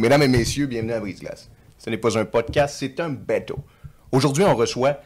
Mesdames et messieurs, bienvenue à Brise-Glace. Ce n'est pas un podcast, c'est un bateau. Aujourd'hui, on reçoit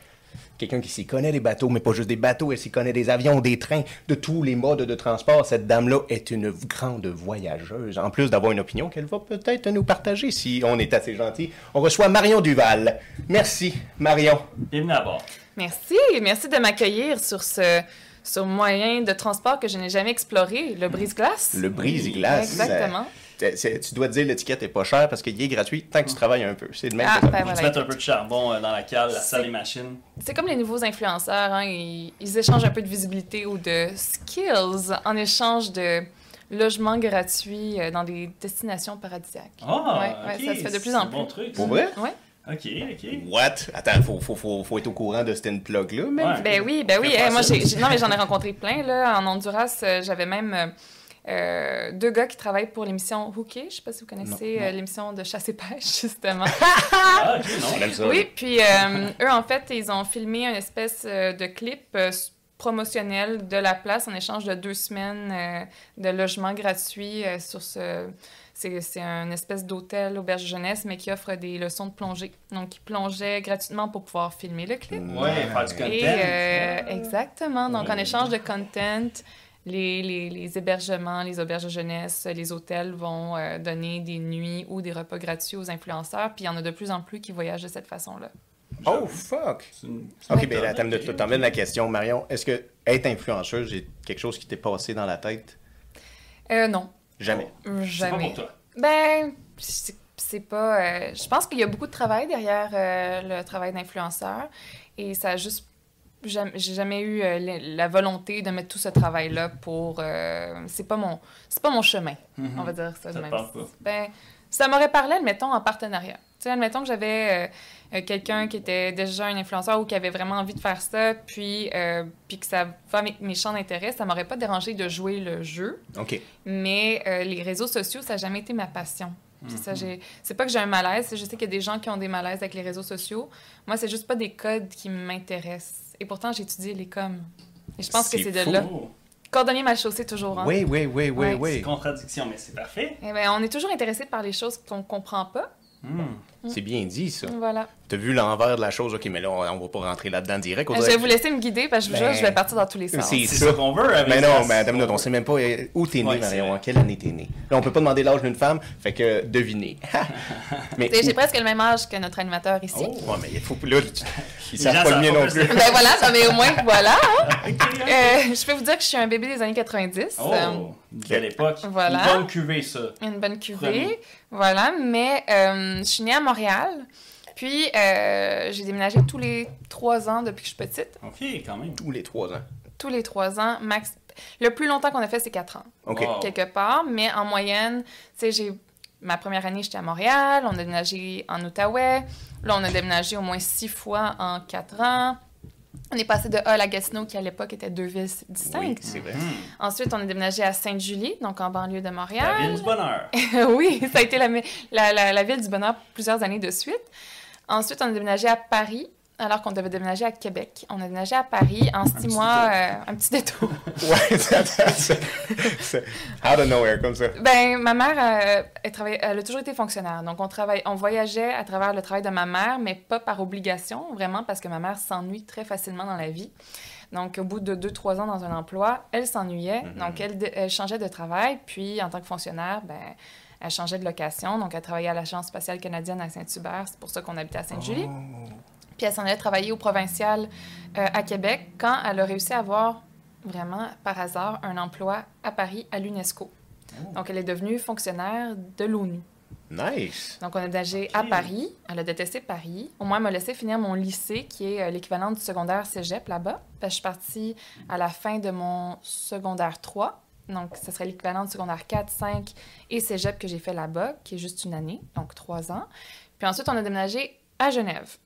quelqu'un qui s'y connaît des bateaux, mais pas juste des bateaux, elle s'y connaît des avions, des trains, de tous les modes de transport. Cette dame-là est une grande voyageuse, en plus d'avoir une opinion qu'elle va peut-être nous partager si on est assez gentil. On reçoit Marion Duval. Merci, Marion. Bienvenue à bord. Merci, merci de m'accueillir sur ce, ce moyen de transport que je n'ai jamais exploré, le brise-glace. Le brise-glace. Exactement. C'est- c'est- tu dois te dire l'étiquette est pas chère parce qu'il est gratuit tant que tu travailles un peu. C'est le même Ah, ben voilà. va mettre un peu de charbon euh, dans la cale, la salle des machines. C'est comme les nouveaux influenceurs, hein, ils, ils échangent un peu de visibilité ou de skills en échange de logements gratuits euh, dans des destinations paradisiaques. Ah, Ouais, ouais, ok, ça se fait de plus c'est en un bon plus. truc. Pour vrai? Ouais. Ok, ok. What? Attends, faut, faut, faut, faut être au courant de cette plug-là. Ouais. Ben oui, ben oui. Eh, moi, j'ai- non, mais j'en ai rencontré plein, là. En Honduras, euh, j'avais même euh, deux gars qui travaillent pour l'émission Hooké. Je sais pas si vous connaissez euh, l'émission de chasse et pêche, justement. Ah, ok, non. On aime ça. Oui, puis euh, eux, en fait, ils ont filmé une espèce de clip euh, promotionnel de la place en échange de deux semaines euh, de logement gratuit euh, sur ce... C'est, c'est un espèce d'hôtel, auberge jeunesse, mais qui offre des leçons de plongée. Donc, ils plongeaient gratuitement pour pouvoir filmer le clip. Ouais, faire du content. Et euh, exactement. Donc, en échange de content, les, les, les hébergements, les auberges de jeunesse, les hôtels vont euh, donner des nuits ou des repas gratuits aux influenceurs. Puis il y en a de plus en plus qui voyagent de cette façon-là. Oh, fuck! Une- Ok, c'est ben une là, ok. la question, Marion. Est-ce que être influenceuse, c'est quelque chose qui t'est passé dans la tête? Euh, non, Jamais. C'est pas jamais. pour toi. Ben, c'est c'est pas. euh, je pense qu'il y a beaucoup de travail derrière euh, le travail d'influenceur et ça a juste. J'ai jamais eu euh, la, volonté de mettre tout ce travail-là pour. euh, c'est pas mon, c'est pas mon chemin, Mhm. on va dire ça. Ça même. Ben, ça m'aurait parlé, admettons, en partenariat. Tu sais, admettons que j'avais euh, euh, quelqu'un qui était déjà un influenceur ou qui avait vraiment envie de faire ça, puis, euh, puis que ça va avec mes champs d'intérêt, ça m'aurait pas dérangé de jouer le jeu. Ok. Mais les réseaux sociaux, ça n'a jamais été ma passion. J'ai... C'est pas que j'ai un malaise, je sais qu'il y a des gens qui ont des malaises avec les réseaux sociaux. Moi, c'est juste pas des codes qui m'intéressent. Et pourtant, j'ai étudié les coms. Et je pense que C'est de là. Cordonnier mal chaussé, toujours. Hein? Oui, oui, oui, oui, Ouais, c'est oui. contradiction, mais c'est parfait. Eh ben, on est toujours intéressé par les choses qu'on comprend pas. Hmm. C'est bien dit, ça. Voilà. T'as vu l'envers de la chose, ok, mais là, on, on va pas rentrer là-dedans direct. Euh, Je dirait vais vous laisser me guider parce que je vous jure, Ben, je vais partir dans tous les sens. c'est- ça qu'on veut avec Mais ça, non, mais minute, on sait même pas euh, où t'es né, Ouais, Marion, en quelle année t'es né? Là, on peut pas demander l'âge d'une femme, fait que devinez. mais, J'ai presque le même âge que notre animateur ici. Oh, ouais, mais il faut là, tu- ils savent pas le mien non plus. Ben voilà, non, mais au moins, voilà. hein. Euh, je peux vous dire que je suis un bébé des années 90. Oh, euh, belle époque. voilà. Une bonne cuvée, ça. une bonne cuvée. Voilà, mais euh, je suis née à Montréal. Puis, euh, j'ai déménagé tous les trois ans depuis que je suis petite. Ok, quand même. Tous les trois ans. Tous les trois ans, max. Le plus longtemps qu'on a fait, c'est quatre ans, Ok. Wow. quelque part. Mais en moyenne, tu sais, j'ai. Ma première année, j'étais à Montréal. On a déménagé en Outaouais. Là, on a déménagé au moins six fois en quatre ans. On est passé de Hull à Gatineau, qui à l'époque étaient deux villes Oui, distinctes. c'est vrai. Hmm. Ensuite, on est déménagé à Sainte-Julie, donc en banlieue de La Montréal. ville du bonheur. oui, ça a été la, la, la, la ville du bonheur plusieurs années de suite. Ensuite, on a déménagé à Paris, alors qu'on devait déménager à Québec. On a déménagé à Paris en six petit mois, euh, un petit détour. Ouais, c'est- out of nowhere, comme ça. ben, ma mère, euh, elle, travaillait- elle a toujours été fonctionnaire. Donc, on, travaille, on voyageait à travers le travail de ma mère, mais pas par obligation, vraiment parce que ma mère s'ennuie très facilement dans la vie. Donc, au bout de deux, trois ans dans un emploi, elle s'ennuyait. Mhm. Donc, elle, elle changeait de travail. Puis, en tant que fonctionnaire, ben, elle changeait de location. Donc, elle travaillait à l'Agence spatiale canadienne à Saint-Hubert. C'est pour ça qu'on habitait à Sainte-Julie. Oh. Puis, elle s'en allait travailler au provincial euh, à Québec quand elle a réussi à avoir, vraiment par hasard, un emploi à Paris à l'UNESCO. Donc, elle est devenue fonctionnaire de l'ONU. Nice. Donc, on a déménagé à Ok. Paris. Elle a détesté Paris. Au moins, elle m'a laissé finir mon lycée, qui est euh, l'équivalent du secondaire cégep là-bas. Parce que je suis partie à la fin de mon secondaire 3. Donc, ce serait l'équivalent du secondaire 4, 5 et cégep que j'ai fait là-bas, qui est juste une année, donc trois ans. Puis ensuite, on a déménagé à Genève.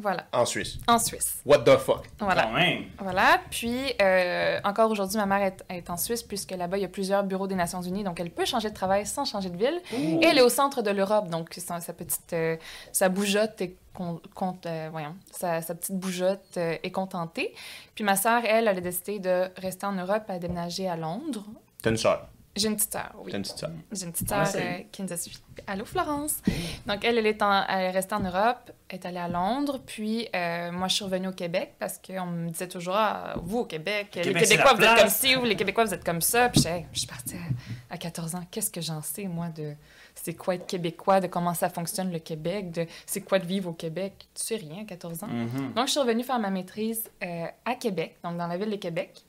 Voilà, En Suisse. en Suisse. What the fuck? Voilà. Quand même. Voilà. Puis, euh, encore aujourd'hui, ma mère est, est en Suisse, puisque là-bas, il y a plusieurs bureaux des Nations Unies. Donc, elle peut changer de travail sans changer de ville. Et elle est au centre de l'Europe. Donc, sa, sa petite. euh, sa bougeotte est. Con- euh, voyons, sa, sa petite bougeotte euh, est contentée. Puis ma sœur, elle, elle a décidé de rester en Europe à déménager à Londres. T'as une soeur. J'ai une petite sœur, oui. T'as une petite sœur. J'ai une petite Ah, sœur euh, qui nous a suivis. Allô, Florence! Donc, elle, elle est, en- elle est restée en Europe, elle est allée à Londres, puis euh, moi, je suis revenue au Québec parce qu'on me disait toujours, ah, vous, au Québec, les Québec, Québécois, vous êtes comme ci, ou les Québécois, vous êtes comme ça. Puis je suis partie à, à 14 ans. Qu'est-ce que j'en sais, moi, de c'est quoi être Québécois, de comment ça fonctionne le Québec, de c'est quoi de vivre au Québec? Tu sais rien à 14 ans. Mhm. Donc, je suis revenue faire ma maîtrise euh, à Québec, donc dans la ville de Québec,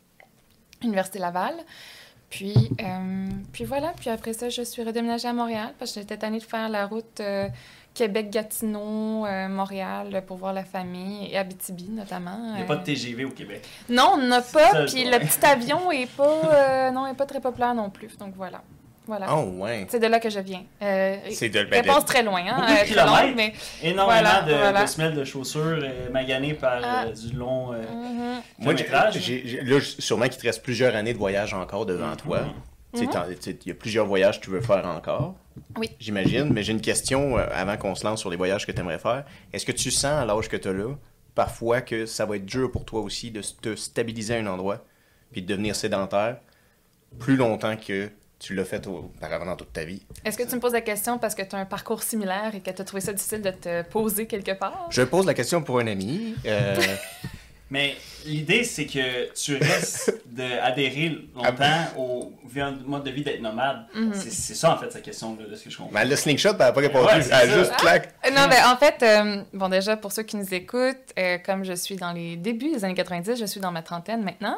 Université Laval. Puis, euh, puis voilà, puis après ça, je suis redéménagée à Montréal parce que j'étais tannée de faire la route euh, Québec-Gatineau, euh, Montréal pour voir la famille et Abitibi notamment. Il n'y a euh. pas de TGV au Québec. Non, on n'en a pas, puis le petit avion est pas, euh, non, est pas très populaire non plus. Donc voilà. Voilà. Oh, ouais. C'est de là que je viens. Euh, C'est de ben, réponse très loin, hein, Beaucoup de euh, très kilomètres. longue, mais Énormément Voilà, de, voilà. de semelles de chaussures euh, maganées par Ah. euh, du long. euh, Mhm. Moi, j'ai- j'ai- là, j- sûrement qu'il te reste plusieurs années de voyage encore devant toi. Mhm. Tu sais, t'en- tu sais, Il y a plusieurs voyages que tu veux faire encore. Oui. J'imagine. Mais j'ai une question euh, avant qu'on se lance sur les voyages que tu aimerais faire. Est-ce que tu sens, à l'âge que tu as là, parfois que ça va être dur pour toi aussi de te stabiliser à un endroit puis de devenir sédentaire plus longtemps que tu l'as fait auparavant dans toute ta vie? Est-ce que tu me poses la question parce que tu as un parcours similaire et que tu as trouvé ça difficile de te poser quelque part? Je pose la question pour un ami. Euh, Mais l'idée, c'est que tu restes d'adhérer longtemps au via un mode de vie d'être nomade. Mhm. C'est c'est ça, en fait, sa question, de ce que je comprends. mais le slingshot, elle n'a pas répondu. Ouais, elle juste claque. Euh, Non, mais en fait, euh, bon, déjà, pour ceux qui nous écoutent, euh, comme je suis dans les débuts des années 90, je suis dans ma trentaine maintenant.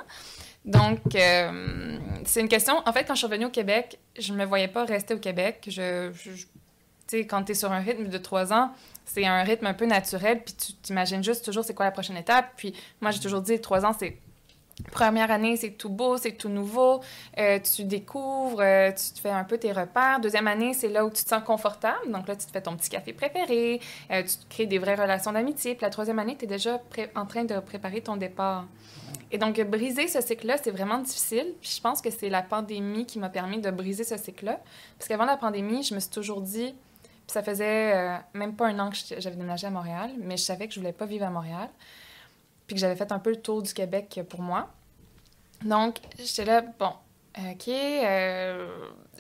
Donc, euh, c'est une question. En fait, quand je suis revenue au Québec, je ne me voyais pas rester au Québec. Tu sais, quand tu es sur un rythme de trois ans, c'est un rythme un peu naturel, puis tu t'imagines juste toujours c'est quoi la prochaine étape. Puis moi, j'ai toujours dit, trois ans, c'est. Première année, c'est tout beau, c'est tout nouveau. Euh, tu découvres, euh, tu fais un peu tes repères. Deuxième année, c'est là où tu te sens confortable. Donc là, tu te fais ton petit café préféré, tu te crées des vraies relations d'amitié. Puis la troisième année, tu es déjà en train de préparer ton départ. Et donc, briser ce cycle-là, c'est vraiment difficile. Puis je pense que c'est la pandémie qui m'a permis de briser ce cycle-là. Parce qu'avant la pandémie, je me suis toujours dit, puis ça faisait euh, même pas un an que j'avais déménagé à Montréal, mais je savais que je voulais pas vivre à Montréal. Puis que j'avais fait un peu le tour du Québec pour moi. Donc, j'étais là, bon, OK, euh,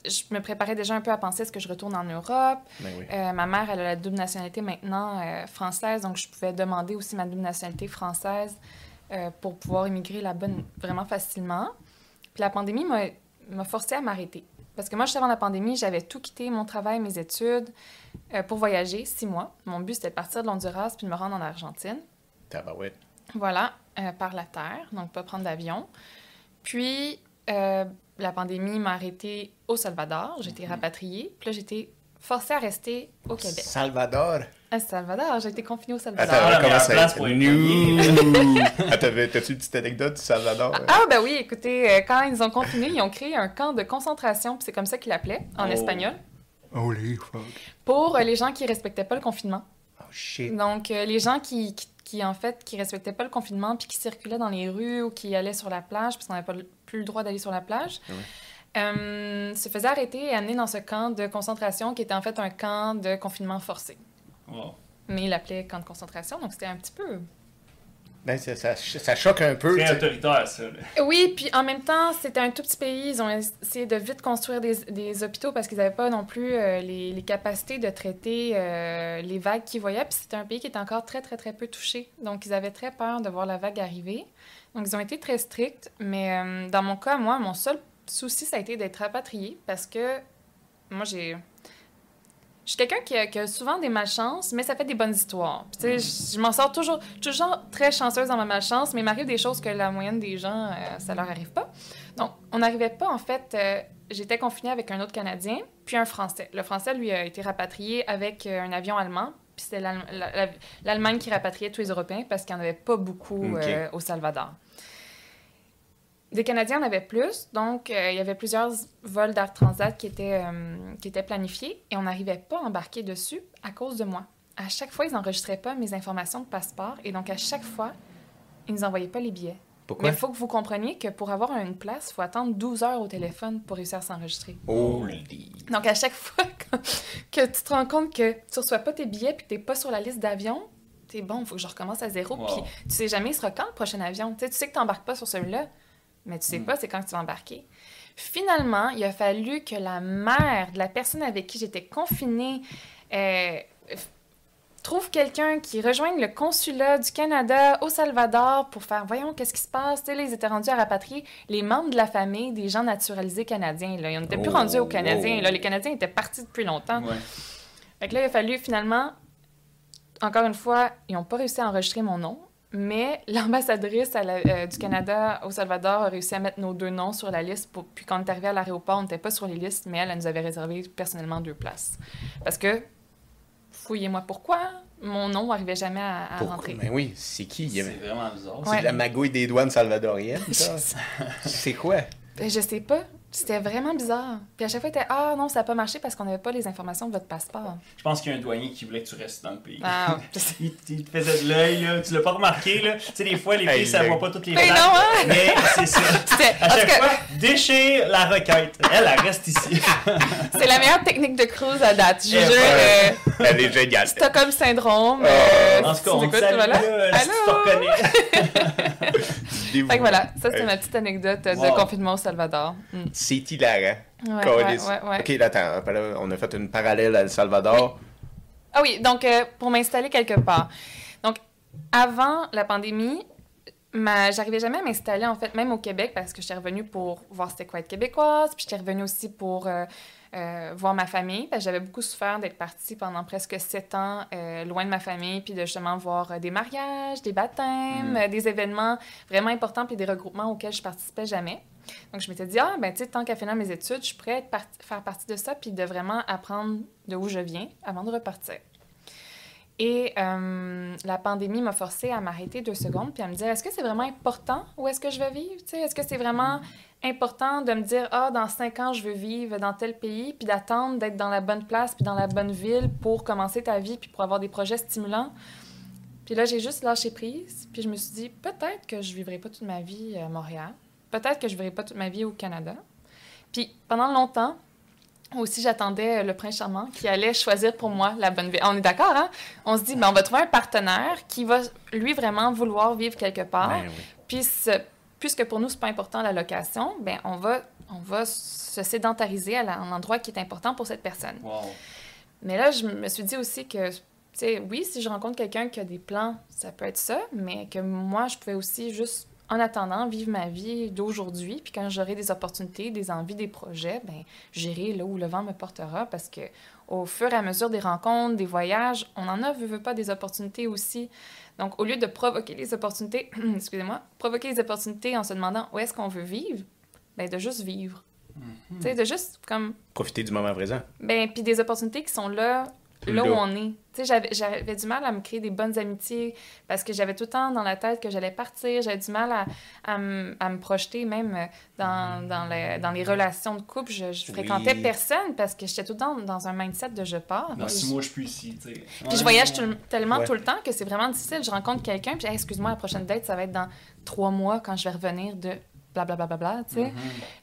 je me préparais déjà un peu à penser est-ce que je retourne en Europe. Ben oui. Euh, ma mère, elle a la double nationalité maintenant euh, française, donc je pouvais demander aussi ma double nationalité française euh, pour pouvoir immigrer là-bas vraiment facilement. Puis la pandémie m'a- forcé à m'arrêter. Parce que moi, juste avant la pandémie, j'avais tout quitté, mon travail, mes études, euh, pour voyager six mois. Mon but, c'était de partir de l'Honduras puis de me rendre en Argentine. Tabarouette. Voilà, euh, par la terre, donc pas prendre d'avion. Puis, euh, la pandémie m'a arrêtée au Salvador. J'ai été rapatriée. Puis là, été forcée à rester au Québec. Salvador? À Salvador, j'ai été confinée au Salvador. Attends, comment ça être Nous. Ah, T'as-tu une petite anecdote du Salvador? Ah, ben oui, écoutez, euh, quand ils nous ont confinés, ils ont créé un camp de concentration, puis c'est comme ça qu'ils l'appelaient, en Oh. espagnol, Holy fuck. pour euh, les gens qui respectaient pas le confinement. Oh shit. Donc, euh, les gens qui, qui, qui, en fait, qui respectaient pas le confinement, puis qui circulaient dans les rues ou qui allaient sur la plage, parce qu'on n'avait pas le- plus le droit d'aller sur la plage, Ah euh, se faisaient arrêter et amener dans ce camp de concentration qui était en fait un camp de confinement forcé. Wow. Mais ils l'appelaient camp de concentration, donc c'était un petit peu... Ben, ça, ça, ça choque un peu. Sais. autoritaire, ça. Oui, puis en même temps, c'était un tout petit pays. Ils ont essayé de vite construire des, des hôpitaux parce qu'ils n'avaient pas non plus euh, les, les capacités de traiter euh, les vagues qu'ils voyaient. Puis c'était un pays qui était encore très, très, très peu touché. Donc, ils avaient très peur de voir la vague arriver. Donc, ils ont été très stricts. Mais euh, dans mon cas, moi, mon seul souci, ça a été d'être rapatriée parce que moi, j'ai... Je suis quelqu'un qui a, qui a souvent des malchances, mais ça fait des bonnes histoires. Puis, tu sais, je, m'en sors toujours, toujours très chanceuse dans ma malchance, mais il m'arrive des choses que la moyenne des gens, euh, ça leur arrive pas. Donc, on n'arrivait pas, en fait, euh, j'étais confinée avec un autre Canadien, puis un Français. Le Français, lui, a été rapatrié avec euh, un avion allemand, puis c'était l'Allem- la- la- l'Allemagne qui rapatriait tous les Européens parce qu'il n'y en avait pas beaucoup euh, au Salvador. Des Canadiens, on avait plus, donc euh, il y avait plusieurs vols d'Air Transat qui étaient, euh, qui étaient planifiés et on n'arrivait pas à embarquer dessus à cause de moi. À chaque fois, ils n'enregistraient pas mes informations de passeport et donc à chaque fois, ils ne nous envoyaient pas les billets. Pourquoi? Mais il faut que vous compreniez que pour avoir une place, il faut attendre 12 heures au téléphone pour réussir à s'enregistrer. Holy. Donc, à chaque fois que, tu te rends compte que tu reçois pas tes billets puis que tu n'es pas sur la liste d'avions, t'es bon, il faut que je recommence à zéro. Wow. Puis tu sais jamais il sera quand le prochain avion? Tu sais, tu sais que tu n'embarques pas sur celui-là, mais tu sais Mm. pas c'est quand que tu vas embarquer. Finalement, il a fallu que la mère de la personne avec qui j'étais confinée euh, trouve quelqu'un qui rejoigne le consulat du Canada au Salvador pour faire voyons qu'est-ce qui se passe? Tu sais, ils étaient rendus à rapatrier les membres de la famille des gens naturalisés canadiens. Là. Ils n'étaient plus Oh, rendus aux Canadiens. oh. Là. Les Canadiens étaient partis depuis longtemps. Ouais. Fait que là, il a fallu finalement, encore une fois, ils n'ont pas réussi à enregistrer mon nom, mais l'ambassadrice euh, du Canada au Salvador a réussi à mettre nos deux noms sur la liste. Pour, puis quand on est arrivé à l'aéroport, on n'était pas sur les listes, mais elle, elle nous avait réservé personnellement deux places. Parce que, fouillez-moi pourquoi, mon nom n'arrivait jamais à, à rentrer. Ben oui, c'est qui? C'est vraiment bizarre. C'est Ouais. de la magouille des douanes salvadoriennes, ça? c'est quoi? Ben, Je sais pas. C'était vraiment bizarre. Puis à chaque fois, il était Ah non, ça n'a pas marché parce qu'on n'avait pas les informations de votre passeport. Je pense qu'il y a un douanier qui voulait que tu restes dans le pays. Ah. Il, il te faisait de l'œil, là. Tu l'as pas remarqué, là. Tu sais, des fois, les filles, ça le- voit pas toutes les Mais non, hein? Mais c'est ça. À chaque cas, fois, déchire la requête. Elle, elle reste ici. c'est la meilleure technique de cruise à date. Je Eh, jure. euh, Elle est géniale. Stockholm Syndrome. Oh. euh, En tout cas, tu on te voilà. si tu te Allô? reconnais. Fait que voilà, ça c'était ma petite anecdote de Wow. confinement au Salvador. Mm. C'est hilarant. Ouais, ouais, ouais. Ok, là, attends, on a fait une parallèle à El Salvador. Ah oui, donc euh, pour m'installer quelque part. Donc, avant la pandémie, ma... j'arrivais jamais à m'installer, en fait, même au Québec, parce que j'étais revenue pour voir c'était quoi être québécoise, puis j'étais revenue aussi pour euh, euh, voir ma famille, parce que j'avais beaucoup souffert d'être partie pendant presque sept ans loin de ma famille, puis de justement voir des mariages, des baptêmes, Mm. des événements vraiment importants, puis des regroupements auxquels je participais jamais. Donc, je m'étais dit, ah, ben, tu sais, tant qu'à finir mes études, je pourrais être part- faire partie de ça, puis de vraiment apprendre de où je viens avant de repartir. Et euh, la pandémie m'a forcé à m'arrêter deux secondes puis à me dire est-ce que c'est vraiment important où est-ce que je vais vivre? Est-ce que c'est vraiment important de me dire ah dans cinq ans je veux vivre dans tel pays puis d'attendre d'être dans la bonne place puis dans la bonne ville pour commencer ta vie puis pour avoir des projets stimulants? Puis là j'ai juste lâché prise puis je me suis dit peut-être que je vivrai pas toute ma vie à Montréal, peut-être que je vivrai pas toute ma vie au Canada. Puis pendant longtemps aussi, j'attendais le prince charmant qui allait choisir pour moi la bonne vie. On est d'accord, hein? On se dit, ben, on va trouver un partenaire qui va, lui, vraiment vouloir vivre quelque part. Ben oui. Puis, ce- puisque pour nous, c'est pas important la location, ben, on va, on va se sédentariser à la- un endroit qui est important pour cette personne. Wow. Mais là, je me suis dit aussi que, tu sais, oui, si je rencontre quelqu'un qui a des plans, ça peut être ça, mais que moi, je pouvais aussi juste, en attendant, vivre ma vie d'aujourd'hui. Puis quand j'aurai des opportunités, des envies, des projets, ben j'irai là où le vent me portera parce que au fur et à mesure des rencontres, des voyages, on en a, veut, veut pas, des opportunités aussi. Donc, au lieu de provoquer les opportunités, excusez-moi, provoquer les opportunités en se demandant où est-ce qu'on veut vivre, ben de juste vivre. Tu sais, de juste comme Profiter du moment présent. ben, puis des opportunités qui sont là, là où on est. Tu sais, j'avais, du mal à me créer des bonnes amitiés parce que j'avais tout le temps dans la tête que j'allais partir. J'avais du mal à, à, me, à me projeter même dans, dans, les, dans les relations de couple. Je, je fréquentais Oui. personne parce que j'étais tout le temps dans un mindset de je pars. Dans six je- mois, je suis ici, tu sais. puis je voyage tout le- tellement Ouais. tout le temps que c'est vraiment difficile. Je rencontre quelqu'un, puis Hey, excuse-moi, la prochaine date, ça va être dans trois mois quand je vais revenir de blablabla, bla, bla, bla, tu sais. Mhm.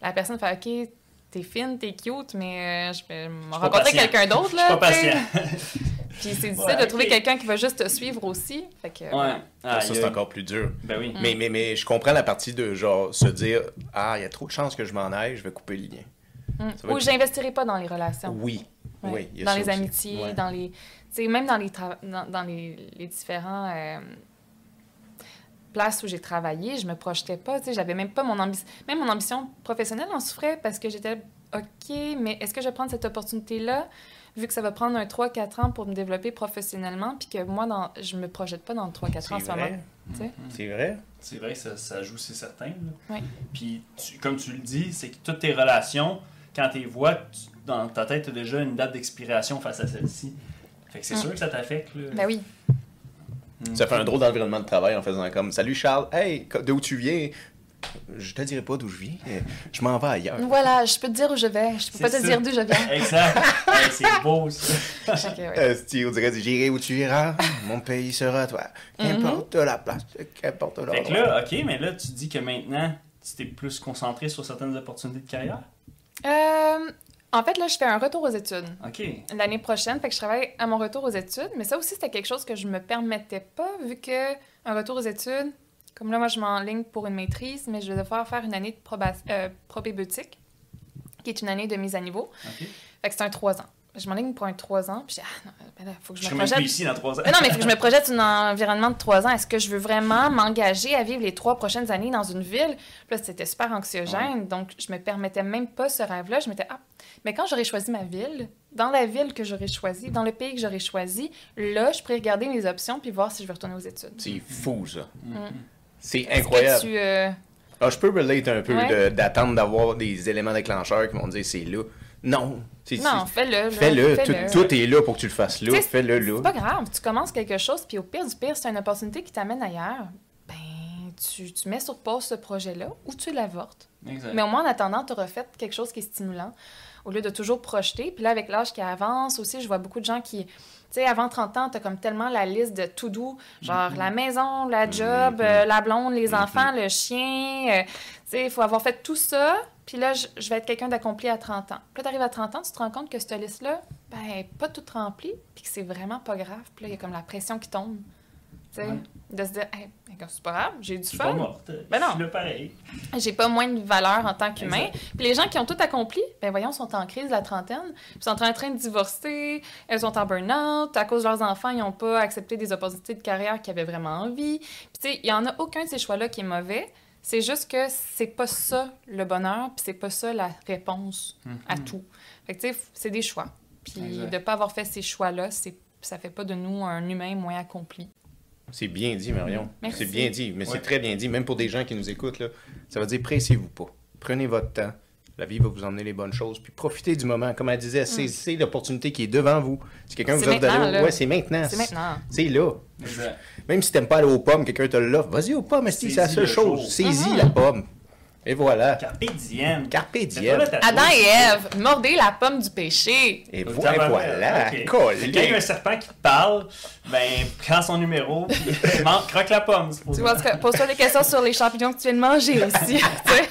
La personne fait OK, t'es fine, t'es cute, mais euh, je vais me rencontrer quelqu'un d'autre, Je là. suis pas patient. Puis c'est difficile Ouais, de trouver quelqu'un qui va juste te suivre aussi. Fait que. Ouais. Ah, ça, il y c'est a- encore plus dur. Ben oui. Mais, mais, mais je comprends la partie de genre se dire Ah, il y a trop de chances que je m'en aille, je vais couper le lien. Mm. Ou être- j'investirai pas dans les relations. Oui. Ouais. Oui. il y a dans les aussi. amitiés, Ouais. dans les. Tu sais, même dans les, tra- dans, dans les, les différents. euh, places où j'ai travaillé, je me projetais pas, tu sais, j'avais même pas mon ambition, même mon ambition professionnelle en souffrait parce que j'étais OK, mais est-ce que je vais prendre cette opportunité-là vu que ça va prendre un 3-4 ans pour me développer professionnellement puis que moi, dans, je me projette pas dans le 3-4 ans C'est en ce moment. sais? C'est vrai? C'est vrai que ça, ça joue, c'est certain. Oui. Puis, tu- comme tu le dis, c'est que toutes tes relations, quand tu les vois, tu- dans ta tête, tu as déjà une date d'expiration face à celle-ci. Fait que c'est Mm. sûr que ça t'affecte. là. Ben oui. Mm. Ça fait un drôle d'environnement de travail en faisant comme Salut Charles, hey, d'où tu viens? Je te dirai pas d'où je viens, je m'en vais ailleurs. Voilà, je peux te dire où je vais. Je peux pas te ça. dire d'où je viens. Exact. Hey, c'est beau, ça. Ouais. Euh, Steve, on dirait J'irai où tu iras, mon pays sera toi. Qu'importe la place, qu'importe Fait que l'endroit. là, OK, mais là, tu dis que maintenant, tu t'es plus concentré sur certaines opportunités de carrière? Euh, en fait, là, je fais un retour aux études. OK. l'année prochaine. Fait que je travaille à mon retour aux études. Mais ça aussi, c'était quelque chose que je me permettais pas, vu que un retour aux études, comme là, moi, je m'enligne pour une maîtrise, mais je vais devoir faire une année de proba- euh, qui est une année de mise à niveau. Fait que c'est un 3 ans. Je m'enligne pour un 3 ans, puis je dis, ah non, ben là, faut que je Je me projette. ici dans trois ans. Mais non, mais il faut que je me projette dans un environnement de trois ans. Est-ce que je veux vraiment m'engager à vivre les trois prochaines années dans une ville? Puis là, c'était super anxiogène. Donc, je me permettais même pas ce rêve-là. Je m'étais, ah, mais quand j'aurais choisi ma ville, dans la ville que j'aurais choisi, dans le pays que j'aurais choisi, là, je pourrais regarder mes options puis voir si je veux retourner aux études. C'est fou, ça. Mm. C'est que incroyable. tu, euh, Ah, je peux relate un peu Ouais. de- d'attendre d'avoir des éléments déclencheurs qui vont dire c'est là. Non. C'est- Non, c'est- fais-le. là. Fais-le. Tout, est là pour que tu le fasses là. Fais-le C'est là. pas grave, tu commences quelque chose, puis au pire du pire, c'est une opportunité qui t'amène ailleurs. Ben, tu, tu mets sur pause ce projet-là ou tu l'avortes. Mais au moins, en attendant, tu auras fait quelque chose qui est stimulant au lieu de toujours projeter. Puis là, avec l'âge qui avance aussi, je vois beaucoup de gens qui. Tu sais, avant 30 ans, tu as comme tellement la liste de tout doux, genre la maison, la job, euh, la blonde, les enfants, le chien. euh, tu sais, il faut avoir fait tout ça. Puis là, je, je vais être quelqu'un d'accompli à 30 ans. Puis là, tu arrives à 30 ans, tu te rends compte que cette liste-là, ben, pas toute remplie, puis que c'est vraiment pas grave. Puis là, il y a comme la pression qui tombe. Tu sais, Ouais. de se dire, hey, ben, c'est pas grave, j'ai du fun. pas morte. Ben non. Je suis là pareil. J'ai pas moins de valeur en tant qu'humain. Puis les gens qui ont tout accompli, ben voyons, sont en crise la trentaine, puis sont en train de divorcer, elles sont en burn-out, à cause de leurs enfants, ils n'ont pas accepté des opportunités de carrière qu'ils avaient vraiment envie. Puis tu sais, il y en a aucun de ces choix-là qui est mauvais. C'est juste que c'est pas ça le bonheur, puis c'est pas ça la réponse à tout. Fait que tu sais, c'est des choix. Puis de pas avoir fait ces choix-là, c'est ça fait pas de nous un humain moins accompli. C'est bien dit, Marion. Merci. C'est bien dit, mais Ouais. c'est très bien dit. Même pour des gens qui nous écoutent, là, ça veut dire pressez-vous pas. Prenez votre temps. La vie va vous emmener les bonnes choses. Puis profitez du moment. Comme elle disait, saisissez l'opportunité qui est devant vous. Si quelqu'un Mm. C'est vous offre d'aller. Ouais, c'est maintenant. C'est maintenant. C'est là. Exact. Même si t'aimes pas aller aux pommes, quelqu'un te l'offre. Vas-y aux pommes, c'est la seule le chose. Saisis Mhm. la pomme. Et voilà. Carpe diem. Carpe. Adam et Ève, mordez la pomme du péché. Et voilà, ok. Colin. Quelqu'un qui a un serpent qui te parle, ben, prends son numéro, puis croque la pomme. Tu vois, pose-toi des questions sur les champignons que tu viens de manger aussi. tu sais.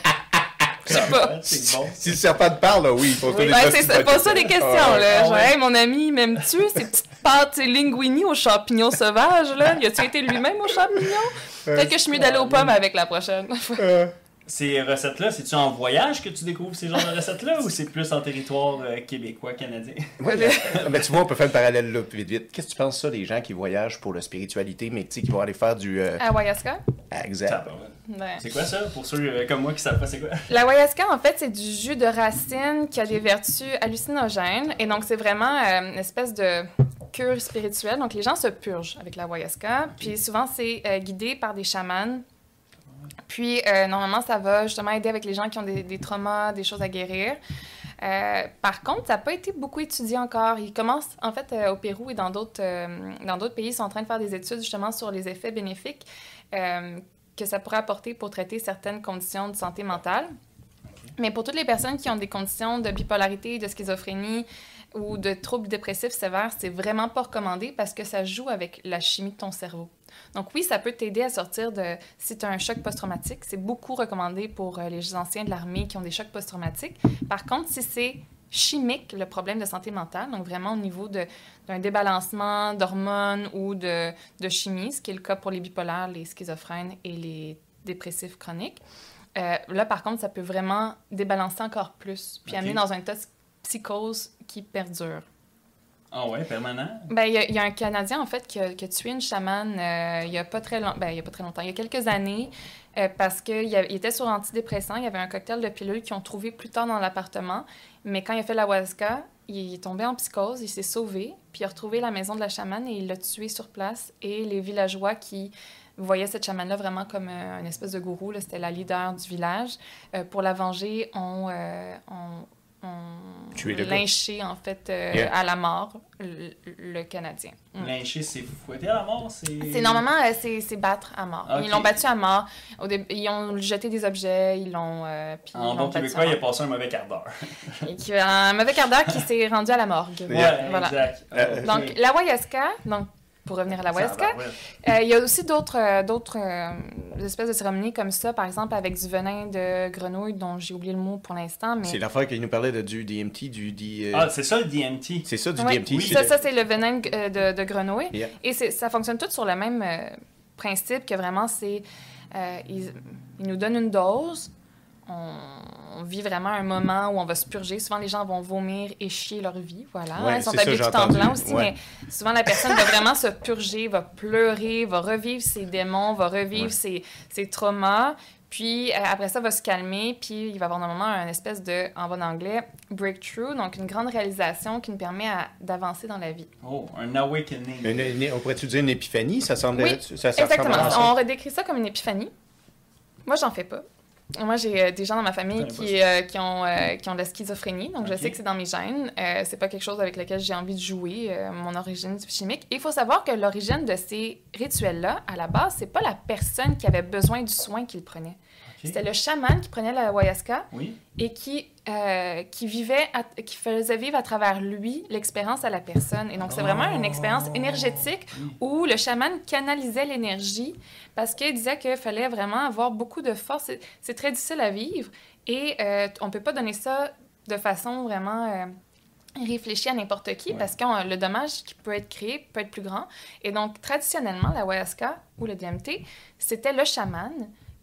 Je sais pas. Bon. Si le serpent te parle, là, oui, faut Oui. des c'est ça. Pose-toi des questions, là. Ah Genre, ouais. hey, mon ami, m'aimes-tu ces petites pâtes linguini aux champignons sauvages, là? Y a-tu été lui-même aux champignons? Peut-être que je suis mieux d'aller aux pommes avec la prochaine. Ces recettes-là, c'est-tu en voyage que tu découvres ces genres de recettes-là ou c'est plus en territoire euh, québécois, canadien? Ouais, mais, mais tu vois, on peut faire le parallèle là, vite, vite. Qu'est-ce que tu penses ça des gens qui voyagent pour la spiritualité, mais tu sais, qui vont aller faire du. euh, Ayahuasca? exact. Tabarouette. Ouais. C'est quoi ça? Pour ceux euh, comme moi qui savent pas c'est quoi? L'ayahuasca, en fait, c'est du jus de racine qui a des vertus hallucinogènes. Et donc, c'est vraiment euh, une espèce de cure spirituelle. Donc, les gens se purgent avec l'ayahuasca. Puis, souvent, c'est euh, guidé par des chamans. Puis, euh, normalement, ça va justement aider avec les gens qui ont des, des traumas, des choses à guérir. Euh, par contre, ça n'a pas été beaucoup étudié encore. Ils commencent, en fait, euh, au Pérou et dans d'autres dans d'autres pays, ils sont en train de faire des études justement sur les effets bénéfiques que ça pourrait apporter pour traiter certaines conditions de santé mentale. Mais pour toutes les personnes qui ont des conditions de bipolarité, de schizophrénie ou de troubles dépressifs sévères, c'est vraiment pas recommandé parce que ça joue avec la chimie de ton cerveau. Donc oui, ça peut t'aider à sortir de... Si tu as un choc post-traumatique, c'est beaucoup recommandé pour euh, les anciens de l'armée qui ont des chocs post-traumatiques. Par contre, si c'est chimique, le problème de santé mentale, donc vraiment au niveau d'un débalancement d'hormones ou de, de chimie, ce qui est le cas pour les bipolaires, les schizophrènes et les dépressifs chroniques, euh, là, par contre, ça peut vraiment débalancer encore plus, puis amener dans un tas de psychose qui perdure. Ah ouais, permanent? Ben, il y, a- il y a un Canadien, en fait, qui a, qui a tué une chamane euh, il y a pas très long- ben, il y a pas très longtemps, il y a quelques années, euh, parce qu'il il était sur antidépressant, il y avait un cocktail de pilules qu'ils ont trouvé plus tard dans l'appartement, mais quand il a fait l'ayahuasca, il est tombé en psychose, il s'est sauvé, puis il a retrouvé la maison de la chamane et il l'a tué sur place, et les villageois qui voyaient cette chamane-là vraiment comme euh, une espèce de gourou, c'était la leader du village, euh, pour la venger, euh, ont- ont Tué le gars. lynché, en fait, euh, Yeah. à la mort, le, le Canadien. Mm. Lyncher, c'est fouetter à la mort? C'est C'est normalement, euh, c'est c'est battre à mort. Ils l'ont battu à mort. Au dé- ils ont jeté des objets, ils l'ont. euh, puis En ils bon québécois, il a passé un mauvais quart d'heure. Un mauvais quart d'heure qui s'est rendu à la morgue. Ouais, Voilà. exact. Euh. Donc, l'ayahuasca, donc, pour revenir à l'ayahuasca, Tabarouette. euh, il y a aussi d'autres euh, d'autres euh, espèces de cérémonies comme ça, par exemple avec du venin de grenouille, dont j'ai oublié le mot pour l'instant, mais. C'est l'affaire qu'il nous parlait de, du DMT, du euh, Ah, c'est ça le DMT. c'est ça, du Ouais. DMT. Oui. c'est Ça, ça c'est le venin de, euh, de, de grenouille. Yeah. Et ça fonctionne tout sur le même euh, principe que vraiment, c'est. euh, ils, ils nous donnent une dose, on, vit vraiment un moment où on va se purger. Souvent, les gens vont vomir et chier leur vie. Voilà. Ouais, Ils sont habillés tout en blanc aussi, Ouais. mais souvent, la personne va vraiment se purger, va pleurer, va revivre ses démons, va revivre Ouais. ses, ses traumas. Puis euh, après ça, va se calmer, puis il va avoir normalement un espèce de, en bon anglais, breakthrough, donc une grande réalisation qui nous permet d'avancer dans la vie. Oh, un awakening. Une- une- on pourrait-tu dire une épiphanie? Ça semblerait... Oui, ça, ça Exactement. On aurait décrit ça comme une épiphanie. Moi, j'en fais pas. Moi, j'ai euh, des gens dans ma famille qui, euh, qui, ont, euh, qui ont de la schizophrénie, donc je sais que c'est dans mes gènes. C'est pas quelque chose avec lequel j'ai envie de jouer, mon origine chimique. Il faut savoir que l'origine de ces rituels-là, à la base, c'est pas la personne qui avait besoin du soin qui le prenait. Ok. C'était le chaman qui prenait la ayahuasca Oui. et qui, euh, qui vivait, à- qui faisait vivre à travers lui l'expérience à la personne. Et donc, c'est vraiment une expérience énergétique Oui. où le chaman canalisait l'énergie parce qu'il disait qu'il fallait vraiment avoir beaucoup de force. C'est- très difficile à vivre et euh, on ne peut pas donner ça de façon vraiment euh, réfléchie à n'importe qui Ouais. parce que le dommage qui peut être créé peut être plus grand. Et donc, traditionnellement, la ayahuasca ou le DMT, c'était le chaman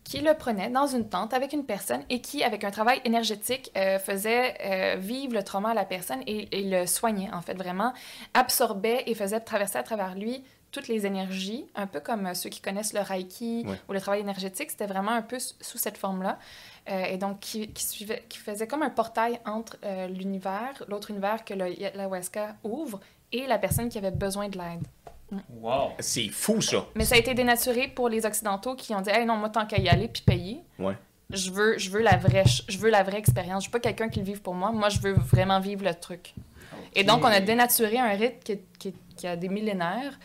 qui le prenait dans une tente avec une personne et qui, avec un travail énergétique, euh, faisait euh, vivre le trauma à la personne et, et le soignait, en fait, vraiment, absorbait et faisait traverser à travers lui toutes les énergies, un peu comme euh, ceux qui connaissent le Reiki Ouais. ou le travail énergétique, c'était vraiment un peu sous cette forme-là. Euh, et donc, qui, qui, suivait, qui faisait comme un portail entre l'univers, l'autre univers que le, l'ayahuasca ouvre, et la personne qui avait besoin de l'aide. Wow. C'est fou, ça. Mais ça a été dénaturé pour les Occidentaux qui ont dit Hey, non, moi, tant qu'à y aller puis payer, Ouais. je veux, je veux la vraie, je veux la vraie expérience. Je veux pas quelqu'un qui le vive pour moi. Moi, je veux vraiment vivre le truc. Et donc, on a dénaturé un rite qui, qui- qui a des millénaires,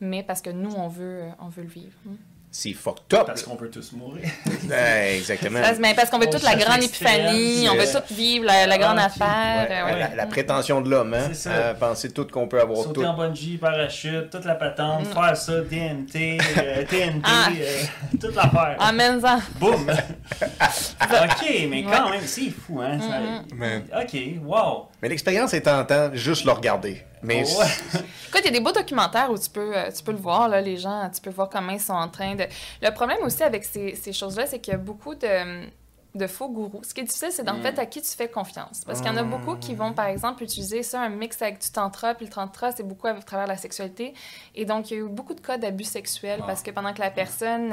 mais parce que nous, on veut, on veut le vivre. Hmm. C'est fucked up. Parce qu'on veut tous mourir. Ouais, exactement. Parce, mais parce qu'on veut On toute la grande épiphanie, on veut tout vivre, la, la grande ah, affaire. Ouais, euh, ouais. La, la prétention de l'homme, hein? C'est ça. Penser tout qu'on peut avoir Sauter tout. en bungee, parachute, toute la patente, Mm. faire ça, DMT, euh, TNT, Ah. euh, toute l'affaire. Amène-en. Boum! ok, mais quand Ouais. même, c'est fou, hein? ça- Man. Ok, wow! Mais l'expérience est tentante, juste le regarder. Mais Oh, ouais. Écoute, il y a des beaux documentaires où tu peux, euh, tu peux le voir, là, les gens, tu peux voir comment ils sont en train de... Le problème aussi avec ces, ces choses-là, c'est qu'il y a beaucoup de, de faux gourous. Ce qui est difficile, c'est en Mm. fait à qui tu fais confiance. Parce qu'il y en a beaucoup qui vont, par exemple, utiliser ça, un mix avec du tantra, puis le tantra, c'est beaucoup à travers la sexualité. Et donc, il y a eu beaucoup de cas d'abus sexuels parce que pendant que la personne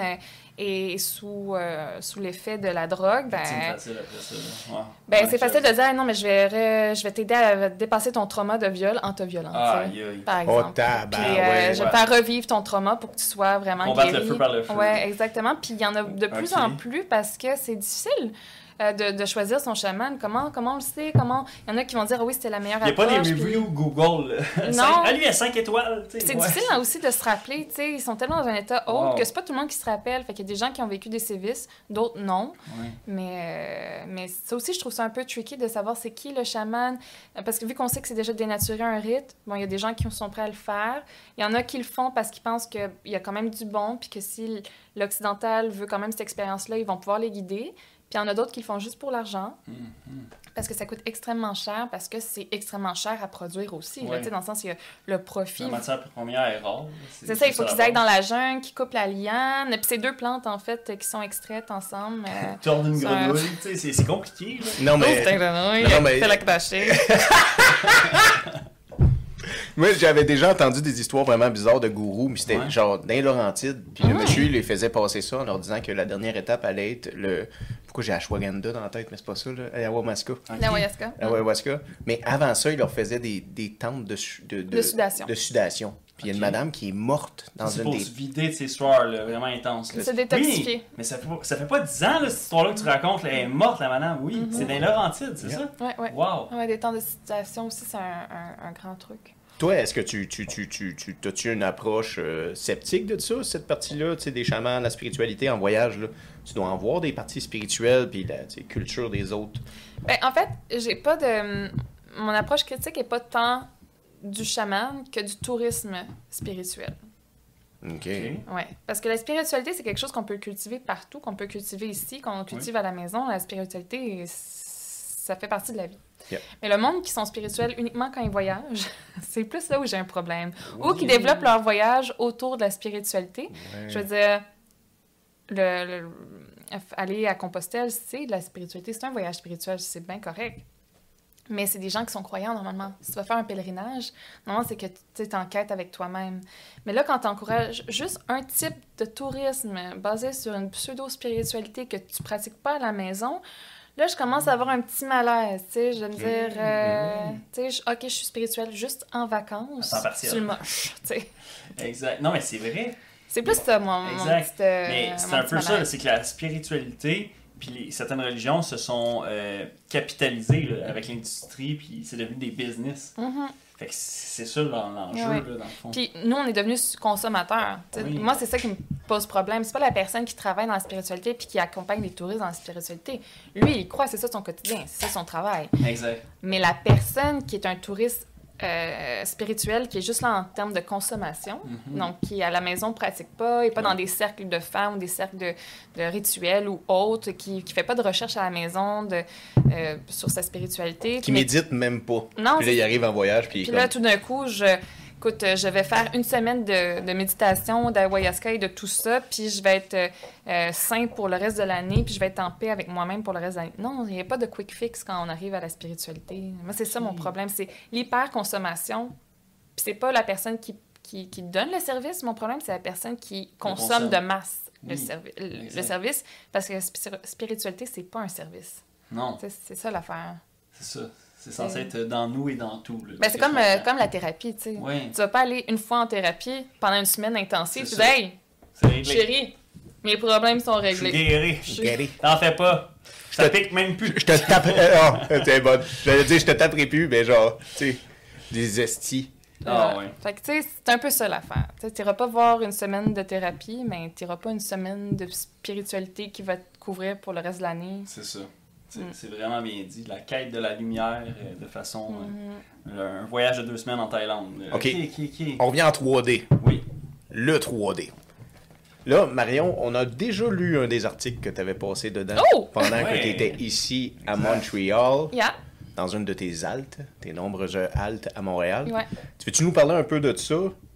est sous, euh, sous l'effet de la drogue, ben... C'est facile après ça. là. Ouais. Ben, Ouais, facile de dire, Ah, non, mais je vais, re- je vais t'aider à dépasser ton trauma de viol en te violant, sais, Aïe, aïe. par Oh, exemple. Puis euh, je vais faire revivre ton trauma pour que tu sois vraiment Combattre guéri. le feu par le feu. Ouais, exactement. Puis il y en a de plus en plus parce que c'est difficile. Euh, de, de choisir son chaman. Comment, comment on le sait? Comment... Il y en a qui vont dire, Ah oui, c'était la meilleure Il n'y a pas des puis- reviews Google. Non. Ah, lui, il a 5 étoiles. C'est Ouais. difficile hein, aussi de se rappeler, tu sais, ils sont tellement dans un état haut Wow. que c'est pas tout le monde qui se rappelle. Fait qu'il y a des gens qui ont vécu des sévices, d'autres non. Ouais. Mais, euh, mais ça aussi, je trouve ça un peu tricky de savoir c'est qui le chaman. Euh, Parce que vu qu'on sait que c'est déjà dénaturé un rite, bon, il y a des gens qui sont prêts à le faire. Il y en a qui le font parce qu'ils pensent qu'il y a quand même du bon, puis que si l'occidental veut quand même cette expérience-là, ils vont pouvoir les guider. Puis il y en a d'autres qui le font juste pour l'argent, Mhm. parce que ça coûte extrêmement cher, parce que c'est extrêmement cher à produire aussi. là, dans le sens, il y a le profit. La matière première est rare. C'est ça, il faut qu'ils aillent dans la jungle, qu'ils coupent la liane. Puis c'est deux plantes, en fait, qui sont extraites ensemble. euh, Tordre une un- grenouille, tu sais, c'est- c'est compliqué. Là. Non, mais. Ouvre ta grenouille, Non, mais- la cracher. Moi, j'avais déjà entendu des histoires vraiment bizarres de gourous, mais c'était Ouais. genre dans les Laurentides. Puis le Ah. monsieur, il les faisait passer ça en leur disant que la dernière étape allait être le. Pourquoi j'ai Ashwagandha dans la tête, mais c'est pas ça, là. Ayahuasca. Ok. La Wayaska. Ayahuasca. Mais avant ça, il leur faisait des, des tentes de, de, De sudation. De sudation. Puis il y a une madame qui est morte dans C'est une pour des. se vider de ces histoires là, vraiment intenses. là. Se détoxifier. Oui, mais ça fait, pas- ça fait pas 10 ans, là, cette histoire-là que tu racontes. là, elle est morte, la madame. Oui, Mhm. c'est dans les Laurentides, c'est Yeah. ça? Ouais, ouais. Wow! Ouais, des temps de situation aussi, c'est un, un- un grand truc. Toi, est-ce que tu, tu, tu, tu, tu as-tu une approche euh, sceptique de ça, cette partie-là, tu sais, des chamans, la spiritualité en voyage, là? Tu dois en voir des parties spirituelles, puis la culture des autres. Ben, en fait, j'ai pas de. Mon approche critique est pas tant du chaman que du tourisme spirituel. OK. Ouais. Parce que la spiritualité, c'est quelque chose qu'on peut cultiver partout, qu'on peut cultiver ici, qu'on cultive à la maison. La spiritualité, ça fait partie de la vie. Yeah. Mais le monde qui sont spirituels uniquement quand ils voyagent, c'est plus là où j'ai un problème. Ou qui développent leur voyage autour de la spiritualité. Je veux dire, le, le- aller à Compostelle, c'est de la spiritualité, c'est un voyage spirituel, c'est bien correct. Mais c'est des gens qui sont croyants normalement. Si tu vas faire un pèlerinage, normalement, c'est que tu es en quête avec toi-même. Mais là, quand tu encourages juste un type de tourisme basé sur une pseudo-spiritualité que tu pratiques pas à la maison, là, je commence à avoir un petit malaise. Tu sais, je vais me dire, euh, tu sais, ok, je suis spirituelle juste en vacances. C'est le moche. Tu sais. Exact. Non, mais c'est vrai. C'est plus ça, mon, exact. mais c'est un peu ça, c'est que la spiritualité puis certaines religions se sont euh, capitalisées avec l'industrie, puis c'est devenu des business. Mm-hmm. Fait que c'est ça l'enjeu, dans le fond. Puis nous, on est devenus consommateurs. Moi, c'est ça qui me pose problème. C'est pas la personne qui travaille dans la spiritualité puis qui accompagne les touristes dans la spiritualité. Lui, il croit, c'est ça son quotidien, c'est ça son travail. Exact. Mais la personne qui est un touriste euh, spirituel qui est juste là en termes de consommation, mhm. donc qui à la maison pratique pas, et pas dans des cercles de femmes ou des cercles de, de rituels ou autres, qui ne fait pas de recherche à la maison de, euh, sur sa spiritualité. Qui médite même pas. Non, puis là, il arrive en voyage. Puis, puis là, tout d'un coup, je écoute, euh, je vais faire une semaine de, de méditation, d'ayahuasca et de tout ça, puis je vais être euh, sain pour le reste de l'année, puis je vais être en paix avec moi-même pour le reste de l'année. Non, il n'y a pas de quick fix quand on arrive à la spiritualité. Moi, c'est ça mon problème, c'est l'hyper-consommation. Puis c'est pas la personne qui, qui, qui, donne le service, mon problème, c'est la personne qui consomme, de masse le, le, service, parce que la spiritualité, c'est pas un service. Non. C'est ça l'affaire. C'est ça. C'est censé être dans nous et dans tout. Ben, c'est comme, euh, comme la thérapie, tu sais. Oui. Tu vas pas aller une fois en thérapie pendant une semaine intensive. Tu dis, hey, chérie, mes problèmes sont réglés. Je suis guéri. T'en fais pas. Je te pique même plus. Je te tape. oh, t'es bonne. J'allais dire, je te taperai plus, mais genre, tu sais, des estis. Ah, ouais. Fait que, tu sais, c'est un peu ça l'affaire. Tu n'iras pas voir une semaine de thérapie, mais tu n'iras pas une semaine de spiritualité qui va te couvrir pour le reste de l'année. C'est ça. Mm. C'est vraiment bien dit. La quête de la lumière euh, de façon. Mm-hmm. Euh, un voyage de deux semaines en Thaïlande. Euh, OK. On revient en 3D. Oui. Le 3D. Là, Marion, on a déjà lu un des articles que tu avais passé dedans oh! pendant que tu étais ici à Montréal. Yeah. Dans une de tes haltes, tes nombreuses haltes à Montréal. Ouais. Tu veux-tu nous parler un peu de ça,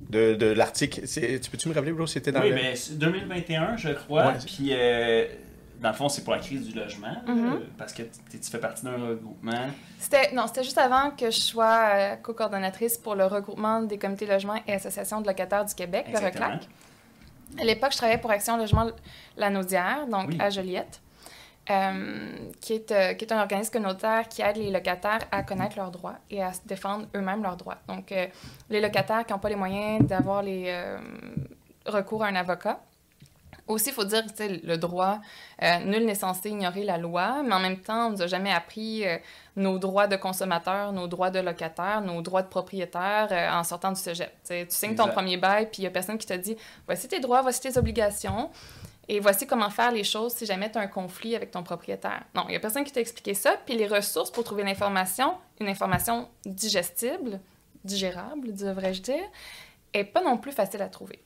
de, de l'article? Tu peux-tu me rappeler, bro, c'était dans Oui, le... mais 2021, je crois. Puis dans le fond, c'est pour la crise du logement, mm-hmm. parce que tu fais partie d'un regroupement. C'était non, c'était juste avant que je sois euh, co-coordonnatrice pour le regroupement des comités logement et associations de locataires du Québec, le RECLAC. À l'époque, je travaillais pour Action Logement Lanaudière, donc à Joliette, euh, qui, est, euh, qui est un organisme communautaire qui aide les locataires à connaître leurs droits et à se défendre eux-mêmes leurs droits. Donc, les locataires qui n'ont pas les moyens d'avoir les recours à un avocat, aussi, il faut dire que le droit, euh, nul n'est censé ignorer la loi, mais en même temps, on ne nous a jamais appris euh, nos droits de consommateurs, nos droits de locataires, nos droits de propriétaires euh, en sortant du cégep. tu signes ton premier bail, puis il n'y a personne qui te dit voici tes droits, voici tes obligations. Et voici comment faire les choses si jamais tu as un conflit avec ton propriétaire. Non, il n'y a personne qui t'a expliqué ça. Puis les ressources pour trouver l'information, une information digestible, digérable, devrais-je dire, est pas non plus facile à trouver.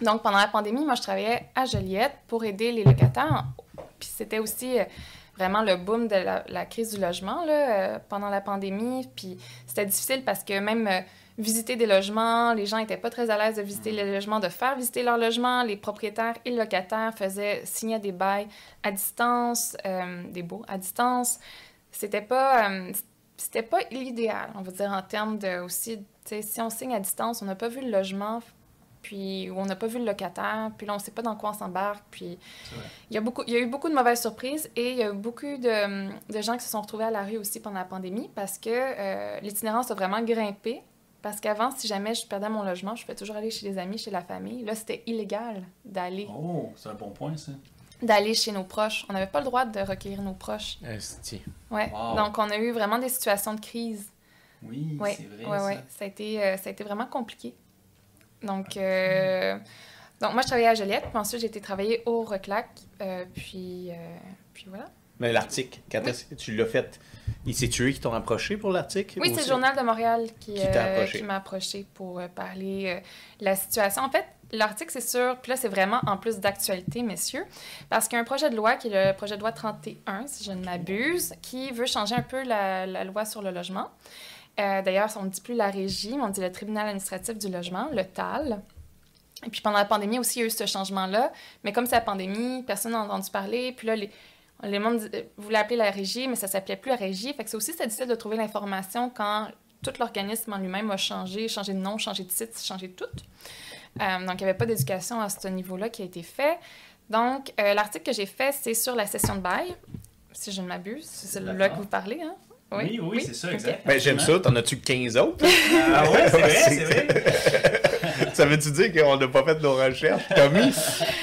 Donc, pendant la pandémie, moi, je travaillais à Joliette pour aider les locataires. Puis c'était aussi euh, vraiment le boom de la, crise du logement là, euh, pendant la pandémie. Puis c'était difficile parce que même euh, visiter des logements, les gens n'étaient pas très à l'aise de visiter les logements, de faire visiter leurs logements. Les propriétaires et les locataires faisaient signer des bails à distance, des baux à distance. C'était pas c'était pas l'idéal, on va dire, en termes de aussi, si on signe à distance, on n'a pas vu le logement, puis on n'a pas vu le locataire, puis là, on ne sait pas dans quoi on s'embarque. Puis il y, a beaucoup, il y a eu beaucoup de mauvaises surprises et il y a eu beaucoup de, de, gens qui se sont retrouvés à la rue aussi pendant la pandémie parce que euh, l'itinérance a vraiment grimpé. Parce qu'avant, si jamais je perdais mon logement, je pouvais toujours aller chez les amis, chez la famille. Là, c'était illégal d'aller. Oh, c'est un bon point, ça. D'aller chez nos proches. On n'avait pas le droit de recueillir nos proches. Esti. Ouais. Donc, on a eu vraiment des situations de crise. Oui, c'est vrai. Ouais, ça. Ouais. Ça, a été, euh, ça a été vraiment compliqué. Donc, euh, donc moi, je travaillais à Joliette, puis ensuite, j'ai été travailler au Reclac, euh, puis, euh, puis voilà. Mais l'article, quand tu l'as fait, s'est tué qui t'ont approché pour l'article? Oui, c'est le Journal de Montréal qui, qui m'a approché pour parler de la situation. En fait, l'article, c'est sûr, puis là, c'est vraiment en plus d'actualité, messieurs, parce qu'il y a un projet de loi qui est le projet de loi 31, si je ne m'abuse, qui veut changer un peu la, la loi sur le logement. Euh, d'ailleurs, on ne dit plus la régie, mais on dit le tribunal administratif du logement, le TAL. Et puis pendant la pandémie aussi, il y a eu ce changement-là. Mais comme c'est la pandémie, personne n'a entendu parler. Puis là, les, les monde voulaient appeler la régie, mais ça s'appelait plus la régie. Fait que c'est aussi c'est difficile de trouver l'information quand tout l'organisme en lui-même a changé, changé de nom, changé de site, changé de tout. Euh, donc, il n'y avait pas d'éducation à ce niveau-là qui a été fait. Donc, euh, l'article que j'ai fait, c'est sur la session de bail, si je ne m'abuse. C'est là que vous parlez, hein? Oui, oui, c'est ça, exact. Ben, J'aime ça. T'en as-tu 15 autres? ah ouais, c'est vrai, c'est vrai. ça veut-tu dire qu'on n'a pas fait nos recherches? Tommy?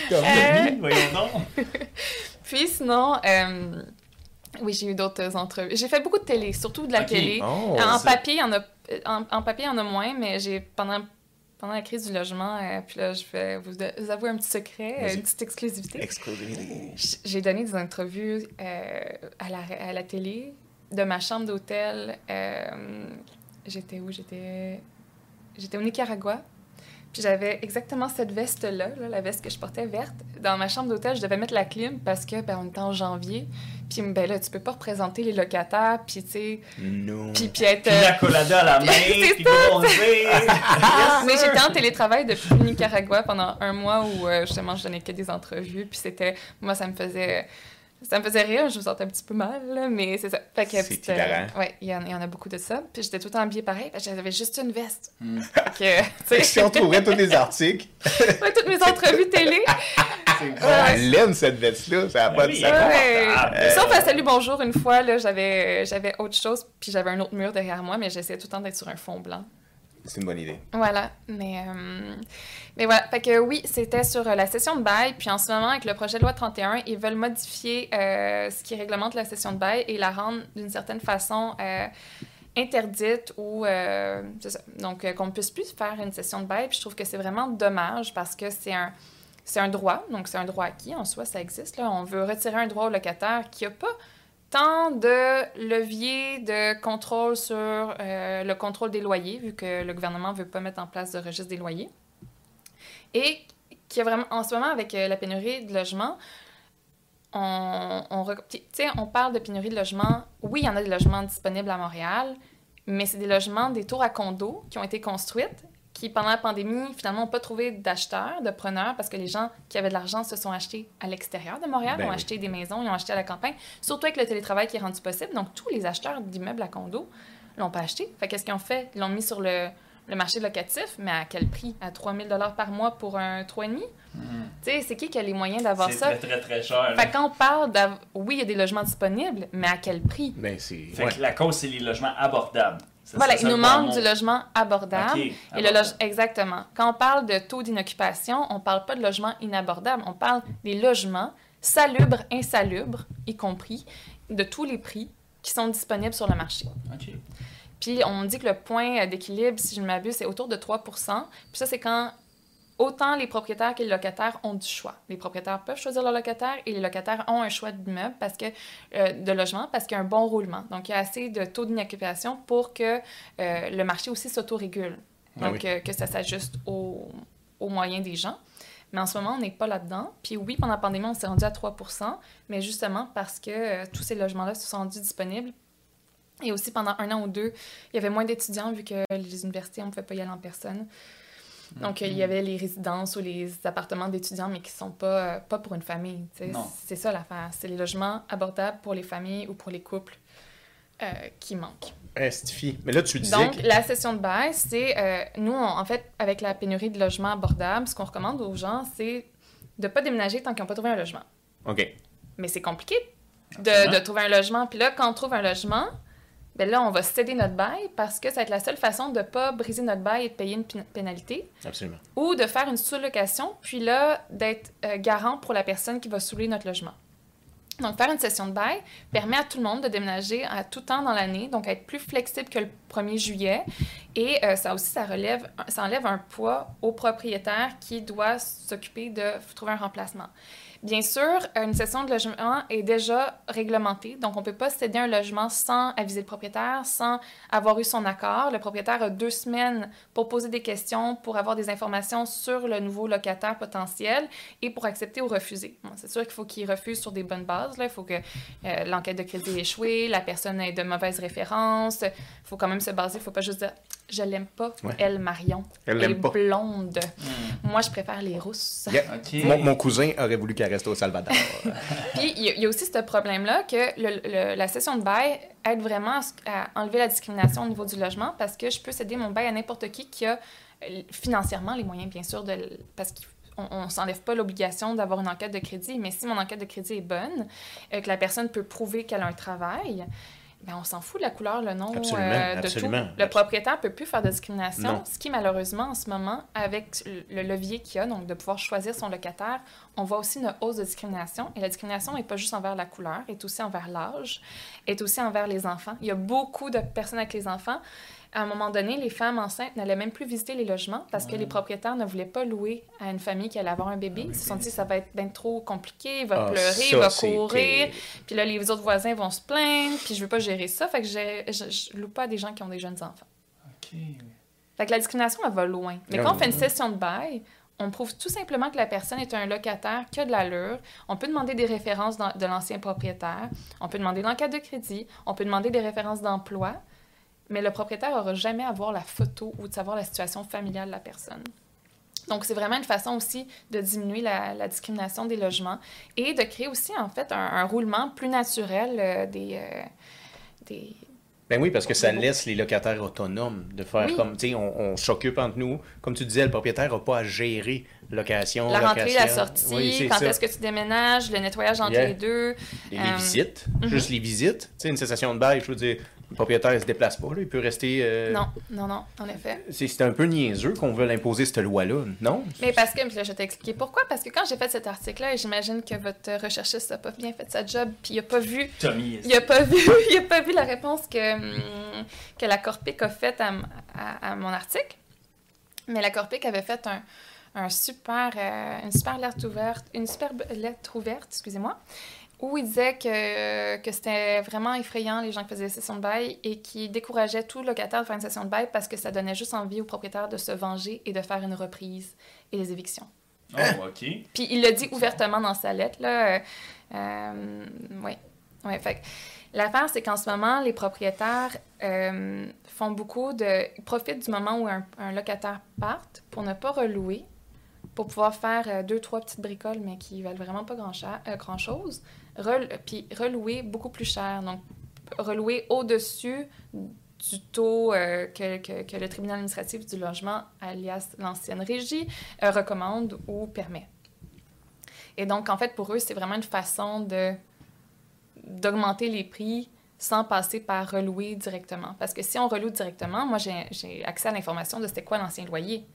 Tommy, euh... voyons donc. Puis sinon... Euh... Oui, j'ai eu d'autres entrevues. J'ai fait beaucoup de télé, surtout de la télé. Oh, en, papier, en, a, en, en, papier, il y en a moins, mais j'ai pendant pendant la crise du logement, euh, puis là, je vais vous, avouer un petit secret, euh, une petite exclusivité. Exclusivité. J'ai donné des entrevues euh, à, la, à la télé de ma chambre d'hôtel. j'étais où? J'étais... J'étais au Nicaragua. Puis j'avais exactement cette veste-là, la veste que je portais verte. Dans ma chambre d'hôtel, je devais mettre la clim parce que, ben, on était en janvier. Puis, ben là, tu peux pas représenter les locataires, puis tu sais... Non. Puis, puis être... Puis la colada à la main, puis bronzer! Mais j'étais en télétravail depuis le Nicaragua pendant un mois où, euh, justement, je donnais que des entrevues. Puis c'était... Moi, ça me faisait ça me faisait rire, je me sentais un petit peu mal, mais c'est ça. Fait que, c'est euh, ouais, il y, en, a beaucoup de ça. Puis j'étais tout le temps habillée pareil, j'avais juste une veste. Mm. que, si on trouverait tous les articles. ouais, toutes mes entrevues télé. Elle aime cette veste-là, ça n'a pas de sens. Sauf à Salut Bonjour, une fois, là, j'avais, j'avais autre chose, puis j'avais un autre mur derrière moi, mais j'essayais tout le temps d'être sur un fond blanc. C'est une bonne idée. Voilà, mais, euh, mais voilà. Fait que oui, c'était sur euh, la session de bail. Puis en ce moment, avec le projet de loi 31, ils veulent modifier euh, ce qui réglemente la session de bail et la rendre d'une certaine façon interdite ou ça. donc qu'on ne puisse plus faire une session de bail. Puis je trouve que c'est vraiment dommage parce que c'est un c'est un droit, donc c'est un droit acquis en soi, ça existe. Là. On veut retirer un droit au locataire qui n'a pas tant de leviers de contrôle sur euh, le contrôle des loyers, vu que le gouvernement ne veut pas mettre en place de registre des loyers. Et qui a vraiment, en ce moment, avec euh, la pénurie de logements, on, on, on parle de pénurie de logements. Oui, il y en a des logements disponibles à Montréal, mais c'est des logements, des tours à condos qui ont été construites qui, pendant la pandémie, finalement, n'ont pas trouvé d'acheteurs, de preneurs, parce que les gens qui avaient de l'argent se sont achetés à l'extérieur de Montréal, ben ont acheté des maisons, ils ont acheté à la campagne, surtout avec le télétravail qui est rendu possible. Donc, tous les acheteurs d'immeubles à condo l'ont pas acheté. Fait qu'est-ce qu'ils ont fait? Ils l'ont mis sur le, le, marché locatif, mais à quel prix? À 3000 par mois pour un 3,5? Mm. Tu sais, c'est qui qui a les moyens d'avoir ça? C'est très, très, très cher. Fait quand on parle Oui, il y a des logements disponibles, mais à quel prix? Ben, c'est... Fait que la cause, c'est les logements abordables voilà, il nous manque du logement abordable. et le Exactement. Quand on parle de taux d'inoccupation, on ne parle pas de logement inabordable, on parle des logements salubres, insalubres, y compris, de tous les prix qui sont disponibles sur le marché. Puis on dit que le point d'équilibre, si je ne m'abuse, c'est autour de 3% Puis ça, c'est quand autant les propriétaires que les locataires ont du choix. Les propriétaires peuvent choisir leur locataire et les locataires ont un choix d'immeuble parce que euh, de logement parce qu'il y a un bon roulement. Donc il y a assez de taux d'inoccupation pour que euh, le marché aussi s'autorégule. Ah Donc euh, que ça s'ajuste aux, aux moyens des gens. Mais en ce moment, on n'est pas là-dedans. Puis oui, pendant la pandémie, on s'est rendu à 3% mais justement parce que tous ces logements-là se sont rendus disponibles. Et aussi, pendant un an ou deux, il y avait moins d'étudiants vu que les universités, on ne pouvait pas y aller en personne. Donc, il y mm-hmm. avait les résidences ou les appartements d'étudiants, mais qui ne sont pas, pas pour une famille. C'est ça l'affaire. C'est les logements abordables pour les familles ou pour les couples euh, qui manquent. Estifie. Mais là, tu disais. Donc, la session de bail, c'est. Euh, nous, en fait, avec la pénurie de logements abordables, ce qu'on recommande aux gens, c'est de ne pas déménager tant qu'ils n'ont pas trouvé un logement. OK. Mais c'est compliqué de, de, trouver un logement. Puis là, quand on trouve un logement, ben là, on va céder notre bail parce que ça va être la seule façon de ne pas briser notre bail et de payer une pénalité. Absolument. Ou de faire une sous-location, puis là, d'être euh, garant pour la personne qui va soulever notre logement. Donc, faire une session de bail permet à tout le monde de déménager à tout temps dans l'année, donc être plus flexible que le 1er juillet. Et euh, ça aussi, ça, relève, ça enlève un poids au propriétaire qui doit s'occuper de trouver un remplacement. Bien sûr, une session de logement est déjà réglementée, donc on ne peut pas céder un logement sans aviser le propriétaire, sans avoir eu son accord. Le propriétaire a deux semaines pour poser des questions, pour avoir des informations sur le nouveau locataire potentiel et pour accepter ou refuser. c'est sûr qu'il faut qu'il refuse sur des bonnes bases. Il faut que euh, l'enquête de crédit ait échoué, la personne ait de mauvaises références. Il faut quand même se baser, il ne faut pas juste je l'aime pas, elle, Marion. Elle, est blonde. Hmm. Moi, je préfère les rousses. Mon, cousin aurait voulu qu'elle reste au Salvador. Puis, il y, a aussi ce problème-là que la session de bail aide vraiment à, enlever la discrimination au niveau du logement parce que je peux céder mon bail à n'importe qui qui a euh, financièrement les moyens, bien sûr, de, parce qu'on ne s'enlève pas l'obligation d'avoir une enquête de crédit, mais si mon enquête de crédit est bonne, euh, que la personne peut prouver qu'elle a un travail, ben, on s'en fout de la couleur, le nom euh, de tout. Le propriétaire ne peut plus faire de discrimination, ce qui malheureusement en ce moment, avec le levier qu'il a, donc de pouvoir choisir son locataire, on voit aussi une hausse de discrimination. Et la discrimination n'est pas juste envers la couleur, elle est aussi envers l'âge, est aussi envers les enfants. Il y a beaucoup de personnes avec les enfants à un moment donné, les femmes enceintes n'allaient même plus visiter les logements parce que les propriétaires ne voulaient pas louer à une famille qui allait avoir un bébé. Ils se sont dit ça va être bien trop compliqué, il va ah, pleurer, il va courir. Puis là, les autres voisins vont se plaindre, puis je veux pas gérer ça. Fait que je, ne loue pas à des gens qui ont des jeunes enfants. OK. Fait que la discrimination, elle va loin. Mais quand on fait une session de bail, on prouve tout simplement que la personne est un locataire qui a de l'allure. On peut demander des références de l'ancien propriétaire. On peut demander l'enquête de crédit. On peut demander des références d'emploi mais le propriétaire n'aura jamais à voir la photo ou de savoir la situation familiale de la personne. Donc, c'est vraiment une façon aussi de diminuer la, discrimination des logements et de créer aussi, en fait, un, roulement plus naturel euh, des, euh, des, Ben oui, parce que ça laisse les locataires autonomes de faire comme, tu sais, on, s'occupe entre nous. Comme tu disais, le propriétaire n'a pas à gérer location, La rentrée, la sortie, quand est-ce que tu déménages, le nettoyage entre les deux. Et les euh, visites, mhm. juste les visites. Tu sais, une cessation de bail, je veux dire, le propriétaire ne se déplace pas, là. il peut rester. Euh, non, non, non, en effet. C'est un peu niaiseux qu'on veut imposer cette loi-là, non? Mais parce que, je vais t'expliquer pourquoi. Parce que quand j'ai fait cet article-là, j'imagine que votre recherchiste n'a pas bien fait sa job, puis il n'a pas vu. Il n'a pas, vu, il a pas vu la réponse que, hum, que la Corpic a faite à, à, mon article. Mais la Corpic avait fait un, un super, euh, une super lettre ouverte, une super lettre ouverte, excusez-moi, où il disait que, que c'était vraiment effrayant les gens qui faisaient des sessions de bail et qui décourageaient tout locataire de faire une session de bail parce que ça donnait juste envie au propriétaire de se venger et de faire une reprise et des évictions. Oh, OK. Puis il le dit ouvertement dans sa lettre, là. Euh, oui. Ouais, fait L'affaire, c'est qu'en ce moment, les propriétaires euh, font beaucoup de. Ils profitent du moment où un, un locataire parte pour ne pas relouer, pour pouvoir faire euh, deux, trois petites bricoles, mais qui valent vraiment pas grand-chose puis relouer beaucoup plus cher. Donc, relouer au-dessus du taux euh, que, que, le tribunal administratif du logement, alias l'ancienne régie, euh, recommande ou permet. Et donc, en fait, pour eux, c'est vraiment une façon de d'augmenter les prix sans passer par relouer directement. Parce que si on reloue directement, moi, j'ai accès à l'information de c'était quoi l'ancien loyer.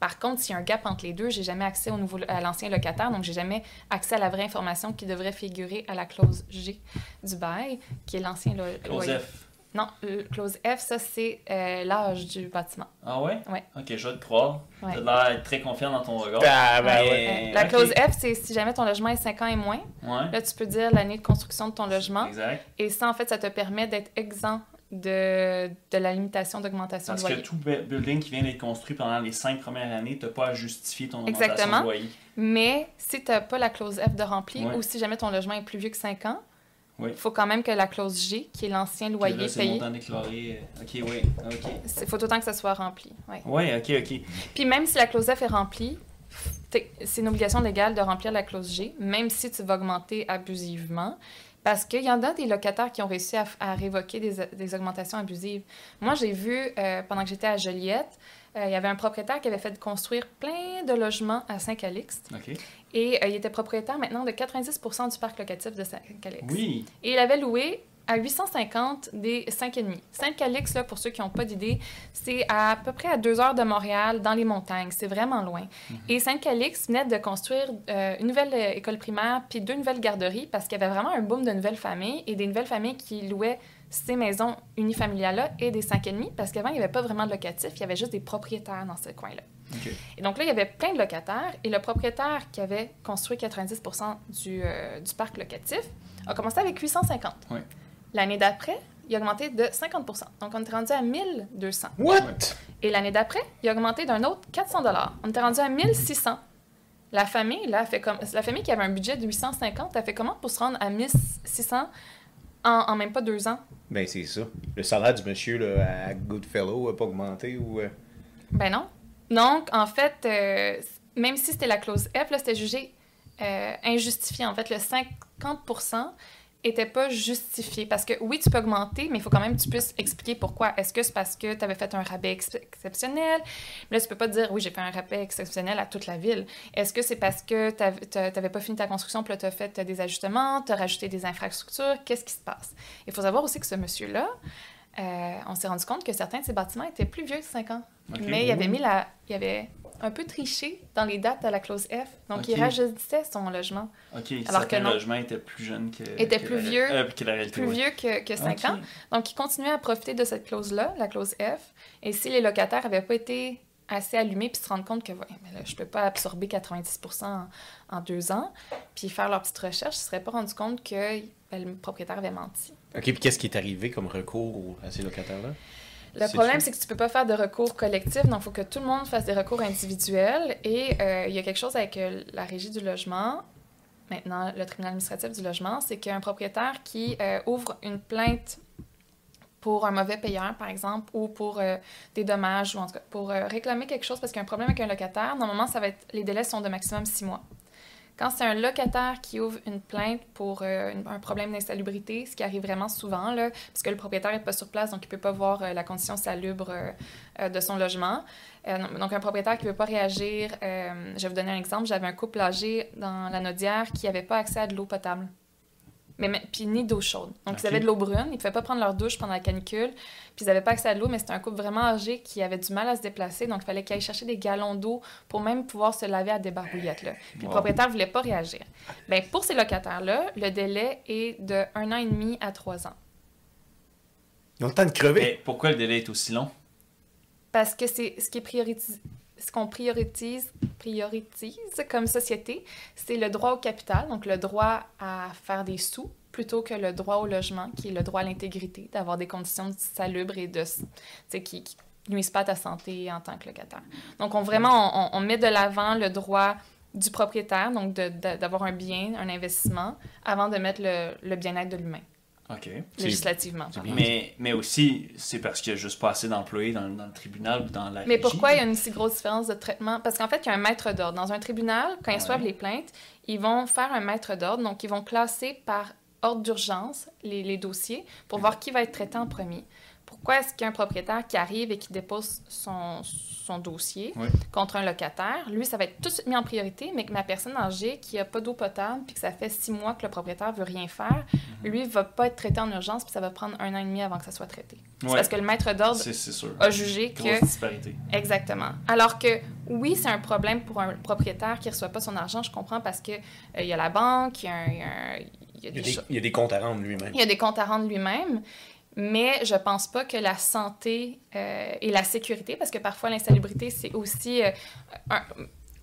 Par contre, s'il y a un gap entre les deux, j'ai jamais accès au nouveau, à l'ancien locataire, donc j'ai jamais accès à la vraie information qui devrait figurer à la clause G du bail, qui est l'ancien loyer. Clause F. Non, clause F, ça, c'est euh, l'âge du bâtiment. Ah ouais? Oui. Ok, je vais te croire. Ouais. Tu as l'air très confiant dans ton regard. Ah, ben ouais. La clause F, c'est si jamais ton logement est 5 ans et moins. Là, tu peux dire l'année de construction de ton logement. Exact. Et ça, en fait, ça te permet d'être exempt de, de la limitation d'augmentation de loyer. Parce que tout building qui vient d'être construit pendant les cinq premières années, tu n'as pas à justifier ton augmentation de loyer. Mais si tu n'as pas la clause F de rempli ou si jamais ton logement est plus vieux que 5 ans, il faut quand même que la clause G, qui est l'ancien loyer là, payé. Le montant déclaré. Euh, OK, oui. OK. Il faut autant que ça soit rempli. Oui, ouais, OK, OK. Puis même si la clause F est remplie, c'est une obligation légale de remplir la clause G, même si tu vas augmenter abusivement. Parce qu'il y en a des locataires qui ont réussi à, révoquer des, des, augmentations abusives. Moi, j'ai vu, euh, pendant que j'étais à Joliette, euh, il y avait un propriétaire qui avait fait construire plein de logements à Saint-Calixte. Et euh, il était propriétaire maintenant de 90% du parc locatif de Saint-Calixte. Oui. Et il avait loué à 850 des 5,5. Sainte-Calix, là, pour ceux qui n'ont pas d'idée, c'est à, peu près à deux heures de Montréal, dans les montagnes. C'est vraiment loin. Mhm. Et Sainte-Calix venait de construire euh, une nouvelle école primaire puis deux nouvelles garderies parce qu'il y avait vraiment un boom de nouvelles familles et des nouvelles familles qui louaient ces maisons unifamiliales-là et des 5,5 parce qu'avant, il n'y avait pas vraiment de locatifs, il y avait juste des propriétaires dans ce coin-là. Et donc là, il y avait plein de locataires et le propriétaire qui avait construit 90 du, euh, du, parc locatif a commencé avec 850. L'année d'après, il a augmenté de 50 Donc, on est rendu à 1200. What? Et l'année d'après, il a augmenté d'un autre 400 On est rendu à 1600. La famille, là, fait comme... la famille qui avait un budget de 850, a fait comment pour se rendre à 1600 en, en même pas deux ans? Ben, c'est ça. Le salaire du monsieur là, à Goodfellow n'a pas augmenté ou. Euh? Ben non. Donc, en fait, euh, même si c'était la clause F, c'était jugé euh, injustifié. En fait, le 50 était pas justifié. Parce que oui, tu peux augmenter, mais il faut quand même que tu puisses expliquer pourquoi. Est-ce que c'est parce que tu avais fait un rabais exceptionnel? Mais là, tu peux pas dire oui, j'ai fait un rabais exceptionnel à toute la ville. Est-ce que c'est parce que tu n'avais pas fini ta construction, puis là, tu as fait des ajustements, tu as rajouté des infrastructures? Qu'est-ce qui se passe? Il faut savoir aussi que ce monsieur-là, euh, on s'est rendu compte que certains de ces bâtiments étaient plus vieux que 5 ans. Mais il avait mis la, il avait un peu triché dans les dates à la clause F. Donc, il rajeunissait son logement. OK. Alors que le logement était plus jeune que... Était plus vieux, euh, que la réalité, plus vieux que, que 5 ans. Donc, il continuait à profiter de cette clause-là, la clause F. Et si les locataires n'avaient pas été assez allumés puis se rendre compte que ouais, mais là, je peux pas absorber 90% en, deux ans, puis faire leur petite recherche, ils ne se seraient pas rendu compte que ben, le propriétaire avait menti. OK, puis qu'est-ce qui est arrivé comme recours à ces locataires-là? Le problème, c'est que tu peux pas faire de recours collectif, donc il faut que tout le monde fasse des recours individuels. Et euh, il y a quelque chose avec euh, la régie du logement, maintenant le tribunal administratif du logement, c'est qu'un propriétaire qui euh, ouvre une plainte pour un mauvais payeur, par exemple, ou pour des dommages, ou en tout cas pour réclamer quelque chose parce qu'il y a un problème avec un locataire, normalement, ça va être, les délais sont de maximum six mois. Quand c'est un locataire qui ouvre une plainte pour euh, un problème d'insalubrité, ce qui arrive vraiment souvent, là, le propriétaire n'est pas sur place, donc il ne peut pas voir euh, la condition salubre euh, de son logement. donc, un propriétaire qui ne veut pas réagir, je vais vous donner un exemple. J'avais un couple âgé dans la Nodière qui n'avait pas accès à de l'eau potable mais, puis ni d'eau chaude. Donc, ils avaient de l'eau brune, ils ne pouvaient pas prendre leur douche pendant la canicule, puis ils n'avaient pas accès à de l'eau, mais c'était un couple vraiment âgé qui avait du mal à se déplacer, donc il fallait qu'ils aillent chercher des galons d'eau pour même pouvoir se laver à des barbouillettes. Là. Puis le propriétaire ne voulait pas réagir. Bien, pour ces locataires-là, le délai est de un an et demi à trois ans. Ils ont le temps de crever. Mais pourquoi le délai est aussi long? Parce que c'est ce qui est prioritaire ce qu'on priorise, prioritise comme société, c'est le droit au capital, donc le droit à faire des sous, plutôt que le droit au logement, qui est le droit à l'intégrité, d'avoir des conditions salubres et de, qui, qui nuisent pas à ta santé en tant que locataire. Donc, on, vraiment, on, met de l'avant le droit du propriétaire, donc d'avoir un bien, un investissement, avant de mettre le bien-être de l'humain. OK. Législativement. Mais, mais aussi, c'est parce qu'il n'y a juste pas assez d'employés dans, dans, le tribunal ou dans la Mais pourquoi il y a une si grosse différence de traitement? Parce qu'en fait, il y a un maître d'ordre. Dans un tribunal, quand ils reçoivent les plaintes, ils vont faire un maître d'ordre. Donc, ils vont classer par ordre d'urgence les, les, dossiers pour voir qui va être traité en premier pourquoi est-ce qu'il y a un propriétaire qui arrive et qui dépose son, son dossier contre un locataire? Lui, ça va être tout de suite mis en priorité, mais que ma personne âgée qui n'a pas d'eau potable puis que ça fait six mois que le propriétaire veut rien faire, mhm. lui, ne va pas être traité en urgence puis ça va prendre un an et demi avant que ça soit traité. C'est parce que le maître d'ordre a jugé que... disparité. Exactement. Alors que, oui, c'est un problème pour un propriétaire qui ne reçoit pas son argent, je comprends, parce qu'il euh, y a la banque, il y a, il y a, des, il y a des comptes à rendre lui-même. Il y a des comptes à rendre lui-même. Mais je pense pas que la santé euh, et la sécurité, parce que parfois l'insalubrité, c'est aussi euh,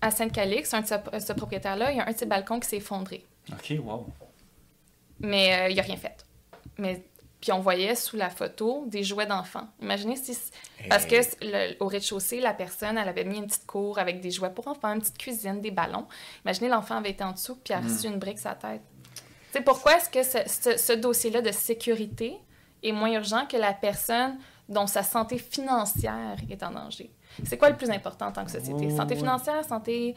à Sainte-Calix, un ce, propriétaire-là, il y a un de ses balcons qui s'est effondré. OK, wow. Mais euh, il n'y a rien fait. Mais puis on voyait sous la photo des jouets d'enfants. Imaginez si... Parce que au rez-de-chaussée, la personne, elle avait mis une petite cour avec des jouets pour enfants, une petite cuisine, des ballons. Imaginez l'enfant avait été en dessous puis a reçu hmm. une brique sur la tête. C'est pourquoi est-ce que ce, ce dossier-là de sécurité est moins urgent que la personne dont sa santé financière est en danger. C'est quoi le plus important en tant que société? Santé financière, santé,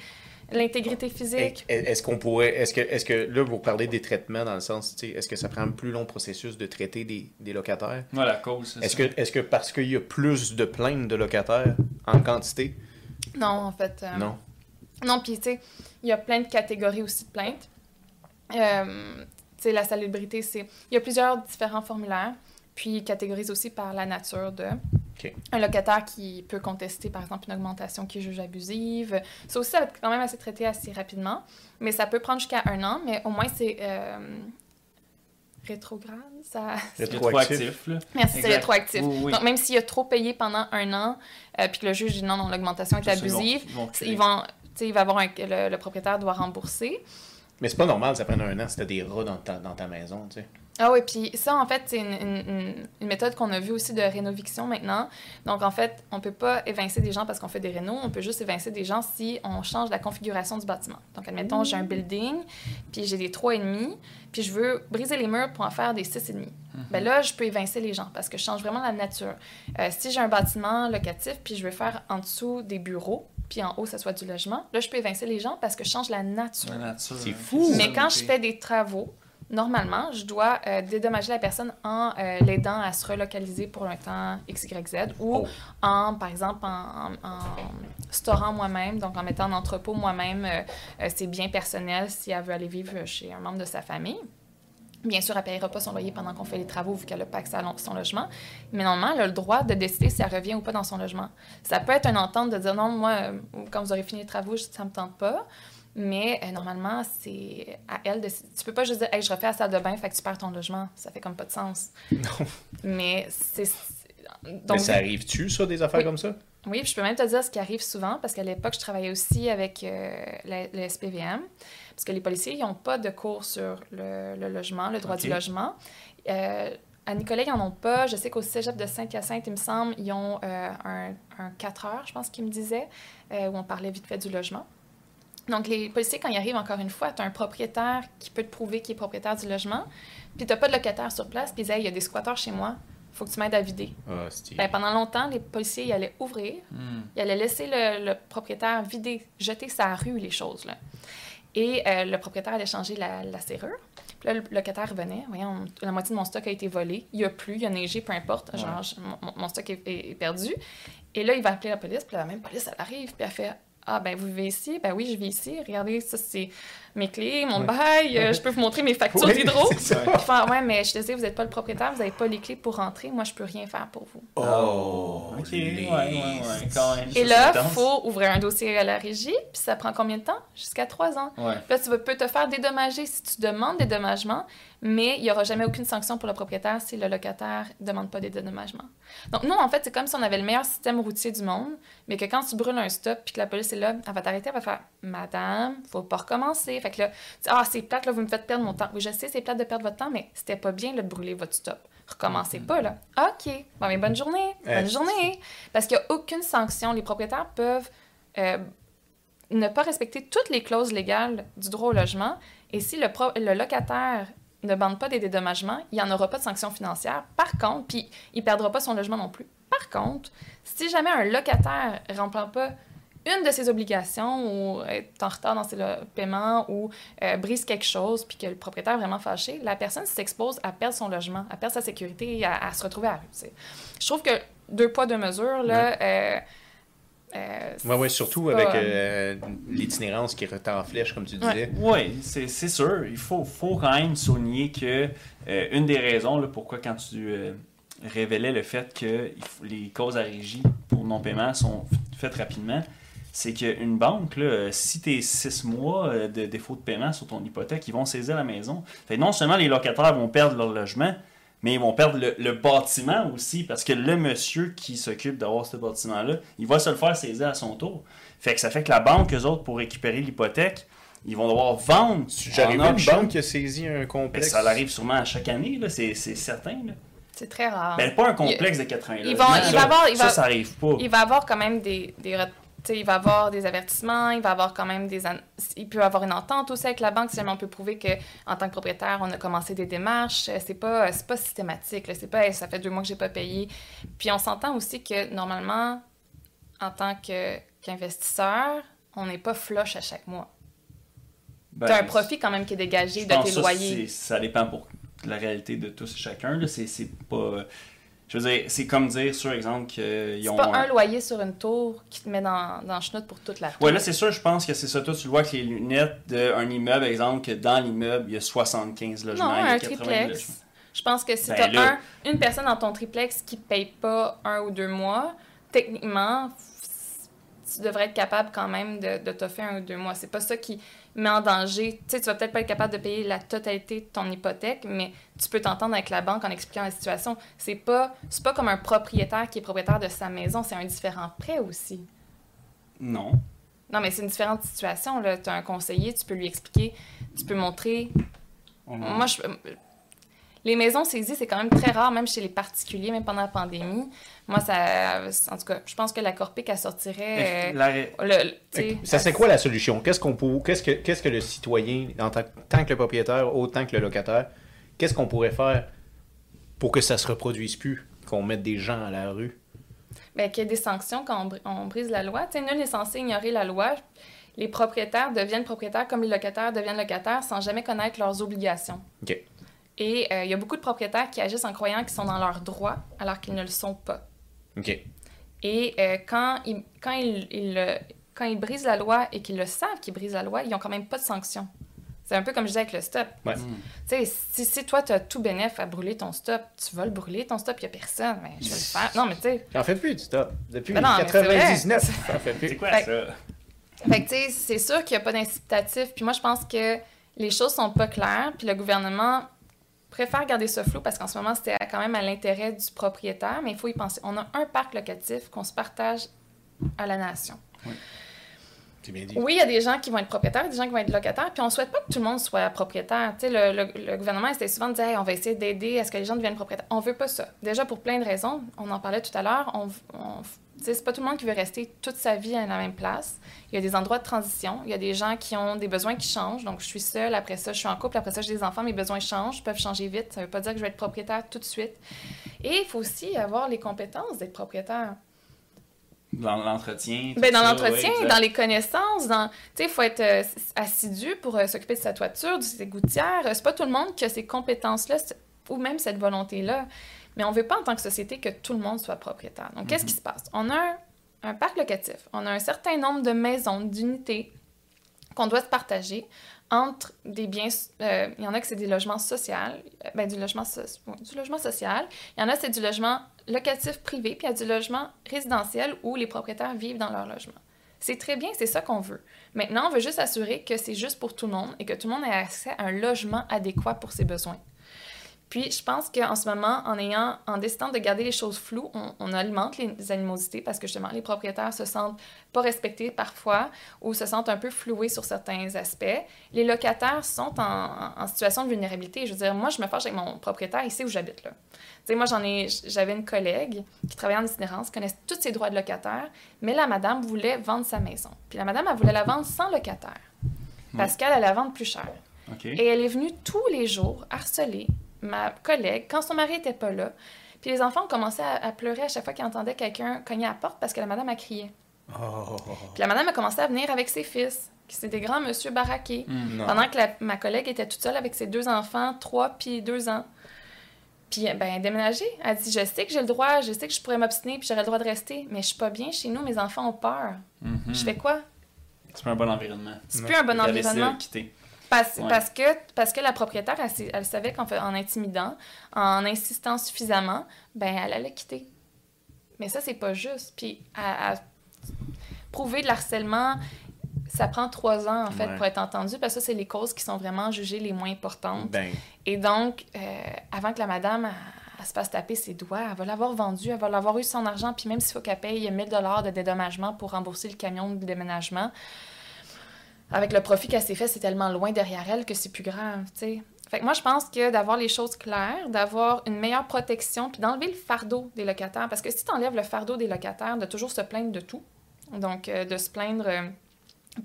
l'intégrité physique? Est-ce qu'on pourrait, est-ce que, est-ce que là, vous parlez des traitements dans le sens, est-ce que ça prend un plus long processus de traiter des, des locataires? Voilà, la cause, est-ce que, est-ce que parce qu'il y a plus de plaintes de locataires en quantité? Non, en fait. Euh, non. Non, puis tu sais, il y a plein de catégories aussi de plaintes. Euh, sais, la salubrité, c'est... Il y a plusieurs différents formulaires, puis ils catégorisent aussi par la nature de... Un locataire qui peut contester, par exemple, une augmentation qu'il juge abusive. Ça aussi, ça va être quand même assez traité assez rapidement, mais ça peut prendre jusqu'à un an, mais au moins, c'est... Euh, rétrograde, ça... Rétroactif, là. Merci, c'est rétroactif. Donc, même s'il a trop payé pendant un an, euh, puis que le juge dit non, non, l'augmentation est abusive, ils vont, il va avoir le, propriétaire doit rembourser. Mais c'est pas normal, ça prenne un an si t'as des rats dans ta, dans ta maison, tu sais. Ah oui, puis ça, en fait, c'est une, une, méthode qu'on a vue aussi de rénoviction maintenant. Donc, en fait, on peut pas évincer des gens parce qu'on fait des rénaux, on peut juste évincer des gens si on change la configuration du bâtiment. Donc, admettons, j'ai un building, puis j'ai des 3,5, puis je veux briser les murs pour en faire des 6,5. Mm Bien là, je peux évincer les gens parce que je change vraiment la nature. Euh, si j'ai un bâtiment locatif, puis je veux faire en dessous des bureaux, puis en haut, ça soit du logement, là, je peux évincer les gens parce que je change la nature. La nature. C'est fou! Mais quand je fais des travaux, normalement, je dois euh, dédommager la personne en euh, l'aidant à se relocaliser pour un temps X, Y, Z ou oh. en, par exemple, en, en, storant moi-même, donc en mettant en entrepôt moi-même euh, ses biens personnels si elle veut aller vivre chez un membre de sa famille. Bien sûr, elle ne payera pas son loyer pendant qu'on fait les travaux vu qu'elle n'a pas accès à son logement. Mais normalement, elle a le droit de décider si elle revient ou pas dans son logement. Ça peut être une entente de dire non, moi, quand vous aurez fini les travaux, ça ne me tente pas. Mais euh, normalement, c'est à elle de. Tu peux pas juste dire, hey, je refais la salle de bain, fait que tu perds ton logement. Ça fait comme pas de sens. Non. Mais c'est. Donc, Mais ça arrive-tu, ça, des affaires comme ça? Oui, puis je peux même te dire ce qui arrive souvent, parce qu'à l'époque, je travaillais aussi avec euh, le, SPVM, parce que les policiers, ils n'ont pas de cours sur le, logement, le droit du logement. Euh, à Nicolet, ils n'en ont pas. Je sais qu'au cégep de Saint-Hyacinthe, il me semble, ils ont un, un 4 heures, je pense qu'ils me disaient, où on parlait vite fait du logement. Donc, les policiers, quand ils arrivent, encore une fois, tu as un propriétaire qui peut te prouver qu'il est propriétaire du logement, puis tu n'as pas de locataire sur place, puis ils disent il y a des squatteurs chez moi, faut que tu m'aides à vider. Ah, ben, pendant longtemps, les policiers ils allaient ouvrir, hmm. ils allaient laisser le, propriétaire vider, jeter sa rue, les choses. Là. Et euh, le propriétaire allait changer la, serrure. Puis là, le locataire revenait. Voyons, la moitié de mon stock a été volé. Il n'y a plus, il y a neigé, peu importe. Genre, mon, stock est, perdu. Et là, il va appeler la police. Puis la même police, elle arrive. Puis elle fait ah, ben vous vivez ici? Ben oui, je vis ici. Regardez, ça, c'est mes clés, mon bail. Euh, je peux vous montrer mes factures d'hydro. ouais, mais je te dis, vous n'êtes pas le propriétaire, vous n'avez pas les clés pour rentrer. Moi, je peux rien faire pour vous. Oh, OK. Ouais, ouais, ouais. Et là, il faut ouvrir un dossier à la régie. Puis ça prend combien de temps? Jusqu'à trois ans. Ouais. Là, tu peux te faire dédommager si tu demandes dédommagement, mais il n'y aura jamais aucune sanction pour le propriétaire si le locataire ne demande pas des dédommagements. Donc, nous, en fait, c'est comme si on avait le meilleur système routier du monde, mais que quand tu brûles un stop puis que la police est là, elle va t'arrêter, elle va faire Madame, faut pas recommencer. Fait que là, ah, c'est plate, là, vous me faites perdre mon temps. Oui, je sais, c'est plate de perdre votre temps, mais c'était pas bien de brûler votre stop. Recommencez pas, là. OK. Bon, mais bonne journée. Bonne journée. Parce qu'il n'y a aucune sanction. Les propriétaires peuvent euh, ne pas respecter toutes les clauses légales du droit au logement. Et si le, le locataire ne bande pas des dédommagements, il n'y en aura pas de sanctions financières. Par contre, puis il ne perdra pas son logement non plus. Par contre, si jamais un locataire ne remplit pas une de ses obligations ou est en retard dans ses paiements ou euh, brise quelque chose, puis que le propriétaire est vraiment fâché, la personne s'expose à perdre son logement, à perdre sa sécurité, à, à se retrouver à la rue. Je trouve que deux poids, deux mesures, là, euh, euh, oui, ouais, surtout avec euh, l'itinérance qui est en flèche, comme tu disais. Oui, c'est sûr. Il faut, faut quand même souligner que euh, une des raisons là, pourquoi, quand tu révélais le fait que les causes à régie pour non-paiement sont faites rapidement, c'est qu'une banque, là, si tu es six mois de défaut de paiement sur ton hypothèque, ils vont saisir la maison. Fait non seulement les locataires vont perdre leur logement, mais ils vont perdre le, bâtiment aussi, parce que le monsieur qui s'occupe d'avoir ce bâtiment-là, il va se le faire saisir à son tour. Fait que ça fait que la banque, eux autres, pour récupérer l'hypothèque, ils vont devoir vendre. J'arrive une banque qui a saisi un complexe. ça arrive sûrement à chaque année, c'est certain. C'est très rare. Mais ben, pas un complexe de 80 il, va, il va avoir, il ça, ça arrive pas. Il va avoir quand même des, des il va avoir des avertissements, il va avoir quand même des... Il peut avoir une entente aussi avec la banque si jamais on peut prouver qu'en tant que propriétaire, on a commencé des démarches. C'est pas, pas systématique. C'est pas ça fait deux mois que j'ai pas payé. Puis on s'entend aussi que normalement, en tant qu'investisseur, on n'est pas flush à chaque mois. Ben, tu as un profit quand même qui est dégagé de tes loyers. Ça dépend pour la réalité de tous et chacun. C'est pas Je veux dire, c'est comme dire, sur exemple, qu'ils C'est ont. pas un loyer sur une tour qui te met dans, dans chenoute pour toute la tour. Ouais, là, c'est sûr, je pense que c'est ça. Toi, tu le vois avec les lunettes d'un immeuble, exemple, que dans l'immeuble, il y a 75 logements. non, un 80 triplex. Je pense que si Ben t'as là- un, une personne dans ton triplex qui paye pas un ou deux mois, techniquement, tu devrais être capable quand même de, de t'offrir un ou deux mois. C'est pas ça qui met en danger. Tu sais, tu vas peut-être pas être capable de payer la totalité de ton hypothèque, mais tu peux t'entendre avec la banque en expliquant la situation. C'est pas, c'est pas comme un propriétaire qui est propriétaire de sa maison, c'est un différent prêt aussi. Non. Non, mais c'est une différente situation. Tu as un conseiller, tu peux lui expliquer, tu peux montrer On- moi, je... les maisons saisies, c'est quand même très rare, même chez les particuliers, même pendant la pandémie. Moi, ça. En tout cas, je pense que la Corpic, elle sortirait. euh, La- le- le- tu sais, Ça serait quoi la solution? Qu'est-ce qu'on peut, qu'est-ce que, qu'est-ce que le citoyen, en tant, tant que le propriétaire, autant que le locataire, qu'est-ce qu'on pourrait faire pour que ça se reproduise plus, qu'on mette des gens à la rue? ben, qu'il y ait des sanctions quand on, br- on brise la loi. Tu sais, nul n'est censé ignorer la loi. Les propriétaires deviennent propriétaires comme les locataires deviennent locataires sans jamais connaître leurs obligations. OK. Et euh, il y a beaucoup de propriétaires qui agissent en croyant qu'ils sont dans leurs droits alors qu'ils ne le sont pas. OK. Et euh, quand, ils, quand, ils, quand ils brisent la loi et qu'ils le savent qu'ils brisent la loi, ils n'ont quand même pas de sanction. C'est un peu comme je disais avec le stop. Ouais. Hmm. Tu sais, si, si toi, tu as tout bénéf à brûler ton stop, tu vas le brûler, ton stop, il n'y a personne, mais je vais le faire. Non, mais tu sais, J'en fais plus du stop. Depuis Ben non, mais c'est vrai. 99, j'en fais C'est plus. quoi Fait- ça? Fait que, tu sais, c'est sûr qu'il n'y a pas d'incitatif. Puis moi, je pense que les choses sont pas claires. Puis le gouvernement préfère garder ça flou parce qu'en ce moment, c'était quand même à l'intérêt du propriétaire. Mais il faut y penser. On a un parc locatif qu'on se partage à la nation. C'est bien dit. Oui, il y a des gens qui vont être propriétaires, des gens qui vont être locataires, puis on souhaite pas que tout le monde soit propriétaire. Tu sais, le, le- le gouvernement essaie souvent de dire Hey, on va essayer d'aider à ce que les gens deviennent propriétaires. On veut pas ça. Déjà pour plein de raisons. On en parlait tout à l'heure. On, on- c'est pas tout le monde qui veut rester toute sa vie à la même place. Il y a des endroits de transition. Il y a des gens qui ont des besoins qui changent. Donc, je suis seule, après ça, je suis en couple, après ça, j'ai des enfants, mes besoins changent, peuvent changer vite. Ça veut pas dire que je vais être propriétaire tout de suite. Et il faut aussi avoir les compétences d'être propriétaire. Dans l'entretien. Ben, dans l'entretien, ouais, dans les connaissances, dans... Tu sais, il faut être euh, assidu pour euh, s'occuper de sa toiture, de ses gouttières. Euh, C'est pas tout le monde qui a ces compétences-là ou même cette volonté-là. Mais on veut pas, en tant que société, que tout le monde soit propriétaire. Donc, qu'est-ce qui se passe? On a un, un parc locatif. On a un certain nombre de maisons, d'unités qu'on doit se partager entre des biens... euh, il y en a que c'est des logements sociaux, euh, ben, du, logement so- du logement social. Il y en a, c'est du logement locatif privé, puis il y a du logement résidentiel où les propriétaires vivent dans leur logement. C'est très bien, c'est ça qu'on veut. Maintenant, on veut juste assurer que c'est juste pour tout le monde et que tout le monde ait accès à un logement adéquat pour ses besoins. Puis, je pense qu'en ce moment, en ayant, en décidant de garder les choses floues, on, on alimente les animosités parce que justement, les propriétaires se sentent pas respectés parfois ou se sentent un peu floués sur certains aspects. Les locataires sont en, situation de vulnérabilité. Je veux dire, moi, je me fâche avec mon propriétaire ici où j'habite là. Tu sais, moi, j'en ai, j'avais une collègue qui travaillait en itinérance, connaissait tous ses droits de locataire, mais la madame voulait vendre sa maison. Puis la madame, elle voulait la vendre sans locataire parce qu'elle allait la vendre plus cher. Et elle est venue tous les jours harceler ma collègue quand son mari était pas là. Puis les enfants ont commencé à, à pleurer à chaque fois qu'ils entendaient quelqu'un cogner à la porte parce que la madame a crié. Oh, Puis la madame a commencé à venir avec ses fils, qui c'est des grands monsieur baraqués. Non. Pendant que la- ma collègue était toute seule avec ses deux enfants, trois puis deux ans. Puis, ben, elle déménagé. Elle dit Je sais que j'ai le droit, je sais que je pourrais m'obstiner, puis j'aurais le droit de rester, mais je suis pas bien chez nous, mes enfants ont peur. Mhm. Je fais quoi? C'est pas un bon environnement. C'est plus un bon environnement. quitter. Parce, Ouais. parce, que, parce que la propriétaire, elle, savait qu'en en intimidant, en insistant suffisamment, ben elle allait quitter. Mais ça, c'est pas juste. Puis, à, à prouver de l'harcèlement, ça prend trois ans, en fait, Ouais. pour être entendu, parce que ça, c'est les causes qui sont vraiment jugées les moins importantes. Ben, Et donc, euh, avant que la madame elle, elle se fasse taper ses doigts, elle va l'avoir vendu, elle va l'avoir eu son argent, puis même s'il faut qu'elle paye 1000 dollars de dédommagement pour rembourser le camion de déménagement, avec le profit qu'elle s'est fait, c'est tellement loin derrière elle que c'est plus grave, tu. Fait que moi, je pense que d'avoir les choses claires, d'avoir une meilleure protection, puis d'enlever le fardeau des locataires, parce que si tu enlèves le fardeau des locataires, de toujours se plaindre de tout, donc euh, de se plaindre, euh,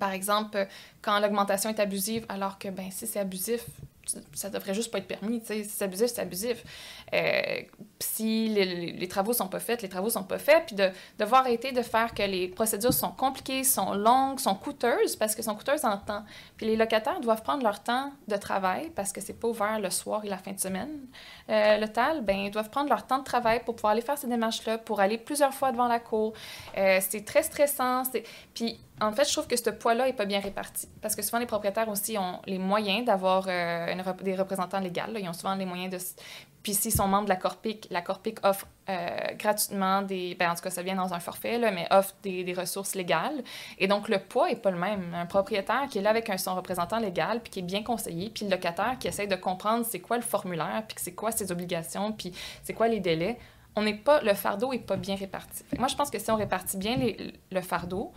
par exemple, euh, quand l'augmentation est abusive, alors que, ben, si c'est abusif, ça devrait juste pas être permis. Si c'est abusif, c'est abusif. Euh, si les, les- les travaux sont pas faits, les travaux sont pas faits. Puis de devoir arrêter de faire que les procédures sont compliquées, sont longues, sont coûteuses, parce que sont coûteuses en temps. Puis les locataires doivent prendre leur temps de travail, parce que c'est pas ouvert le soir et la fin de semaine. Euh, le TAL, ben, ils doivent prendre leur temps de travail pour pouvoir aller faire ces démarches-là, pour aller plusieurs fois devant la cour. Euh, c'est très stressant. Puis, en fait, je trouve que ce poids-là n'est pas bien réparti. Parce que souvent, les propriétaires aussi ont les moyens d'avoir euh, des représentants légaux. Ils ont souvent les moyens de... Puis s'ils sont membres de la Corpic, la Corpic offre euh, gratuitement des... Ben, en tout cas, ça vient dans un forfait, mais offre des, des ressources légales. Et donc, le poids n'est pas le même. Un propriétaire qui est là avec son représentant légal, puis qui est bien conseillé, puis le locataire qui essaie de comprendre c'est quoi le formulaire, puis c'est quoi ses obligations, puis c'est quoi les délais, on n'est pas... Le fardeau n'est pas bien réparti. Moi, je pense que si on répartit bien le fardeau,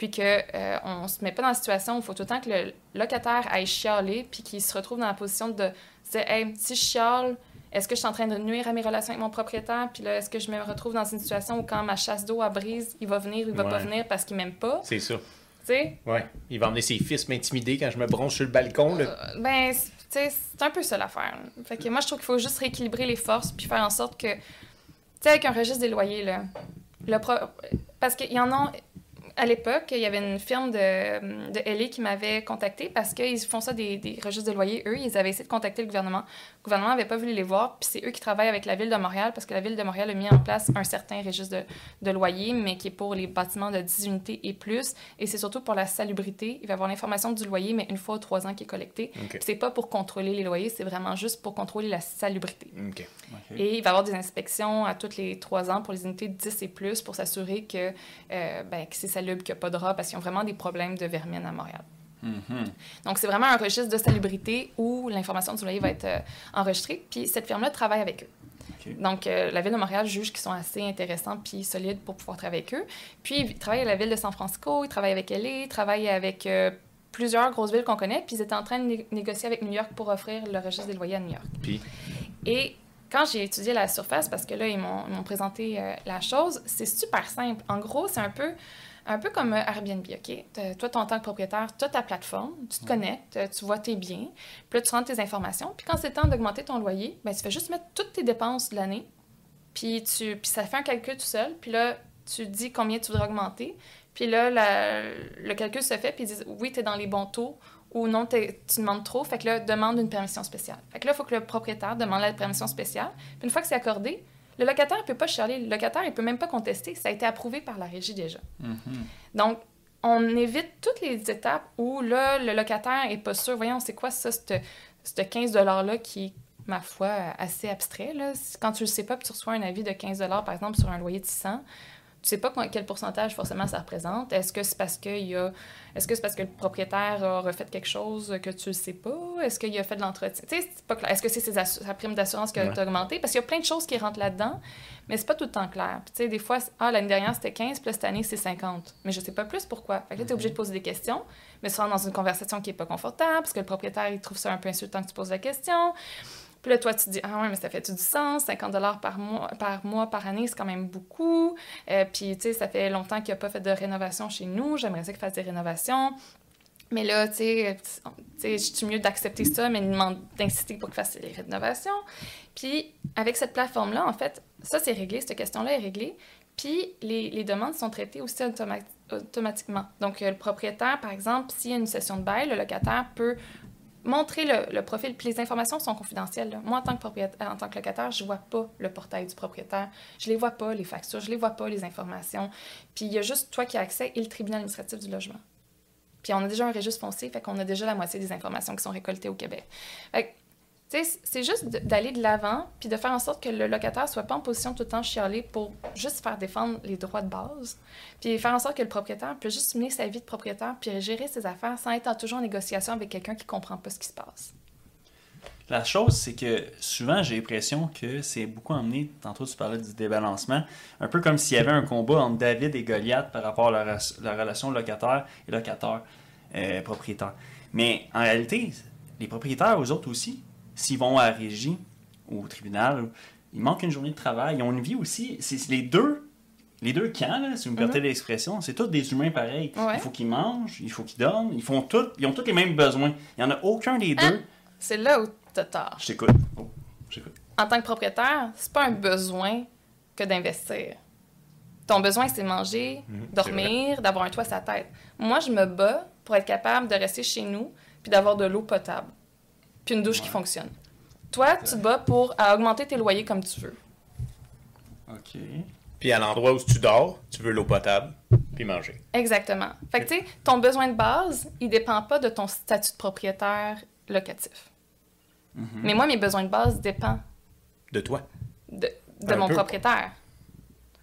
puis qu'on euh, on se met pas dans la situation où il faut tout le temps que le locataire aille chialer, puis qu'il se retrouve dans la position de se dire Hey, si je chiale, est-ce que je suis en train de nuire à mes relations avec mon propriétaire? Puis là, est-ce que je me retrouve dans une situation où quand ma chasse d'eau à brise, il va venir ou il va pas venir parce qu'il m'aime pas? C'est ça. Tu sais? Ouais. Il va emmener ses fils m'intimider quand je me bronche sur le balcon. Là. Euh, ben, c'est- tu sais, c'est un peu ça l'affaire. Fait que moi, je trouve qu'il faut juste rééquilibrer les forces puis faire en sorte que, tu sais, avec un registre des loyers, là, le pro- parce qu'il y en a, à l'époque, il y avait une firme de, LA qui m'avait contacté parce qu'ils font ça des, des registres de loyers. Eux, ils avaient essayé de contacter le gouvernement. Le gouvernement n'avait pas voulu les voir, puis c'est eux qui travaillent avec la ville de Montréal parce que la ville de Montréal a mis en place un certain registre de, de loyer, mais qui est pour les bâtiments de 10 unités et plus. Et c'est surtout pour la salubrité. Il va y avoir l'information du loyer, mais une fois aux trois ans qui est collectée. OK. Puis C'est pas pour contrôler les loyers, c'est vraiment juste pour contrôler la salubrité. OK. Ok. Et il va y avoir des inspections à tous les trois ans pour les unités de 10 et plus pour s'assurer que, euh, ben, que c'est salubre, qu'il n'y a pas de rats, parce qu'ils ont vraiment des problèmes de vermine à Montréal. Mhm. Donc, c'est vraiment un registre de salubrité où l'information du loyer va être euh, enregistrée. Puis cette firme-là travaille avec eux. Donc, euh, la ville de Montréal juge qu'ils sont assez intéressants puis solides pour pouvoir travailler avec eux. Puis, ils travaillent avec la ville de San Francisco, ils travaillent avec LA, ils travaillent avec euh, plusieurs grosses villes qu'on connaît. Puis, ils étaient en train de né- négocier avec New York pour offrir le registre des loyers à New York. Puis, Et quand j'ai étudié la surface, parce que là, ils m'ont présenté la chose, c'est super simple. En gros, c'est un peu, un peu comme euh, Airbnb, OK? Toi, ton- en tant que propriétaire, tu as ta plateforme, tu te connectes, euh, tu vois tes biens, puis là, tu rentres tes informations. Puis quand c'est le temps d'augmenter ton loyer, ben, tu fais juste mettre toutes tes dépenses de l'année, puis, tu, puis ça fait un calcul tout seul, puis là, tu dis combien tu voudrais augmenter. Puis là, la- le calcul se fait, puis ils disent oui, tu es dans les bons taux ou non, tu demandes trop. Fait que là, demande une permission spéciale. Fait que là, il faut que le propriétaire demande la permission spéciale. Puis une fois que c'est accordé, le locataire ne peut pas chialer. Le locataire, il peut même pas contester. Ça a été approuvé par la régie déjà. Mhm. Donc, on évite toutes les étapes où là, le locataire est pas sûr. Voyons, c'est quoi ça, ce 15 $-là qui est, ma foi, assez abstrait. Là? Quand tu le sais pas, puis tu reçois un avis de 15 par exemple, sur un loyer de 600, tu sais pas quel pourcentage forcément ça représente. Est-ce que c'est parce y a... Est-ce que c'est parce que le propriétaire a refait quelque chose que tu ne sais pas? Est-ce qu'il a fait de l'entretien? Tu sais, c'est pas clair. Est-ce que c'est sa prime d'assurance qui a Ouais. augmenté? Parce qu'il y a plein de choses qui rentrent là-dedans, mais c'est pas tout le temps clair. Puis, tu sais, des fois, ah, l'année dernière, c'était 15, puis cette année, c'est 50. Mais je sais pas plus pourquoi. Fait que là, tu es obligé de poser des questions, mais souvent dans une conversation qui est pas confortable, parce que le propriétaire, il trouve ça un peu insultant que tu poses la question. Puis là, toi, tu te dis, ah ouais, mais ça fait du sens, 50 par mois, par mois, par année, c'est quand même beaucoup. Euh, puis, tu sais, ça fait longtemps qu'il n'a pas fait de rénovation chez nous. J'aimerais ça qu'il fasse des rénovations. Mais là, tu sais, sais, je suis mieux d'accepter ça, mais d'inciter pour qu'il fasse les rénovations. Puis, avec cette plateforme-là, en fait, ça, c'est réglé, cette question-là est réglée. Puis, les, les demandes sont traitées aussi automa- automatiquement. Donc, euh, le propriétaire, par exemple, s'il y a une session de bail, le locataire peut montrer le, profil. Puis, les informations sont confidentielles. Moi, en tant que propriétaire, en tant que locataire, je vois pas le portail du propriétaire. Je les vois pas, les factures. Je les vois pas, les informations. Puis, il y a juste toi qui as accès et le tribunal administratif du logement. Puis on a déjà un registre foncier, fait qu'on a déjà la moitié des informations qui sont récoltées au Québec. C'est juste de- d'aller de l'avant, puis de faire en sorte que le locataire soit pas en position tout le temps chialer pour juste faire défendre les droits de base, puis faire en sorte que le propriétaire peut juste mener sa vie de propriétaire, puis gérer ses affaires sans être toujours en négociation avec quelqu'un qui comprend pas ce qui se passe. La chose, c'est que souvent, j'ai l'impression que c'est beaucoup emmené, tantôt tu parlais du débalancement, un peu comme s'il y avait un combat entre David et Goliath par rapport à la, relation locataire et locataire euh. Mais en réalité, les propriétaires, eux autres aussi, s'ils vont à la régie ou au tribunal, ils manquent une journée de travail, ils ont une vie aussi. C'est les deux. Les deux camps, là, si vous me permettez l'expression, c'est tous des humains pareils. Ouais. Il faut qu'ils mangent, il faut qu'ils dorment, ils font tout, ils ont tous les mêmes besoins. Il n'y en a aucun des Hein? deux C'est là où t'as tort. Je t'écoute. Oh, j'écoute. En tant que propriétaire, c'est pas un besoin que d'investir. Ton besoin, c'est manger, Mhm, dormir, d'avoir un toit sur la tête. Moi, je me bats pour être capable de rester chez nous puis d'avoir de l'eau potable. Puis une douche qui fonctionne. Toi, tu te bats pour à augmenter tes loyers comme tu veux. OK. Puis à l'endroit où tu dors, tu veux l'eau potable, puis manger. Exactement. Fait que, tu sais, ton besoin de base, il dépend pas de ton statut de propriétaire locatif. Mhm. Mais moi, mes besoins de base dépendent De toi. de, mon peu. propriétaire.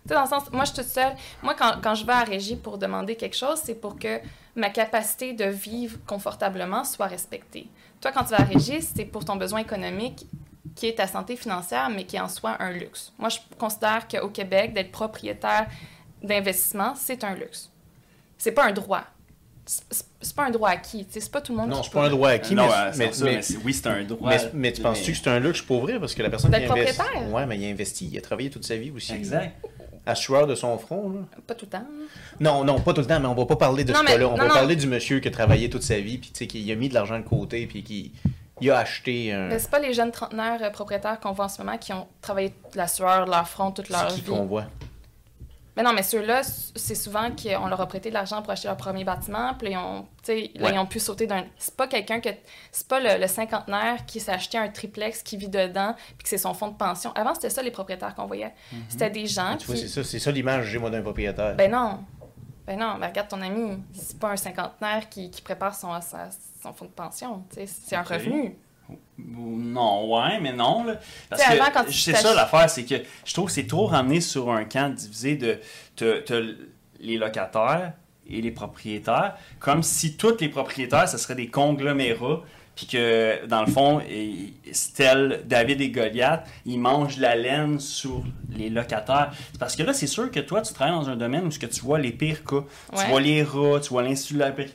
Tu sais, dans le sens, moi, je suis toute seule. Moi, quand, quand je vais à régie pour demander quelque chose, c'est pour que ma capacité de vivre confortablement soit respectée. Toi, quand tu vas à régie, c'est pour ton besoin économique qui est ta santé financière, mais qui est en soi un luxe. Moi, je considère qu'au Québec, d'être propriétaire d'investissement, c'est un luxe. C'est pas un droit. C'est c'est pas un droit acquis. C'est pas tout le monde Non, qui c'est peut. pas un droit acquis, non, mais, euh, c'est mais, ça, mais- mais c'est- oui, c'est un droit. mais- mais tu penses-tu que c'est un luxe pour vrai? Parce que la personne qui D'être investit... propriétaire? Ouais, mais il a investi, il a travaillé toute sa vie aussi. Exact. Assureur de son front, là. Pas tout le temps. Non, non, pas tout le temps, mais on va pas parler de Non, ce mais- cas-là. On non, va non. parler du monsieur qui a travaillé toute sa vie, puis tu sais, qui a mis de l'argent de côté, puis qui il a acheté un... Mais c'est pas les jeunes trentenaires euh, propriétaires qu'on voit en ce moment qui ont travaillé la sueur de leur front toute leur C'est qui qu'on voit? Mais non, mais ceux-là, c'est souvent qu'on leur a prêté de l'argent pour acheter leur premier bâtiment, puis ils ont, tu sais, là, ils ont pu sauter d'un. C'est pas quelqu'un que. C'est pas le, le cinquantenaire qui s'est acheté un triplex, qui vit dedans, puis que c'est son fonds de pension. Avant, c'était ça les propriétaires qu'on voyait. C'était des gens Tu vois, qui. c'est ça, c'est ça l'image j'ai moi d'un propriétaire. Ben non. Ben non, ben regarde ton ami. C'est pas un cinquantenaire qui, qui prépare son, sa- son fonds de pension. tu sais, C'est un revenu. Non, ouais, mais non. Là. Parce T'sais, que avant, quand tu c'est ça l'affaire, c'est que je trouve que c'est trop ramené sur un camp divisé de t'as les locataires et les propriétaires, comme si tous les propriétaires, ce seraient des conglomérats, puis que, dans le fond, tel David et Goliath, ils mangent la laine sur les locataires. Parce que là, c'est sûr que toi, tu travailles dans un domaine où ce que tu vois les pires cas. Ouais. Tu vois les rats, tu vois l'insularité,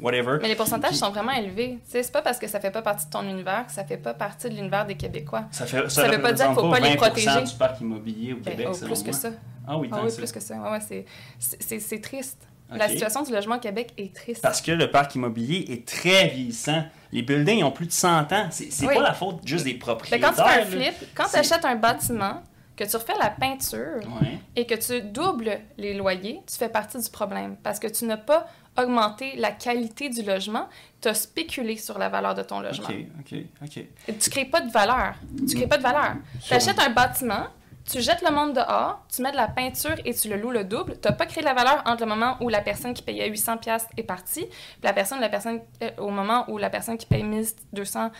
whatever. Mais les pourcentages Puis- sont vraiment élevés. C'est pas parce que ça fait pas partie de ton univers que ça fait pas partie de l'univers des Québécois. Ça, fait, Ça veut pas dire qu'il faut pas les protéger. du parc immobilier au Ben, Québec, oh, selon plus que ça. Ah oui, Ah oui, ça. plus que ça. Ouais, c'est triste. La situation du logement au Québec est triste. Parce que le parc immobilier est très vieillissant. Les buildings ont plus de 100 ans. C'est Oui. pas la faute juste des Mais propriétaires. quand tu fais un flip, quand tu achètes un bâtiment, que tu refais la peinture Ouais. et que tu doubles les loyers, tu fais partie du problème. Parce que tu n'as pas augmenté la qualité du logement, tu as spéculé sur la valeur de ton logement. Ok, ok, ok. Et tu crées pas de valeur. Tu crées pas de valeur. Tu achètes un bâtiment, tu jettes le monde dehors, tu mets de la peinture et tu le loues le double. Tu n'as pas créé de la valeur entre le moment où la personne qui payait 800 pièces est partie, puis la personne, la personne euh, au moment où la personne qui paye 1200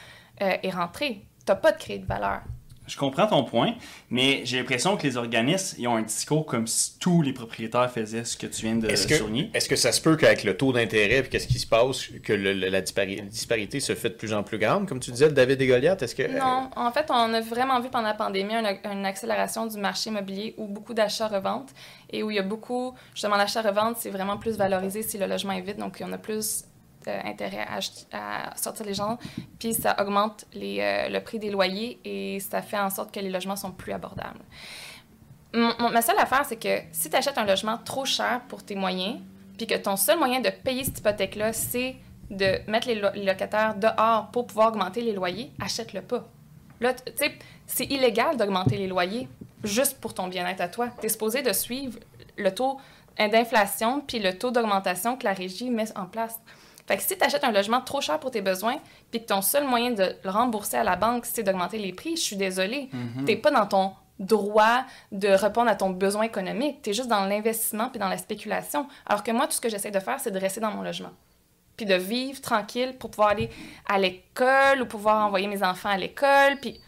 euh, est rentrée. Tu n'as pas de créer de valeur. Je comprends ton point, mais j'ai l'impression que les organismes ils ont un discours comme si tous les propriétaires faisaient ce que tu viens de Est-ce que, souligner. est-ce que ça se peut qu'avec le taux d'intérêt, puis qu'est-ce qui se passe, que le- le- la dispari- disparité se fait de plus en plus grande, comme tu disais, le David et Goliath, est-ce que... Non, en fait, on a vraiment vu pendant la pandémie une, une accélération du marché immobilier où beaucoup d'achats-reventes et où il y a beaucoup, justement, l'achat-revente, c'est vraiment plus valorisé si le logement est vide, donc on a plus euh, intérêt à, sortir les gens, puis ça augmente les, euh, le prix des loyers et ça fait en sorte que les logements sont plus abordables. Mon- ma seule affaire, c'est que si tu achètes un logement trop cher pour tes moyens, puis que ton seul moyen de payer cette hypothèque-là, c'est de mettre les locataires dehors pour pouvoir augmenter les loyers, achète-le pas. Là, tu sais, c'est illégal d'augmenter les loyers juste pour ton bien-être à toi. Tu es supposé de suivre le taux d'inflation puis le taux d'augmentation que la régie met en place. Fait que si tu achètes un logement trop cher pour tes besoins, puis que ton seul moyen de le rembourser à la banque, c'est d'augmenter les prix, je suis désolée. T'es pas dans ton droit de répondre à ton besoin économique. Tu es juste dans l'investissement puis dans la spéculation. Alors que moi, tout ce que j'essaie de faire, c'est de rester dans mon logement. Puis de vivre tranquille pour pouvoir aller à l'école ou pouvoir envoyer mes enfants à l'école. Puis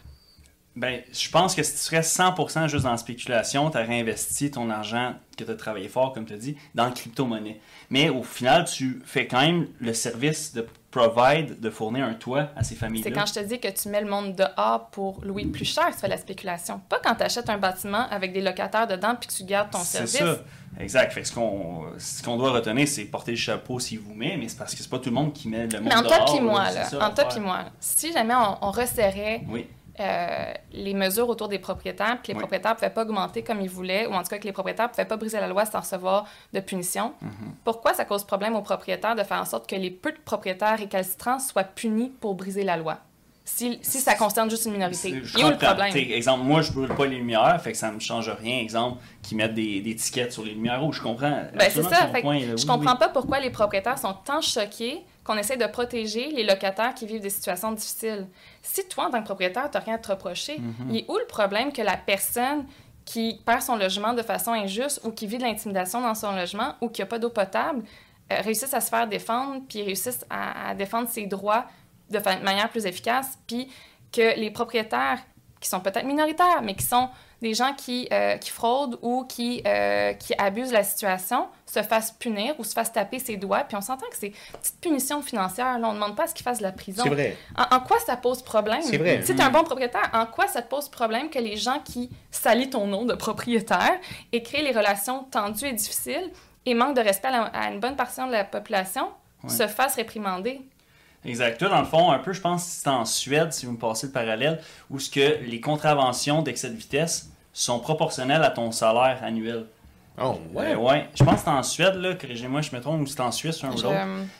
Ben, je pense que si tu serais 100% juste dans la spéculation, tu aurais investi ton argent que tu as travaillé fort, comme tu as dit, dans le crypto-monnaie. Mais au final, tu fais quand même le service de provide, de fournir un toit à ces familles-là. c'est quand je te dis que tu mets le monde dehors pour louer plus cher, tu fais la spéculation. Pas quand tu achètes un bâtiment avec des locataires dedans puis que tu gardes ton C'est service. ça. Exact. Fait que ce qu'on ce qu'on doit retenir, c'est porter le chapeau s'il vous met, mais c'est parce que c'est pas tout le monde qui met le monde Mais en toi dehors, puis moi, c'est là, en toi l'affaire. puis moi, si jamais on, on resserrait Oui. Euh, les mesures autour des propriétaires, puis les Oui. propriétaires ne pouvaient pas augmenter comme ils voulaient, ou en tout cas que les propriétaires ne pouvaient pas briser la loi sans recevoir de punition, Mhm. pourquoi ça cause problème aux propriétaires de faire en sorte que les peu de propriétaires récalcitrants soient punis pour briser la loi? si, si ça concerne juste une minorité. Il y a le problème? Exemple, moi, je brûle pas les lumières, fait que ça me change rien. Exemple, qu'ils mettent des, des tickets sur les lumières rouges. Je comprends. Ben, c'est ça. ton Fait que point, là. je Oui, comprends oui. pas pourquoi les propriétaires sont tant choqués qu'on essaie de protéger les locataires qui vivent des situations difficiles. Si toi, en tant que propriétaire, tu n'as rien à te reprocher, Mm-hmm. il est où le problème que la personne qui perd son logement de façon injuste ou qui vit de l'intimidation dans son logement ou qui n'a pas d'eau potable euh, réussisse à se faire défendre puis réussisse à, à défendre ses droits de manière plus efficace puis que les propriétaires qui sont peut-être minoritaires, mais qui sont des gens qui, euh, qui fraudent ou qui, euh, qui abusent de la situation, se fassent punir ou se fassent taper ses doigts. Puis on s'entend que c'est une petite punition financière. Là, on ne demande pas à ce qu'ils fassent de la prison. C'est vrai. En, en quoi ça pose problème? C'est vrai. Si tu es un bon propriétaire, en quoi ça te pose problème que les gens qui salient ton nom de propriétaire et créent les relations tendues et difficiles et manquent de respect à, la- à une bonne partie de la population Ouais. se fassent réprimander? Exact. Toi, dans le fond, un peu, je pense c'est en Suède, si vous me passez le parallèle, où ce que les contraventions d'excès de vitesse sont proportionnelles à ton salaire annuel. Oh, Euh, ouais. Je pense que c'est en Suède, là, corrigez-moi, je me trompe, ou c'est en Suisse, un ou l'autre.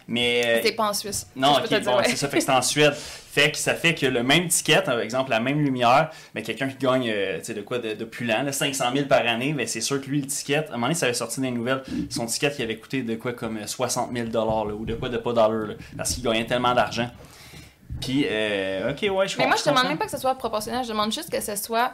Mais. euh, C'est pas en Suisse. Non, ok, te bon, ouais. c'est ça, fait que c'est en Suède. Fait que ça fait que le même ticket, par exemple, la même lumière, mais quelqu'un qui gagne, euh, tu sais, de quoi, de, de plus lent, là, 500 000 par année, ben, c'est sûr que lui, le ticket, à un moment donné, ça avait sorti dans les nouvelles, son ticket, il avait coûté de quoi, comme euh, 60 000 là, ou de quoi, de pas dollar, là, parce qu'il gagnait tellement d'argent. Puis, euh, ok, ouais, je Mais moi, je demande comprends. même pas que ce soit proportionnel, je demande juste que ce soit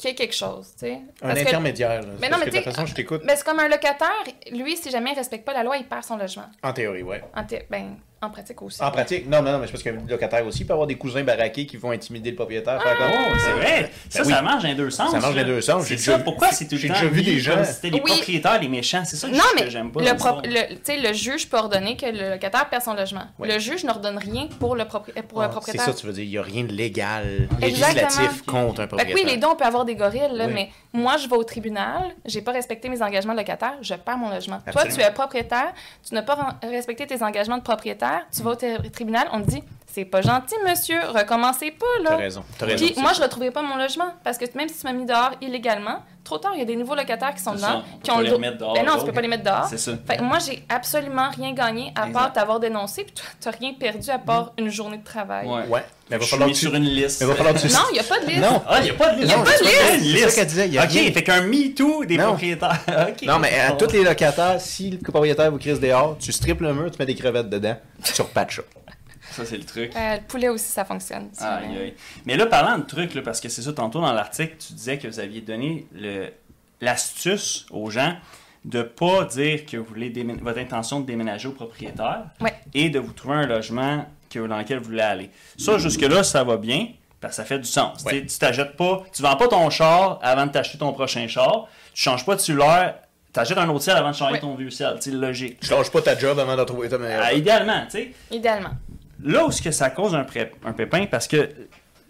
qu'il y ait quelque chose, tu sais. Un Parce que- intermédiaire. là. Mais non, mais de toute t'sais- façon, je t'écoute. Mais c'est comme un locataire, lui, si jamais il respecte pas la loi, il perd son logement. En théorie, ouais. En, thé- ben, en pratique aussi. En pratique, non, non, non, mais c'est parce qu'un locataire aussi peut avoir des cousins baraqués qui vont intimider le propriétaire. faire comme- Oh, c'est vrai. Ça, Ben oui. ça marche dans les deux sens. Ça marche dans deux sens. C'est J'ai ça. déjà- Pourquoi c'est tout le j'ai temps déjà vu des gens- C'était les Oui. propriétaires, les méchants. C'est ça que Non, je- mais que j'aime pas. le, pro- le, tu sais, le juge peut ordonner que le locataire perd son logement. Le juge n'ordonne rien pour le, propri- pour le Ah, C'est propriétaire. ça, tu veux dire. Il n'y a rien de légal, Exactement. législatif contre un que propriétaire. oui, les deux, on peut avoir des gorilles, là, mais moi, je vais au tribunal, j'ai pas respecté mes engagements de locataire, je perds mon logement. Toi, tu es propriétaire, tu n'as pas respecté tes engagements de propriétaire, tu vas au tribunal, on te dit c'est pas gentil, monsieur, recommencez pas, T'as là. raison. T'as raison. Puis moi, je retrouverai pas mon logement parce que même si tu m'as mis dehors illégalement, trop tard, il y a des nouveaux locataires qui sont dedans, ça. On qui peut ont pas le les do- remettre dehors, Ben non, tu eux peux pas les mettre dehors. C'est ça. Fait que moi, j'ai absolument rien gagné à part t'avoir dénoncé, puis toi, t'as rien perdu à part une journée de travail. Ouais. Ouais. Mais il va Je suis falloir mis que tu... sur une liste. Mais va falloir que tu... Non, il n'y a pas de liste. Non. Ah, il n'y a pas de liste. Y a Non, pas de liste. une C'est ça liste. qu'elle disait, il y a ok, rien. fait qu'un MeToo des Non. propriétaires. Non, mais à Bon. tous les locataires, si le propriétaire vous crise dehors, tu strippes le mur, tu mets des crevettes dedans, tu repatches ça. Ça, c'est le truc. Euh, le poulet aussi, ça fonctionne. si Aïe, jamais. aïe. Mais là, parlant de trucs, là, parce que c'est ça, tantôt dans l'article, tu disais que vous aviez donné le- l'astuce aux gens de pas dire que vous voulez votre intention de déménager au propriétaire Ouais. et de vous trouver un logement que, dans lequel vous voulez aller. Ça, jusque-là, ça va bien, parce que ça fait du sens. Ouais. Tu Tu t'achètes pas, tu vends pas ton char avant de t'acheter ton prochain char, tu changes pas de cellulaire, tu achètes un autre ciel avant de changer Ouais. ton vieux ciel. C'est logique. Je lâche pas ta job avant de trouver ta meilleure. Ah, idéalement, tu sais. Idéalement. Là où ce que ça cause un, pré- un pépin, parce que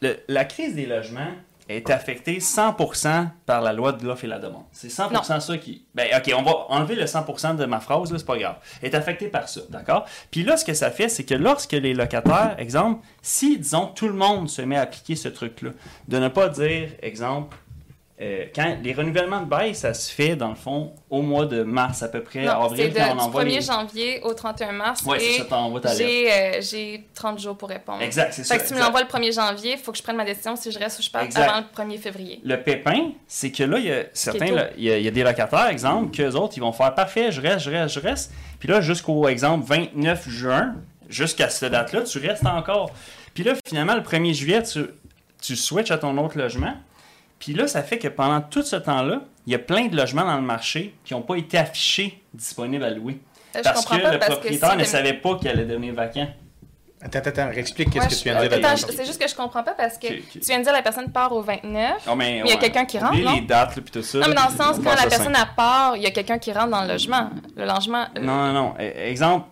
le- la crise des logements est affectée 100% par la loi de l'offre et la demande. C'est 100% ça qui... Ben, OK, on va enlever le 100% de ma phrase, là, c'est pas grave. Est affectée par ça, d'accord? Puis là, ce que ça fait, c'est que lorsque les locataires, exemple, si, disons, tout le monde se met à appliquer ce truc-là, de ne pas dire, exemple, euh, quand les renouvellements de bail, ça se fait, dans le fond, au mois de mars à peu près, Non, avril, de- quand on du envoie 1er les... janvier au 31 mars. Ouais, c'est ça, t'envoies ta lettre. j'ai, euh, j'ai 30 jours pour répondre. Exact, c'est ça. Fait que si tu me l'envoies le 1er janvier, il faut que je prenne ma décision si je reste ou je pars Exact. avant le 1er février. Le pépin, c'est que là, il y a certains, il y, a, il y a des locataires, exemple, qu'eux autres, ils vont faire parfait, je reste, je reste, je reste. Puis là, jusqu'au, exemple, 29 juin, jusqu'à cette date-là, tu restes encore. Puis là, finalement, le 1er juillet, tu, tu switches à ton autre logement. Puis là, ça fait que pendant tout ce temps-là, il y a plein de logements dans le marché qui n'ont pas été affichés disponibles à louer. Euh, Je Parce que pas le parce que propriétaire si ne savait pas qu'il allait devenir vacant. Attends, attends, attends, explique qu'est-ce que tu viens de dire Attends, c'est juste que je comprends pas parce que tu viens de dire la personne part au 29. Oh, mais, Mais il y a quelqu'un qui rentre, Oublie non? les dates, là, puis tout ça. Non, mais dans le sens, quand la personne à part, il y a quelqu'un qui rentre dans le logement. Le logement. euh, Non, non, non. E- Exemple,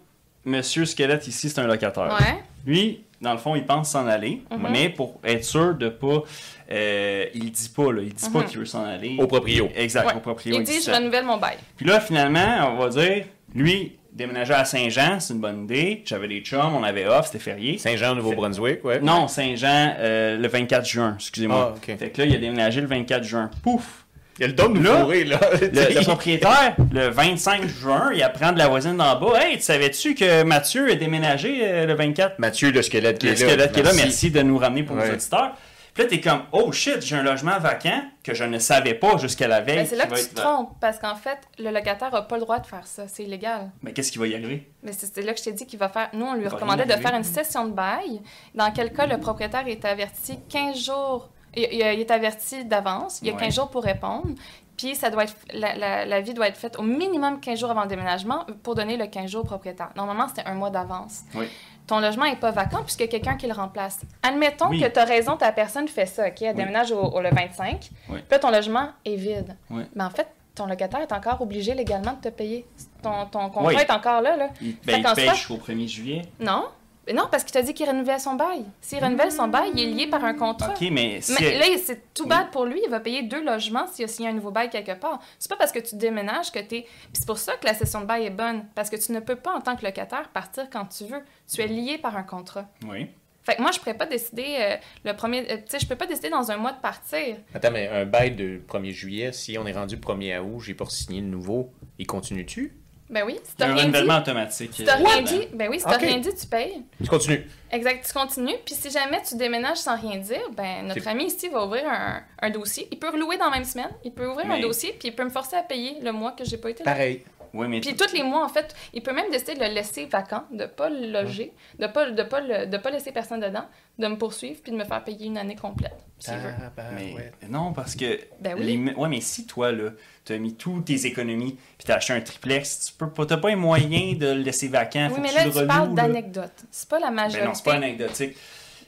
Monsieur Squelette ici, c'est un locataire. Ouais. Lui, dans le fond, il pense s'en aller, Mhm. mais pour être sûr de pas. Euh, il dit pas, là. Il dit pas Mhm. qu'il veut s'en aller. Au proprio. Exact, Ouais. au proprio. Il dit, je renouvelle mon bail. Puis là, finalement, on va dire, lui, déménager à Saint-Jean, c'est une bonne idée. J'avais des chums, on avait off, c'était férié. Saint-Jean, Nouveau-Brunswick, ouais. Non, Saint-Jean, euh, le 24 juin, excusez-moi. Ah, ok. Fait que là, il a déménagé le 24 juin. Pouf! Il y a le don de Là, fourrer, là. Le, le propriétaire, le 25 juin, il apprend de la voisine d'en bas Hey, tu savais-tu que Mathieu a déménagé euh, le 24 Mathieu, le squelette qui Le est là. squelette qui est là, merci de nous ramener pour Ouais. nos auditeurs. Puis là, t'es comme Oh shit, j'ai un logement vacant que je ne savais pas jusqu'à la veille. Ben, c'est là que tu te trompes, parce qu'en fait, le locataire n'a pas le droit de faire ça. C'est illégal. Mais qu'est-ce qui va y arriver? Mais c'est là que je t'ai dit qu'il va faire. Nous, on lui Il recommandait de faire une session de bail, dans quel cas le propriétaire est averti 15 jours. Il, il- il est averti d'avance, il y a Ouais. 15 jours pour répondre. Puis ça doit être, la, la, la vie doit être faite au minimum 15 jours avant le déménagement pour donner le 15 jours au propriétaire. Normalement, c'est un mois d'avance. Oui. Ton logement n'est pas vacant puisqu'il y a quelqu'un qui le remplace. Admettons Oui. que tu as raison, ta personne fait ça, OK? Elle Oui. déménage au, au le 25. Oui. Puis là, ton logement est vide. Mais en fait, ton locataire est encore obligé légalement de te payer. Ton, ton contrat est encore là. là. Il, ben, il soit- jusqu'au 1er juillet. Non. Mais Non, parce qu'il t'a dit qu'il renouvelle son bail. S'il renouvelle son bail, il est lié par un contrat. Ok, mais si. Mais là, c'est tout bad pour lui. Il va payer deux logements s'il a signé un nouveau bail quelque part. C'est pas parce que tu déménages que t'es. Puis c'est pour ça que la session de bail est bonne. Parce que tu ne peux pas, en tant que locataire, partir quand tu veux. Tu es lié par un contrat. Oui. Fait que moi, je pourrais pas décider euh, le premier. euh, tu sais, je peux pas décider dans un mois de partir. Attends, mais un bail de 1er juillet, si on est rendu 1er août, j'ai pas signé le nouveau, il continue-tu? Ben oui, si t'as un rien dit. renouvellement automatique. Si t'as rien dit, ben oui, si t'as rien dit, tu payes. Tu continues. Exact, tu continues. Puis si jamais tu déménages sans rien dire, ben notre ami ici va ouvrir un, un dossier. Il peut relouer dans la même semaine. Il peut ouvrir un dossier, puis il peut me forcer à payer le mois que j'ai pas été là. Pareil. Oui, mais. Puis tous les mois, en fait, il peut même décider de le laisser vacant, de pas le loger, de pas, de pas, le- de pas laisser personne dedans, de me poursuivre, puis de me faire payer une année complète, s'il veut. Mais ouais. non, parce que. Ben oui. les- ouais, mais si toi, là, t'as mis toutes tes économies, puis t'as acheté un triplex, tu peux pas, t'as pas les moyens de le laisser vacant. faut Oui, mais que là, tu tu le parles reloues, là. d'anecdote. C'est pas la majorité. Ben non, c'est pas anecdotique.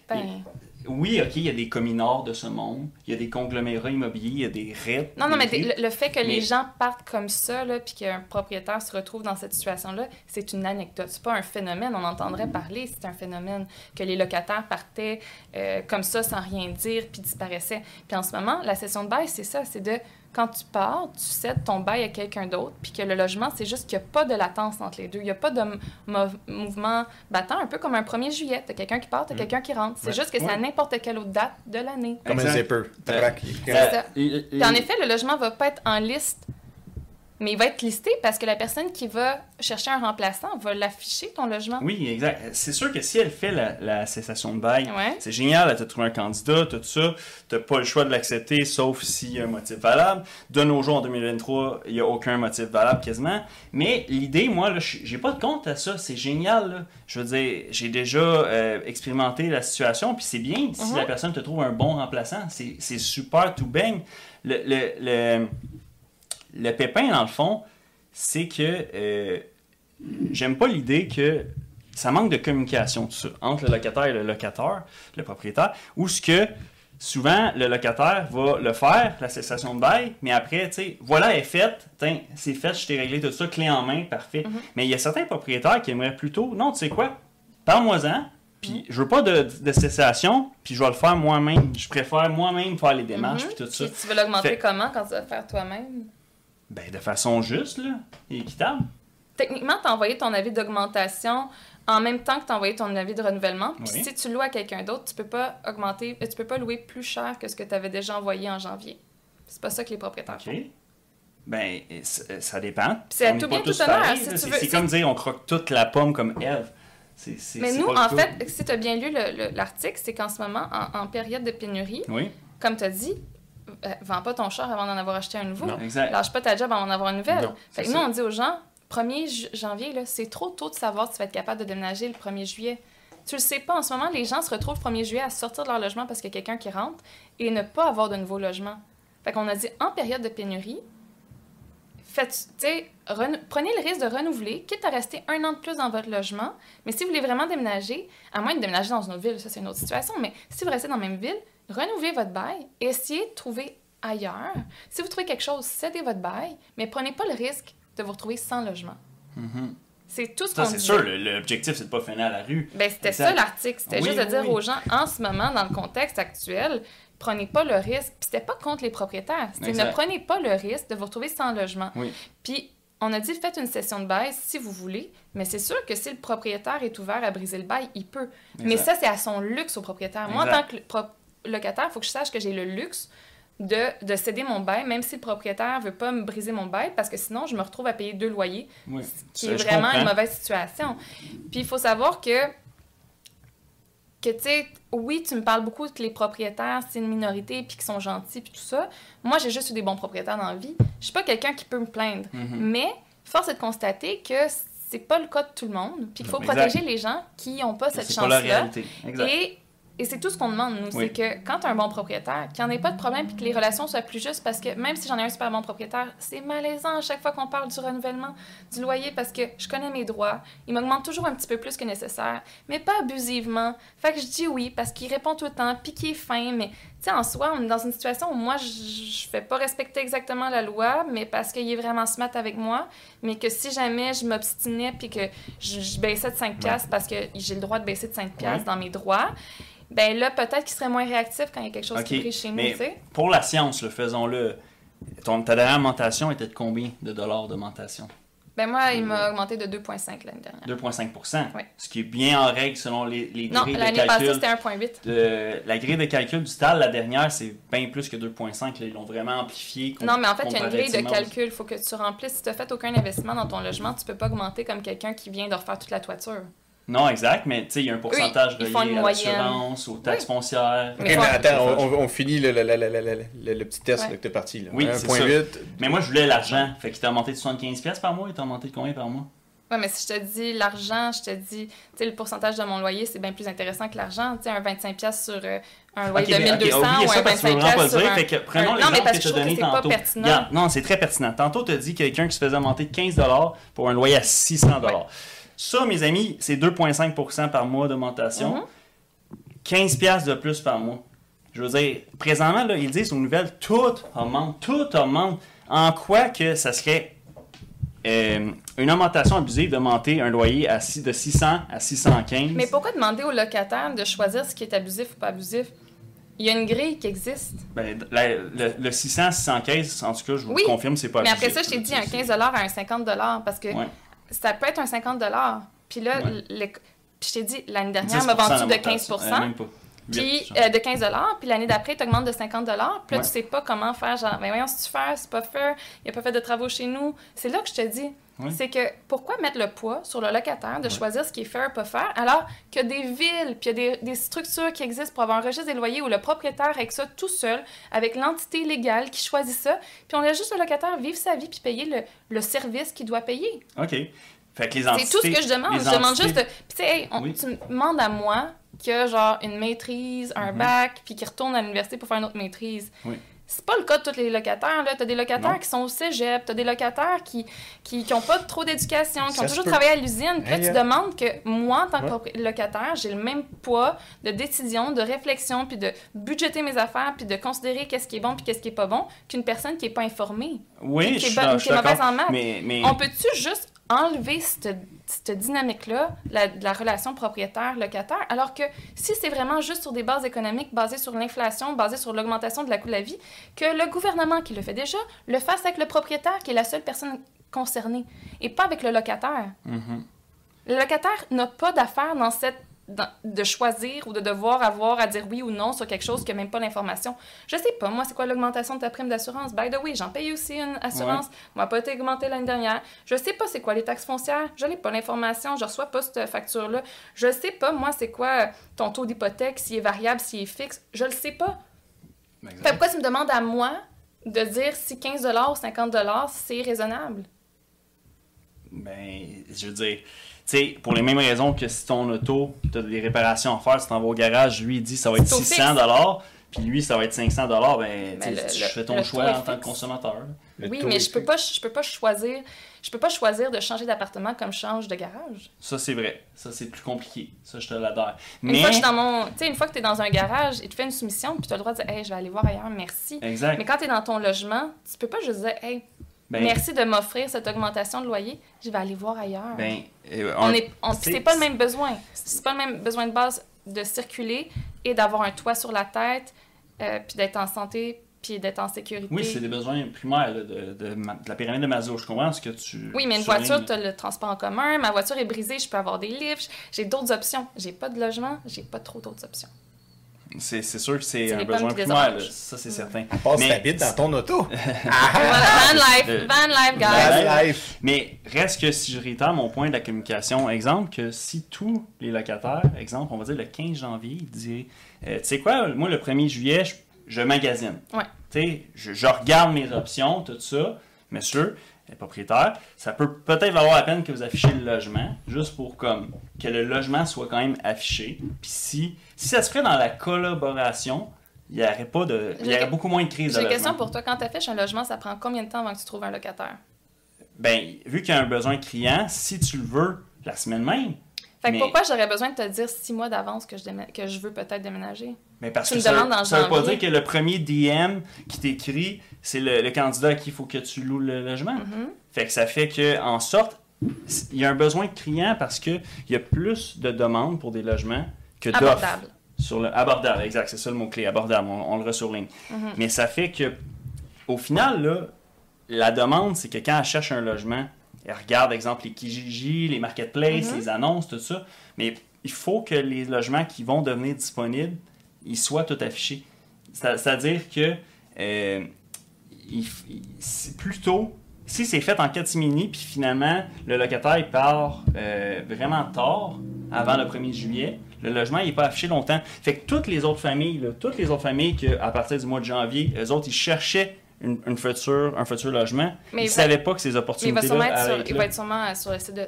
Ben, Oui, ok, il y a des communards de ce monde, il y a des conglomérats immobiliers, il y a des REIT. Non, non, mais le, fait que les gens partent comme ça, là, puis qu'un propriétaire se retrouve dans cette situation-là, c'est une anecdote. C'est pas un phénomène. On entendrait parler, c'est un phénomène que les locataires partaient euh, comme ça sans rien dire, puis disparaissaient. Puis en ce moment, la session de bail, c'est ça. C'est de quand tu pars, tu cèdes ton bail à quelqu'un d'autre, puis que le logement, c'est juste qu'il n'y a pas de latence entre les deux. Il n'y a pas de mouvement battant, un peu comme un 1er juillet. Tu as quelqu'un qui part, tu as quelqu'un qui rentre. C'est Ouais. juste que c'est à n'importe quelle autre date de l'année. Comme un zipper. C'est ça. Puis en effet, le logement va pas être en liste, mais il va être listé parce que la personne qui va chercher un remplaçant va l'afficher, ton logement. Oui, exact. C'est sûr que si elle fait la, la cessation de bail, Ouais. c'est génial, elle t'a trouvé un candidat, tout ça, t'as pas le choix de l'accepter sauf s'il y a un motif valable. De nos jours, en 2023, il y a aucun motif valable quasiment. Mais l'idée, moi, j'ai pas de compte à ça, c'est génial. là. Je veux dire, j'ai déjà euh, expérimenté la situation, puis c'est bien si Mhm. la personne te trouve un bon remplaçant, c'est c'est super tout baigne. Le, le, le, le pépin, dans le fond, c'est que euh, j'aime pas l'idée que ça manque de communication tout ça, entre le locataire et le locataire, le propriétaire, ou ce que souvent le locataire va le faire, la cessation de bail, mais après, tu sais, voilà, elle est faite, c'est fait, je t'ai réglé tout ça, clé en main, parfait. Mhm. Mais il y a certains propriétaires qui aimeraient plutôt, non, tu sais quoi, parle-moi-en, puis je veux pas de, de cessation, puis je vais le faire moi-même. Je préfère moi-même faire les démarches, Mhm. puis tout ça. Puis tu veux l'augmenter comment quand tu vas le faire toi-même? Ben, de façon juste, là, et équitable. Techniquement, tu as envoyé ton avis d'augmentation en même temps que tu as envoyé ton avis de renouvellement. Puis Oui. si tu loues à quelqu'un d'autre, tu peux pas augmenter, euh, tu peux pas louer plus cher que ce que tu avais déjà envoyé en janvier. C'est pas ça que les propriétaires font. Ben, c- ça dépend. c'est à tout bien, tout honneur. Si C'est comme dire on croque toute la pomme comme c'est- Mais nous, en fait, si tu as bien lu le- le- l'article, c'est qu'en ce moment, en, en période de pénurie, Oui, comme tu as dit, euh, vends pas ton char avant d'en avoir acheté un nouveau. Non. exact. Lâche pas ta job avant d'en avoir une nouvelle. Non, fait que nous, ça. on dit aux gens, 1er ju- janvier, là, c'est trop tôt de savoir si tu vas être capable de déménager le 1er juillet. Tu le sais pas. En ce moment, les gens se retrouvent le 1er juillet à sortir de leur logement parce qu'il y a quelqu'un qui rentre et ne pas avoir de nouveau logement. Fait qu'on a dit, en période de pénurie, faites, tu sais, renou- prenez le risque de renouveler, quitte à rester un an de plus dans votre logement. Mais si vous voulez vraiment déménager, à moins de déménager dans une autre ville, ça c'est une autre situation, mais si vous restez dans la même ville, renouvelez votre bail essayez de trouver ailleurs. Si vous trouvez quelque chose, cédez votre bail, mais prenez pas le risque de vous retrouver sans logement. Mhm. C'est tout ce qu'on c'est sûr, l'objectif, c'est de pas finir à la rue. Ben, c'était Exact. ça l'article. C'était Oui, juste de oui, dire oui. aux gens, en ce moment, dans le contexte actuel, prenez pas le risque. Puis c'était pas contre les propriétaires. C'était Exact. ne prenez pas le risque de vous retrouver sans logement. Puis on a dit, faites une session de bail si vous voulez, mais c'est sûr que si le propriétaire est ouvert à briser le bail, il peut. Mais Exact. ça, c'est à son luxe au propriétaire. Moi, en Exact. tant que locataire, il faut que je sache que j'ai le luxe de, de céder mon bail, même si le propriétaire veut pas me briser mon bail, parce que sinon, je me retrouve à payer deux loyers, Oui. qui Ça, est vraiment une mauvaise situation. Puis il faut savoir que, que tu sais, oui, tu me parles beaucoup que les propriétaires, c'est une minorité, puis qu'ils sont gentils, puis tout ça. Moi, j'ai juste eu des bons propriétaires dans la vie. Je suis pas quelqu'un qui peut me plaindre. Mhm. Mais force est de constater que c'est pas le cas de tout le monde, puis qu'il faut Exact. protéger les gens qui n'ont pas cette chance-là. Et, et c'est tout ce qu'on demande, nous. Oui. C'est que quand tu as un bon propriétaire, qu'il n'y en ait pas de problème puis que les relations soient plus justes, parce que même si j'en ai un super bon propriétaire, c'est malaisant à chaque fois qu'on parle du renouvellement du loyer parce que je connais mes droits. Il m'augmente toujours un petit peu plus que nécessaire, mais pas abusivement. Fait que je dis oui parce qu'il répond tout le temps puis qu'il est fin, mais sais, en soi, on est dans une situation où moi, je je fais pas respecter exactement la loi, mais parce qu'il est vraiment smart avec moi, mais que si jamais je m'obstinais puis que je, je baissais de 5 piastres parce que j'ai le droit de baisser de 5 piastres dans mes droits, ben là, peut-être qu'il serait moins réactif quand il y a quelque chose qui brise chez nous, mais tu sais. Pour la science, le faisons-le. Ta dernière augmentation était de combien de dollars d'augmentation? Ben moi, il m'a augmenté de 2,5 l'année dernière. 2,5 Oui. Ce qui est bien en règle selon les, les Non, grilles de l'année passée, calcul. c'était 1,8. de- la grille de calcul du TAL, la dernière, c'est bien plus que 2,5. là. Ils l'ont vraiment amplifié. Non, mais en fait, il y a une grille de calcul. Il faut que tu remplisses. Si tu n'as fait aucun investissement dans ton logement, tu peux pas augmenter comme quelqu'un qui vient de refaire toute la toiture. Non, exact, mais tu sais, il y a un pourcentage font relié à l'assurance, aux taxes Oui. foncières. Mais attends, on, finit le, le- le- le- le- le- le petit test Ouais. là, que t'es parti. Là. Oui, c'est 1.8. Mais moi, je voulais l'argent. Fait qu'il t'a augmenté de 75$ piastres par mois. Il t'a augmenté de combien par mois? Ouais, mais si je te dis l'argent, je te dis, tu sais, le pourcentage de mon loyer, c'est bien plus intéressant que l'argent. Tu sais, un 25$ sur euh, un loyer de mais- ok, 1200 oubliez ou ça un parce que tu veux vraiment 25$ pas le sur dire. un... Fait que prenons un- Non, mais l'exemple parce que tu je as trouve que donné c'est pas tantôt. pertinent. Non, c'est très pertinent. Tantôt, tu as dit quelqu'un qui se faisait monter de 15$ pour un loyer à 600$. Ouais. Ça, mes amis, c'est 2,5% par mois d'augmentation. 15$ piastres de plus par mois. Je veux dire, présentement, là, ils disent aux nouvelles, tout augmente, tout augmente. En quoi que ça serait euh, une augmentation abusive d'augmenter un loyer à six- de 600 à 615? Mais pourquoi demander au locataire de choisir ce qui est abusif ou pas abusif? Il y a une grille qui existe. Ben, la- le, le 600, 615, en tout cas, je vous Oui, confirme, c'est pas Mais après ça, abusif. je t'ai dit un 15 à un 50 parce que Ouais. Ça peut être un 50 Puis là, Ouais. le- puis je t'ai dit, l'année dernière, 10% elle m'a vendu de d'augmentation. 15 Euh, même pas. Puis 8%. euh, de 15 puis l'année d'après, tu augmentes de 50 Puis là, Ouais. tu sais pas comment faire. Genre, mais voyons, si tu fais, c'est pas fair, il a pas fait de travaux chez nous. C'est là que je te dis. C'est que pourquoi mettre le poids sur le locataire de choisir ce qui est fair, pas faire, alors que des villes, puis il y a des, des structures qui existent pour avoir un registre des loyers où le propriétaire avec ça tout seul, avec l'entité légale qui choisit ça, puis on laisse juste le locataire vivre sa vie puis payer le, le service qu'il doit payer. OK. Fait que les C'est entités... tout ce que je demande. Je demande juste de. Puis, tu sais, hey, on- Oui. tu me demandes à moi qui a genre une maîtrise, un Mhm. bac, puis qui retourne à l'université pour faire une autre maîtrise. Oui. C'est pas le cas de tous les locataires. Là. T'as des locataires Non. qui sont au cégep, t'as des locataires qui, qui, qui ont pas trop d'éducation, qui Ça ont toujours peut. travaillé à l'usine. Puis là, tu euh. demandes que moi, en tant que Ouais. locataire, j'ai le même poids de décision, de réflexion, puis de budgéter mes affaires, puis de considérer qu'est-ce qui est bon, puis qu'est-ce qui est pas bon, qu'une personne qui est pas informée. Oui, qui je est suis je qui suis est mauvaise en maths. Mais, mais... On peut-tu juste enlever cette, cette dynamique-là, la, de la relation propriétaire-locataire, alors que si c'est vraiment juste sur des bases économiques, basées sur l'inflation, basées sur l'augmentation de la coût de la vie, que le gouvernement qui le fait déjà le fasse avec le propriétaire qui est la seule personne concernée, et pas avec le locataire. Mhm. Le locataire n'a pas d'affaire dans cette de choisir ou de devoir avoir à dire oui ou non sur quelque chose qui n'a même pas l'information. Je sais pas, moi, c'est quoi l'augmentation de ta prime d'assurance? By the way, j'en paye aussi une assurance. Moi, pas été augmentée l'année dernière. Je sais pas c'est quoi les taxes foncières. Je n'ai pas l'information. Je reçois pas cette facture-là. Je sais pas, moi, c'est quoi ton taux d'hypothèque, s'il est variable, s'il est fixe. Je le sais pas. Fait pourquoi tu me demandes à moi de dire si 15 ou 50 c'est raisonnable? Ben, je veux dire, sais, pour les mêmes raisons que si ton auto, tu as des réparations à faire, tu t'en vas au garage, lui, il dit ça va être C'est au 600 dollars, puis lui, ça va être 500 dollars, ben, tu sais, le- tu le- fais ton choix en tant que consommateur. Le oui, mais je peux pas, je peux pas choisir, je peux pas choisir de changer d'appartement comme je change de garage. Ça, c'est vrai. Ça, c'est plus compliqué. Ça, je te l'adhère. Une Mais, fois que je suis dans mon, tu sais, une fois que tu es dans un garage, il te fait une soumission, puis tu as le droit de dire, hey, je vais aller voir ailleurs, merci. exact. Mais quand tu es dans ton logement, tu peux pas juste dire, hey, Ben, merci de m'offrir cette augmentation de loyer, je vais aller voir ailleurs. ben, euh, on est, on- c'est- pas le même besoin. C'est pas le même besoin de base de circuler et d'avoir un toit sur la tête, euh, puis d'être en santé, puis d'être en sécurité. Oui, c'est des besoins primaires là, de, de ma- de la pyramide de Maslow. Je comprends ce que tu. Oui, mais une voiture, tu as le transport en commun. Ma voiture est brisée, je peux avoir des livres. J'ai d'autres options. J'ai pas de logement, j'ai pas trop d'autres options. C'est c'est sûr que c'est C'est un besoin primaire, ça c'est certain. Passe Mais- ta bite dans ton auto. Voilà, van life, van life, guys. van life. Mais reste que si je réitère mon point de la communication, exemple que si tous les locataires, exemple, on va dire le 15 janvier, ils diraient, euh, tu sais quoi, moi le 1er juillet, je, je magasine. Ouais. Tu sais, je, je regarde mes options, tout ça, monsieur, propriétaire, ça peut peut-être valoir la peine que vous affichez le logement, juste pour comme que le logement soit quand même affiché. Puis si, si ça se ferait dans la collaboration, il y aurait pas de, il y aurait beaucoup moins de crise J'ai une question pour toi. Quand tu affiches un logement, ça prend combien de temps avant que tu trouves un locataire? Ben, vu qu'il y a un besoin criant, si tu le veux la semaine même, Fait que Mais- pourquoi j'aurais besoin de te dire six mois d'avance que, je que je veux peut-être déménager? Mais parce Tu que ça, ça veut pas dire que le premier DM qui t'écrit, c'est le, le candidat à qui il faut que tu loues le logement. Mhm. Fait que ça fait que, en sorte, il y a un besoin criant parce qu'il y a plus de demandes pour des logements que. Abordable. Sur le, abordable, exact, c'est ça le mot-clé, abordable, on, on le ressurligne. Mhm. Mais ça fait que, au final, là, la demande, c'est que quand elle cherche un logement, elle regarde, exemple, les Kijiji, les marketplaces, Mhm. les annonces, tout ça. Mais il faut que les logements qui vont devenir disponibles, ils soient tout affichés. C'est- C'est-à-dire que euh, il il- plutôt, si c'est fait en catimini, puis finalement, le locataire il part euh, vraiment tard, avant le 1er juillet, le logement il n'est pas affiché longtemps. Fait que toutes les autres familles, là, toutes les autres familles que, à partir du mois de janvier, eux autres, ils cherchaient une, une future, un futur logement, Mais ils il va- savaient pas que ces Mais il va, opportunités-là sûrement être sur, allaient être il là. va être sûrement euh, sur le site de.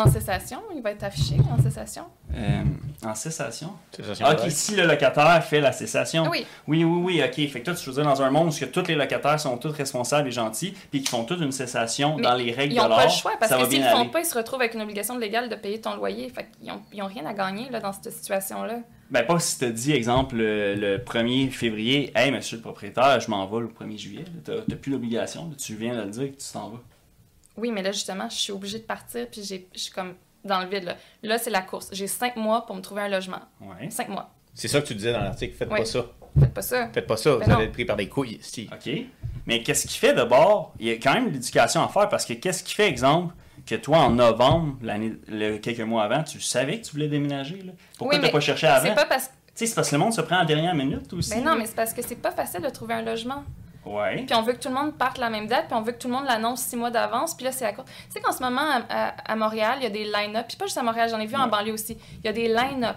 En cessation, il va être affiché en cessation? Euh, en cessation? Vrai. ok, si le locataire fait la cessation. Oui, Oui, oui, oui, ok. Fait que toi, tu veux dire dans un monde où que tous les locataires sont tous responsables et gentils, puis qu'ils font toute une cessation Mais dans les règles ils de n'ont l'art, pas le choix parce que s'ils bien le font aller. pas, ils se retrouvent avec une obligation légale de payer ton loyer. Fait qu'ils n'ont ils ont rien à gagner là, dans cette situation-là. Ben, pas si tu te dis, exemple, le, le 1er février, Hey, monsieur le propriétaire, je m'en vais le 1er juillet. Tu n'as plus l'obligation. Tu viens de le dire que tu t'en vas. Oui, mais là, justement, je suis obligée de partir puis j'ai- je suis comme dans le vide. Là, là c'est la course. J'ai cinq mois pour me trouver un logement. Ouais. Cinq mois. C'est ça que tu disais dans l'article. Faites pas ça. Faites pas ça. Faites pas ça. Ben vous non. allez être pris par des couilles. Si. OK. Mais qu'est-ce qui fait d'abord Il y a quand même l'éducation à faire parce que qu'est-ce qui fait, exemple, que toi, en novembre, l'année, le- quelques mois avant, tu savais que tu voulais déménager? Là? Pourquoi Oui, tu mais pas cherché avant? C'est pas parce que. Tu sais, c'est parce que le monde se prend en dernière minute aussi. Ben non, là. mais c'est parce que c'est pas facile de trouver un logement. Ouais. Puis on veut que tout le monde parte la même date, puis on veut que tout le monde l'annonce six mois d'avance, puis là, c'est la course. Tu sais qu'en ce moment, à, à- à Montréal, il y a des line-up, puis pas juste à Montréal, j'en ai vu en banlieue aussi. Il y a des line-up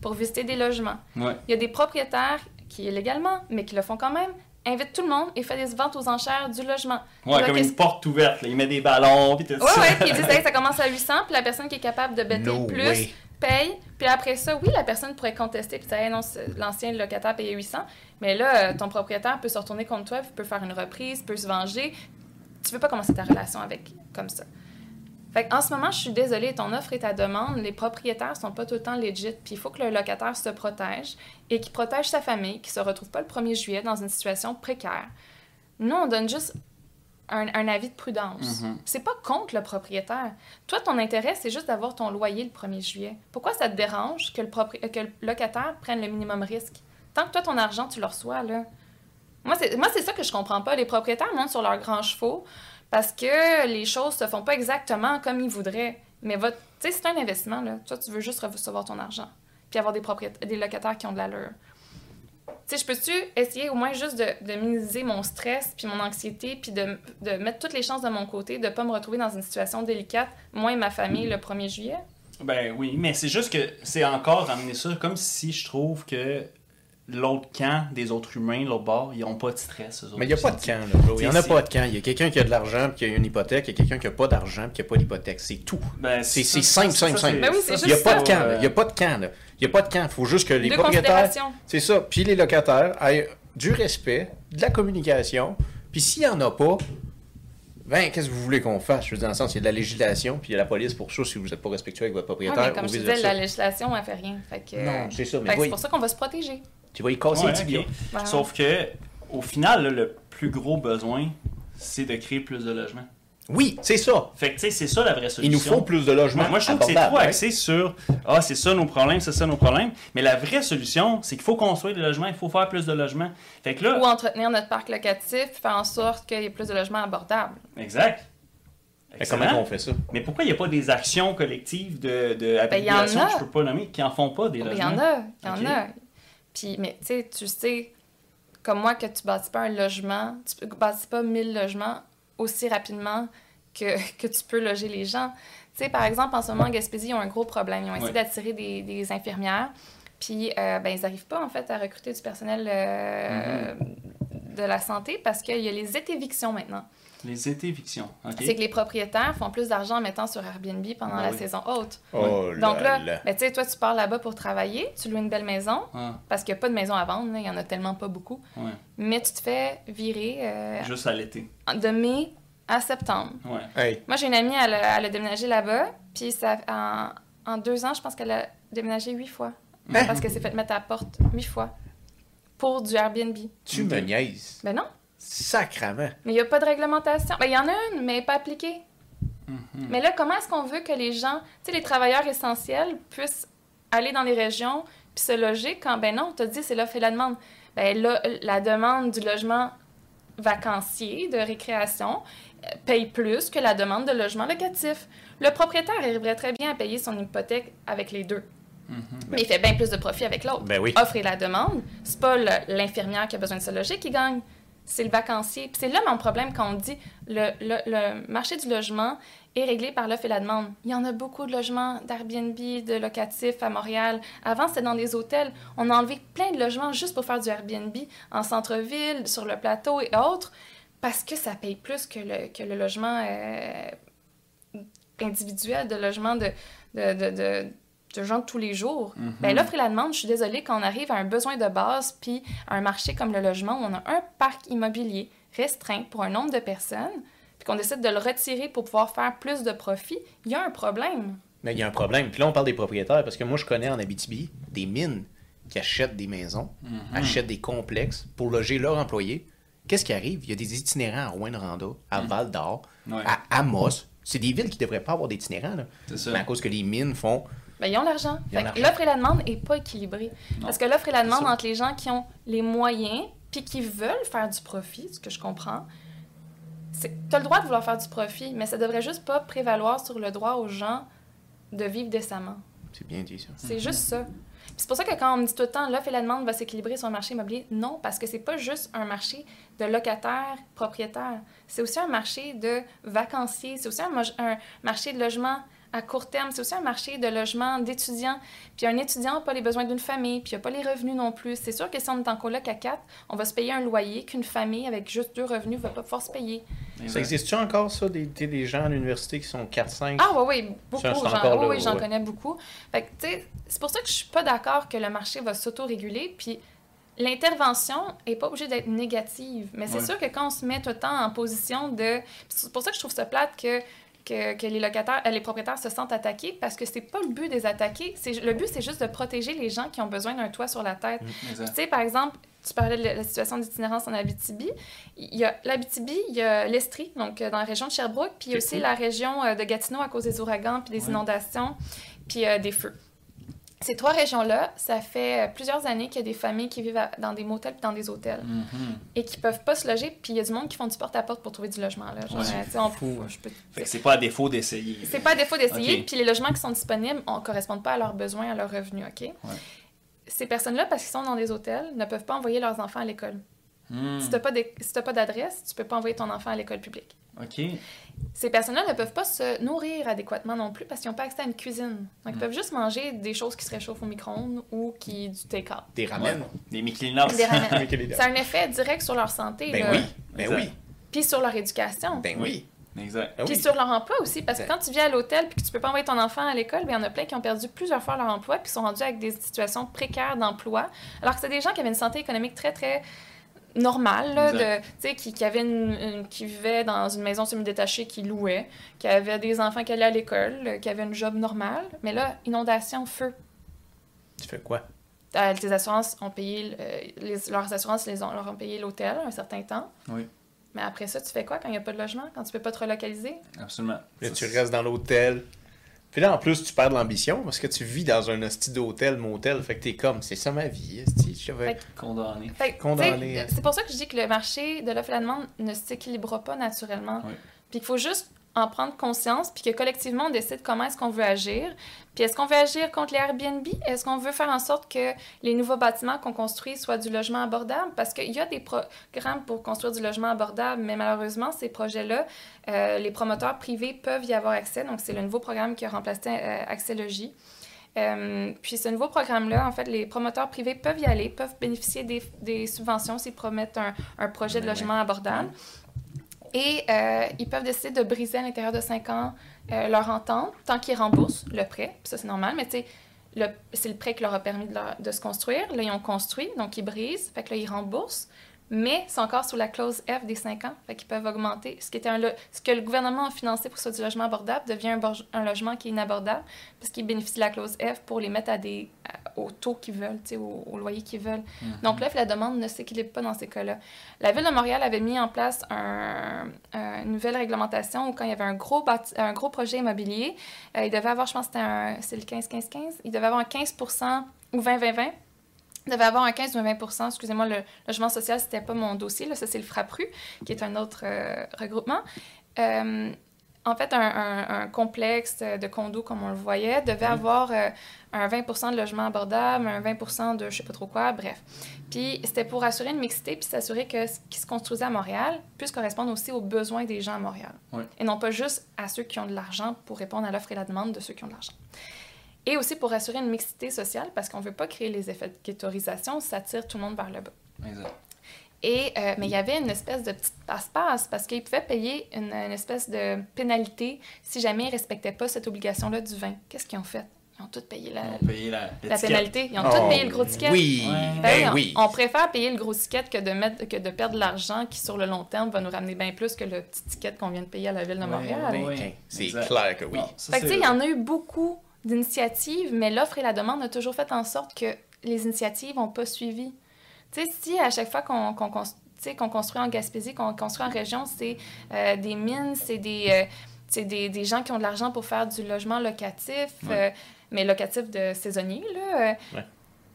pour visiter des logements. Ouais. Il y a des propriétaires qui, illégalement, mais qui le font quand même, invitent tout le monde et font des ventes aux enchères du logement. Ouais, Là, comme une porte ouverte. Là. Il met des ballons, puis tout Ouais, ça. ouais, puis ils disent, Hey, ça commence à 800, puis la personne qui est capable de bêter No le plus way. paye. Puis après ça, oui, la personne pourrait contester, puis dire, Hey, non, l'ancien locataire payait 800, mais là, euh, ton propriétaire peut se retourner contre toi, peut faire une reprise, peut se venger. Tu veux pas commencer ta relation avec comme ça. Fait en ce moment, je suis désolée, ton offre et ta demande, les propriétaires sont pas tout le temps legit, puis il faut que le locataire se protège et qu'il protège sa famille, qu'il se retrouve pas le 1er juillet dans une situation précaire. Nous, on donne juste un, un avis de prudence. Mhm. C'est pas contre le propriétaire. Toi, ton intérêt, c'est juste d'avoir ton loyer le 1er juillet. Pourquoi ça te dérange que le, propri- euh, que le locataire prenne le minimum risque? Tant que toi, ton argent, tu le reçois, là. Moi, c'est, ça que je comprends pas. Les propriétaires montent sur leurs grands chevaux parce que les choses se font pas exactement comme ils voudraient. Mais votre, tu sais, c'est un investissement, là. Toi, tu veux juste recevoir ton argent. Puis avoir des, propriétaires, des locataires qui ont de l'allure. Tu sais, je peux-tu essayer au moins juste de, de minimiser mon stress puis mon anxiété puis de, de mettre toutes les chances de mon côté, de pas me retrouver dans une situation délicate, moi et ma famille, le 1er juillet? Ben oui, mais c'est juste que c'est encore ramener ça comme si je trouve que l'autre camp des autres humains, l'autre bord, ils ont pas de stress. eux autres Mais il n'y a pas de camp, là, bro. Il n'y en a pas de camp. Il y a quelqu'un qui a de l'argent puis qui a une hypothèque, il y a quelqu'un qui n'a pas d'argent puis qui n'a pas d'hypothèque. C'est tout. Ben, C'est- simple, simple, simple. Ben oui, c'est ça, Il n'y a juste pas de camp, là. euh, Il n'y a pas de camp, là. Il n'y a pas de camp. Il faut juste que les propriétaires. C'est ça. Puis les locataires aient du respect, de la communication. Puis s'il n'y en a pas, ben, qu'est-ce que vous voulez qu'on fasse? Je veux dire, dans le sens, il y a de la législation, puis il y a la police pour ça si vous n'êtes pas respectueux avec votre Ouais, propriétaire. mais comme ou je disais, la législation, elle fait rien. Fait que, Non, c'est ça, mais c'est pour ça qu'on va se protéger. Tu vas y casser Ouais, le tibia. ok. Voilà. Sauf que, au final, là, le plus gros besoin, c'est de créer plus de logements. Oui, c'est ça. Fait que, tu sais, c'est ça la vraie solution. Il nous faut plus de logements. Moi, moi, je trouve que c'est trop hein. axé sur Ah, c'est ça nos problèmes, c'est ça nos problèmes. Mais la vraie solution, c'est qu'il faut construire des logements, il faut faire plus de logements. Fait que là, Ou entretenir notre parc locatif, faire en sorte qu'il y ait plus de logements abordables. exact. Excellent. comment on fait ça? Mais pourquoi il n'y a pas des actions collectives de, de Ben, il y en a. que je peux pas nommer qui en font pas des Il logements? y en a, il y en a. Puis, mais tu sais, tu sais, comme moi, que tu bâtis pas un logement, tu bâtis pas 1000 logements aussi rapidement que, que tu peux loger les gens. Tu sais, par exemple, en ce moment, en Gaspésie, ils ont un gros problème. Ils ont essayé Ouais. d'attirer des, des infirmières, puis euh, ben, ils n'arrivent pas, en fait, à recruter du personnel euh, de la santé parce qu'il y a les étévictions maintenant. Les étévictions. OK? C'est que les propriétaires font plus d'argent en mettant sur Airbnb pendant Ah la oui. saison haute. Oh Donc là, là. ben, tu sais, toi, tu pars là-bas pour travailler, tu loues une belle maison, Ah, parce qu'il n'y a pas de maison à vendre, il y en a tellement pas beaucoup, ouais. mais tu te fais virer euh, Juste à l'été. de mai à septembre. Ouais. Hey, Moi, j'ai une amie, elle a, elle a déménagé là-bas, puis ça, en, en deux ans, je pense qu'elle a déménagé huit fois. Hein? Parce qu'elle s'est fait mettre à la porte huit fois pour du Airbnb. tu me niaises. Ben non, Sacrament. mais il n'y a pas de réglementation. Ben, il y en a une, mais pas appliquée. Mhm. Mais là, comment est-ce qu'on veut que les gens, tu sais, les travailleurs essentiels puissent aller dans les régions puis se loger quand, ben non, on t'a dit, c'est l'offre et la demande. Ben là, la demande du logement vacancier, de récréation, euh, paye plus que la demande de logement locatif. Le propriétaire arriverait très bien à payer son hypothèque avec les deux. Mhm. Mais il fait bien plus de profit avec l'autre. Ben oui. Offre et la demande, c'est pas le- l'infirmière qui a besoin de se loger qui gagne, c'est le vacancier. C'est là mon problème quand on dit le, le, marché du logement est réglé par l'offre et la demande. Il y en a beaucoup de logements d'Airbnb, de locatifs à Montréal. Avant, c'était dans des hôtels. On a enlevé plein de logements juste pour faire du Airbnb en centre-ville, sur le plateau et autres, parce que ça paye plus que le, logement euh, individuel, de logement de, de, de gens de tous les jours. Mhm. Ben, l'offre et la demande, je suis désolée, quand on arrive à un besoin de base, puis à un marché comme le logement, où on a un parc immobilier restreint pour un nombre de personnes, puis qu'on décide de le retirer pour pouvoir faire plus de profit, il y a un problème. Mais il y a un problème. Puis là, on parle des propriétaires parce que moi, je connais en Abitibi des mines qui achètent des maisons, Mhm. achètent des complexes pour loger leurs employés. Qu'est-ce qui arrive? Il y a des itinérants à Rouen-Noranda, à Val d'Or, Ouais. à Amos. C'est des villes qui ne devraient pas avoir d'itinérants. là. C'est ça. Mais à cause que les mines font. Ben, ils ont l'argent. L'offre et la demande n'est pas équilibrée. Non. Parce que l'offre et la demande entre les gens qui ont les moyens puis qui veulent faire du profit, ce que je comprends, c'est tu as le droit de vouloir faire du profit, mais ça devrait juste pas prévaloir sur le droit aux gens de vivre décemment. C'est bien dit ça. C'est juste ça. C'est pour ça que quand on me dit tout le temps l'offre et la demande va s'équilibrer sur le marché immobilier, non, parce que c'est pas juste un marché de locataires propriétaires. C'est aussi un marché de vacanciers, c'est aussi un, un marché de logement à court terme, c'est aussi un marché de logement d'étudiants. Puis un étudiant n'a pas les besoins d'une famille, puis il n'a pas les revenus non plus. C'est sûr que si on est en coloc à quatre, on va se payer un loyer qu'une famille avec juste deux revenus ne va pas pouvoir se payer. Ça existe-tu encore, ça, des, des- des gens à l'université qui sont 4-5? Ah oui, oui, beaucoup. J'en, oui, j'en ouais. connais beaucoup. Fait que, tu sais, c'est pour ça que je suis pas d'accord que le marché va s'auto-réguler. Puis l'intervention est pas obligée d'être négative. Mais c'est Ouais. sûr que quand on se met tout le temps en position de... puis C'est pour ça que je trouve ça plate que, que, que les locataires, euh, les propriétaires se sentent attaqués parce que c'est pas le but des attaquer. C'est, le but, c'est juste de protéger les gens qui ont besoin d'un toit sur la tête. Tu Exact. sais, par exemple, tu parlais de la situation d'itinérance en Abitibi. Il y a l'Abitibi, il y a l'Estrie, donc euh, dans la région de Sherbrooke, puis il y a C'est? aussi cool. la région euh, de Gatineau à cause des ouragans, puis des Ouais. inondations, puis euh, des feux. Ces trois régions-là, ça fait euh, plusieurs années qu'il y a des familles qui vivent à- dans des motels puis dans des hôtels Mhm. et qui peuvent pas se loger, puis il y a du monde qui font du porte-à-porte pour trouver du logement. Là. Genre, Ouais. euh, on- Fou, je peux- Fait que c'est pas à défaut d'essayer. c'est pas à défaut d'essayer, puis les logements qui sont disponibles ne correspondent pas à leurs besoins, à leurs revenus, OK? Ces personnes-là, parce qu'ils sont dans des hôtels, ne peuvent pas envoyer leurs enfants à l'école. Hmm. Si tu n'as pas d'adresse, tu peux pas envoyer ton enfant à l'école publique. OK. Ces personnes-là ne peuvent pas se nourrir adéquatement non plus parce qu'ils n'ont pas accès à une cuisine. Donc, ils peuvent juste manger des choses qui se réchauffent au micro-ondes ou qui du take-out. Des ramen. Des Mickey-Mouse. Des ramen. Ça a un effet direct sur leur santé, Ben là. oui, ben Exact. oui, puis sur leur éducation. ben oui. Exact. Ben Puis oui. sur leur emploi aussi, parce que quand tu vis à l'hôtel puis que tu peux pas envoyer ton enfant à l'école, bien, il y en a plein qui ont perdu plusieurs fois leur emploi puis sont rendus avec des situations précaires d'emploi. Alors que c'est des gens qui avaient une santé économique très, très normale, là, de, tu sais, qui, qui, avaient une- une- qui vivaient dans une maison semi-détachée, qui louaient, qui avaient des enfants qui allaient à l'école, qui avaient une job normale. Mais là, inondation, feu. Tu fais quoi? Euh, tes assurances ont payé, euh, les- leurs assurances les ont, leur ont payé l'hôtel un certain temps. Oui. Mais après ça, tu fais quoi quand il n'y a pas de logement, quand tu peux pas te relocaliser? Absolument. Là, tu restes dans l'hôtel. Puis là, en plus, tu perds de l'ambition parce que tu vis dans un hostie d'hôtel, motel. Fait que t'es comme, c'est ça ma vie. Je vais... Condamné. Condamné, hein. C'est pour ça que je dis que le marché de l'offre et la demande ne s'équilibrera pas naturellement. Oui. Puis qu'il faut juste en prendre conscience, puis que collectivement, on décide comment est-ce qu'on veut agir. Puis est-ce qu'on veut agir contre les Airbnb? Est-ce qu'on veut faire en sorte que les nouveaux bâtiments qu'on construit soient du logement abordable? Parce qu'il y a des programmes pour construire du logement abordable, mais malheureusement, ces projets-là, euh, les promoteurs privés peuvent y avoir accès. Donc, c'est le nouveau programme qui a remplacé euh, Accès Logis. Euh, puis ce nouveau programme-là, en fait, les promoteurs privés peuvent y aller, peuvent bénéficier des, des subventions s'ils promettent un, un projet de logement abordable. Et euh, ils peuvent décider de briser à l'intérieur de 5 ans euh, leur entente, tant qu'ils remboursent le prêt. Ça, c'est normal, mais c'est le prêt qui leur a permis de, de se construire. Là, ils ont construit, donc ils brisent. Fait que là, ils remboursent. Mais c'est encore sous la clause F des 5 ans. Fait qu'ils peuvent augmenter. Ce, qui était un lo- ce que le gouvernement a financé pour soit du logement abordable devient un, borge- un logement qui est inabordable parce qu'ils bénéficient de la clause F pour les mettre à des, au taux qu'ils veulent, au, au loyer qu'ils veulent. Donc l'offre et la demande ne s'équilibrent pas dans ces cas-là. La Ville de Montréal avait mis en place un- un- une nouvelle réglementation où quand il y avait un gros, bâti- un gros projet immobilier, euh, il devait avoir, je pense que c'était un- le 15-15-15, il devait avoir un 15 ou 20-20-20. Devait avoir un 15 ou un 20% Excusez-moi, le logement social, c'était pas mon dossier. Là, ça, c'est le FRAPRU, qui est un autre euh, regroupement. Euh, en fait, un, un- un complexe de condos, comme on le voyait, devait avoir euh, un 20% de logement abordable, un 20 de je sais pas trop quoi, bref. Puis c'était pour assurer une mixité puis s'assurer que ce qui se construisait à Montréal puisse correspondre aussi aux besoins des gens à Montréal. Et non pas juste à ceux qui ont de l'argent pour répondre à l'offre et la demande de ceux qui ont de l'argent. Et aussi pour assurer une mixité sociale parce qu'on ne veut pas créer les effets de ghettoisation, ça tire tout le monde vers le bas. Exact. Et, euh, mais il y avait une espèce de petite passe-passe parce qu'ils pouvaient payer une, une espèce de pénalité si jamais ils ne respectaient pas cette obligation-là du vin. Qu'est-ce qu'ils ont fait? Ils ont tous payé la, payé la, pénalité. Ils ont Oh, tous payé le gros ticket. Oui, Ouais. Ben ben on- oui. On préfère payer le gros ticket que de, mettre, que de perdre de l'argent qui, sur le long terme, va nous ramener bien plus que le petit ticket qu'on vient de payer à la Ville de Montréal. ouais. c'est clair que oui. Non, ça, Fait que, tu c'est sais, il y en a eu beaucoup d'initiatives, mais l'offre et la demande ont toujours fait en sorte que les initiatives n'ont pas suivi. Tu sais, si à chaque fois qu'on qu'on construit en Gaspésie, qu'on construit en région, c'est euh, des mines, c'est des, euh, c'est des, des gens qui ont de l'argent pour faire du logement locatif, Ouais. euh, mais locatif de saisonnier, là. Ouais.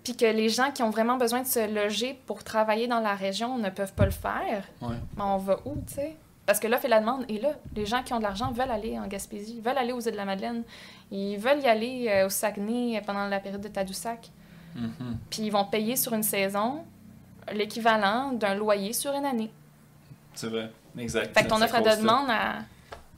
Puis que les gens qui ont vraiment besoin de se loger pour travailler dans la région ne peuvent pas le faire, Ouais. ben on va où, tu sais? Parce que l'offre et la demande est là. Les gens qui ont de l'argent veulent aller en Gaspésie, veulent aller aux îles de la Madeleine, ils veulent y aller euh, au Saguenay pendant la période de Tadoussac. Mhm. Puis ils vont payer sur une saison l'équivalent d'un loyer sur une année. C'est vrai. Exact. Fait que ton offre ça. demande, à...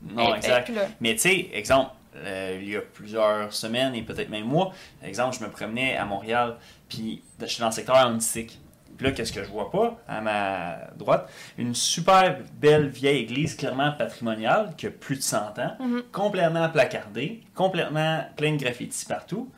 Non, est- est exact. plus là. Mais tu sais, exemple, euh, il y a plusieurs semaines et peut-être même mois, exemple, je me promenais à Montréal, puis je suis dans le secteur artistique. Puis là, qu'est-ce que je vois pas? À ma droite? Une super belle vieille église, clairement patrimoniale, qui a plus de 100 ans, Mhm. complètement placardée, complètement plein de graffitis partout.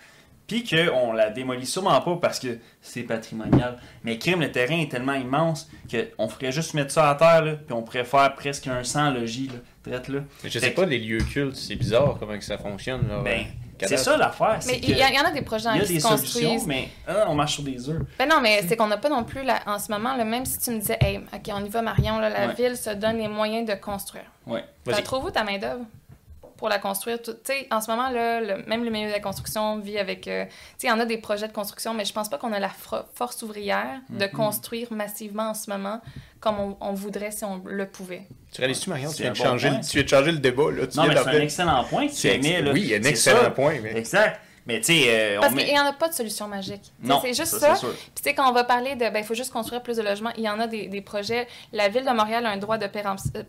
Puis qu'on la démolit sûrement pas parce que c'est patrimonial. Mais crime, le terrain est tellement immense qu'on ferait juste mettre ça à terre, là, puis on pourrait faire presque un 100 logis, là, drette là. Mais je Fait sais que- pas, les lieux cultes, c'est bizarre comment que ça fonctionne. Là, Ben, c'est ça l'affaire. c'est Mais il y, en a des projets il y a qui des se solutions, construisent. mais ah, on marche sur des œufs. Ben non, mais c'est qu'on n'a pas non plus, la- en ce moment, là, même si tu me disais, hey, OK, on y va, Marion, là, la Ouais. ville se donne les moyens de construire. Ouais. Tu Vas-y. trouves où ta main-d'œuvre? Pour la construire? Tu sais, en ce moment, là, le- même le milieu de la construction vit avec. euh, tu sais, il y en a des projets de construction, mais je pense pas qu'on a la force ouvrière de Mhm. construire massivement en ce moment comme on, on voudrait si on le pouvait. Tu réalises-tu, Marion? Tu viens, de bon changer, point. le- tu viens de changer le débat. Là. Tu Non, viens mais c'est un excellent point. que tu. Oui, un C'est excellent ça. point. Mais... Exact. Mais tu sais, euh, Parce met- qu'il n'y en a pas de solution magique. Non, c'est juste ça. Puis tu sais, quand on va parler de, ben, il faut juste construire plus de logements, il y en a des, des projets. La Ville de Montréal a un droit de péremption. euh,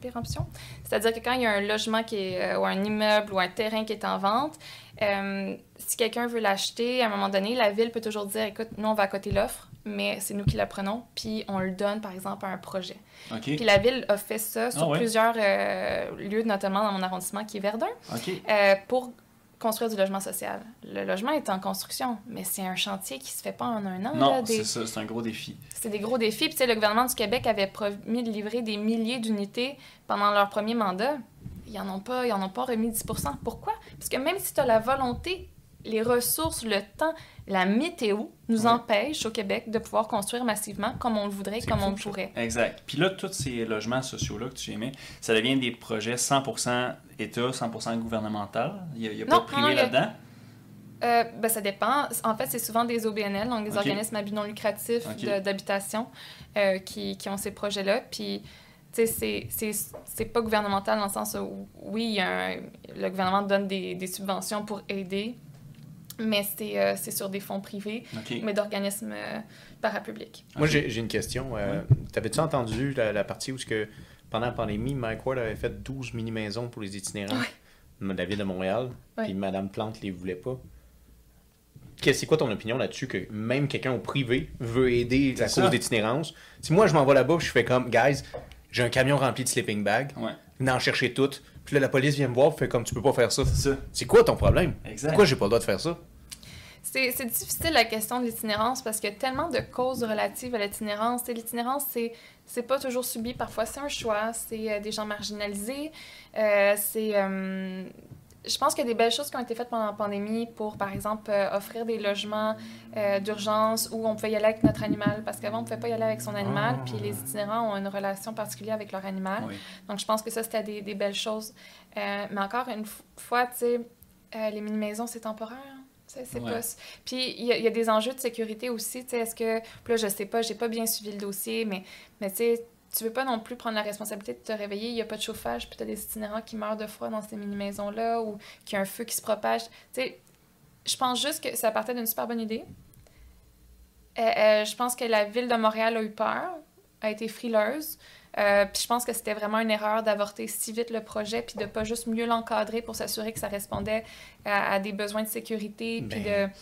péremption-. C'est-à-dire que quand il y a un logement qui est, euh, ou un immeuble ou un terrain qui est en vente, euh, si quelqu'un veut l'acheter, à un moment donné, la Ville peut toujours dire, écoute, nous, on va accoter l'offre, mais c'est nous qui la prenons, puis on le donne, par exemple, à un projet. Puis la Ville a fait ça sur Ah ouais? plusieurs euh, lieux, notamment dans mon arrondissement qui est Verdun. Euh, pour construire du logement social. Le logement est en construction, mais c'est un chantier qui se fait pas en un an. Non, des- c'est ça. C'est un gros défi. C'est des gros défis. Puis, tu sais, le gouvernement du Québec avait promis de livrer des milliers d'unités pendant leur premier mandat. Ils n'en ont, pas- ils en ont pas remis 10% Pourquoi? Parce que même si tu as la volonté, les ressources, le temps, la météo nous Ouais. empêchent au Québec de pouvoir construire massivement comme on le voudrait, comme fou, on le pourrait. Exact. Puis là, tous ces logements sociaux-là que tu aimais, ça devient des projets 100% État, 100% gouvernemental? Il n'y a, il y a pas de privé là-dedans? Euh, ben, ça dépend. En fait, c'est souvent des OBNL, donc des organismes à but non lucratif d'habitation, euh, qui, qui ont ces projets-là. Puis, tu sais, c'est- pas gouvernemental dans le sens où, oui, il y a un- le gouvernement donne des, des subventions pour aider, mais c'est euh, c'est sur des fonds privés, mais d'organismes euh, parapublics. Moi, j'ai une question. Euh, T'avais-tu entendu la, la partie où ce que, pendant la pandémie, Mike Ward avait fait 12 mini-maisons pour les itinérants de la ville de Montréal, Ouais. puis Madame Plante les voulait pas? C'est quoi ton opinion là-dessus que même quelqu'un au privé veut aider la cause d'itinérance? Si moi, je m'en vais là-bas, je fais comme, guys, j'ai un camion rempli de sleeping bags, Ouais. venez en chercher toutes. Puis là, la police vient me voir, fait comme, tu peux pas faire ça. C'est ça. C'est quoi ton problème? Exact. Pourquoi j'ai pas le droit de faire ça? C'est c'est difficile la question de l'itinérance parce qu'il y a tellement de causes relatives à l'itinérance. L'itinérance, c'est c'est pas toujours subi. Parfois, c'est un choix. C'est euh, des gens marginalisés. Euh, c'est. euh, je pense qu'il y a des belles choses qui ont été faites pendant la pandémie pour, par exemple, euh, offrir des logements euh, d'urgence où on pouvait y aller avec notre animal. Parce qu'avant, on ne pouvait pas y aller avec son animal. Puis les itinérants ont une relation particulière avec leur animal. Oui. Donc, je pense que ça, c'était des, des belles choses. Euh, mais encore une fois, tu sais, les mini-maisons, c'est temporaire. hein. C'est c'est Ouais. pas... Puis, il y, a- il y a des enjeux de sécurité aussi. Est-ce que... Puis là, je sais pas, j'ai pas bien suivi le dossier, mais, mais tu sais, tu veux pas non plus prendre la responsabilité de te réveiller, il y a pas de chauffage, puis tu as des itinérants qui meurent de froid dans ces mini-maisons-là, ou qu'il y a un feu qui se propage. Tu sais, je pense juste que ça partait d'une super bonne idée. Euh, euh, je pense que la ville de Montréal a eu peur, a été frileuse. Euh, puis je pense que c'était vraiment une erreur d'avorter si vite le projet, puis de pas juste mieux l'encadrer pour s'assurer que ça répondait à, à des besoins de sécurité, puis Ben, de...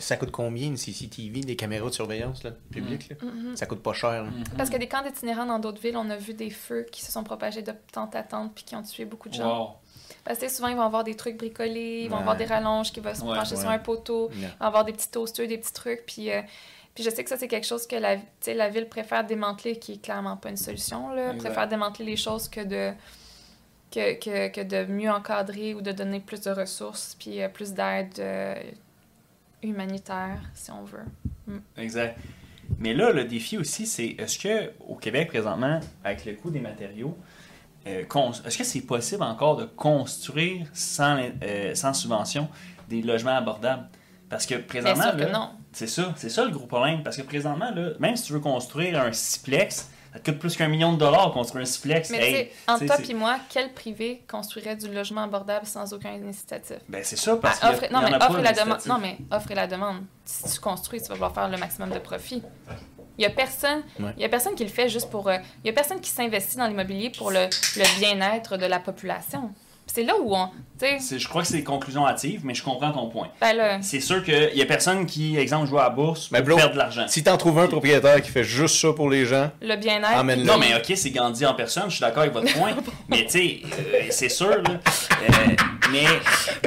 Ça coûte combien une CCTV, des caméras de surveillance là, publiques? là? Mhm. Ça coûte pas cher. là. Parce que des camps d'itinérants dans d'autres villes, on a vu des feux qui se sont propagés de tente à tente, puis qui ont tué beaucoup de gens. Wow. Parce que souvent, ils vont avoir des trucs bricolés, ils vont Ouais. avoir des rallonges qui vont se Ouais, pencher sur un poteau, ils vont avoir des petits toasters, des petits trucs, puis... euh, puis je sais que ça, c'est quelque chose que la, tu sais, la ville préfère démanteler, qui est clairement pas une solution. Là. Exact. préfère démanteler les choses que de, que, que, que de mieux encadrer ou de donner plus de ressources, puis euh, plus d'aide euh, humanitaire, si on veut. Exact. Mais là, le défi aussi, c'est est-ce que au Québec présentement, avec le coût des matériaux, euh, est-ce que c'est possible encore de construire sans, euh, sans subvention des logements abordables? Parce que présentement, c'est ça, c'est ça le gros problème. Parce que présentement, là, même si tu veux construire un siplex, ça te coûte plus qu'un million de dollars construire un siplex. Mais Hey, sais, toi et moi, quel privé construirait du logement abordable sans aucun incitatif? Ben c'est ça, parce Ah, que non, mais offre et la demande. Non, mais offre et la demande. Si tu construis, tu vas vouloir faire le maximum de profit. Il y a personne, Ouais. il y a personne qui le fait juste pour. euh, il y a personne qui s'investit dans l'immobilier pour le, le bien-être de la population. C'est là où on. Tu sais, C'est- Je crois que c'est des conclusions hâtives, mais je comprends ton point. ben là, C'est sûr qu'il y a personne qui, exemple, joue à la bourse Mais pour bro, perdre de l'argent. Si t'en trouves un propriétaire qui fait juste ça pour les gens, le bien-être. Amène-le. Non, mais ok, c'est Gandhi en personne, je suis d'accord avec votre point. mais tu sais, euh, c'est sûr, là. Euh, mais.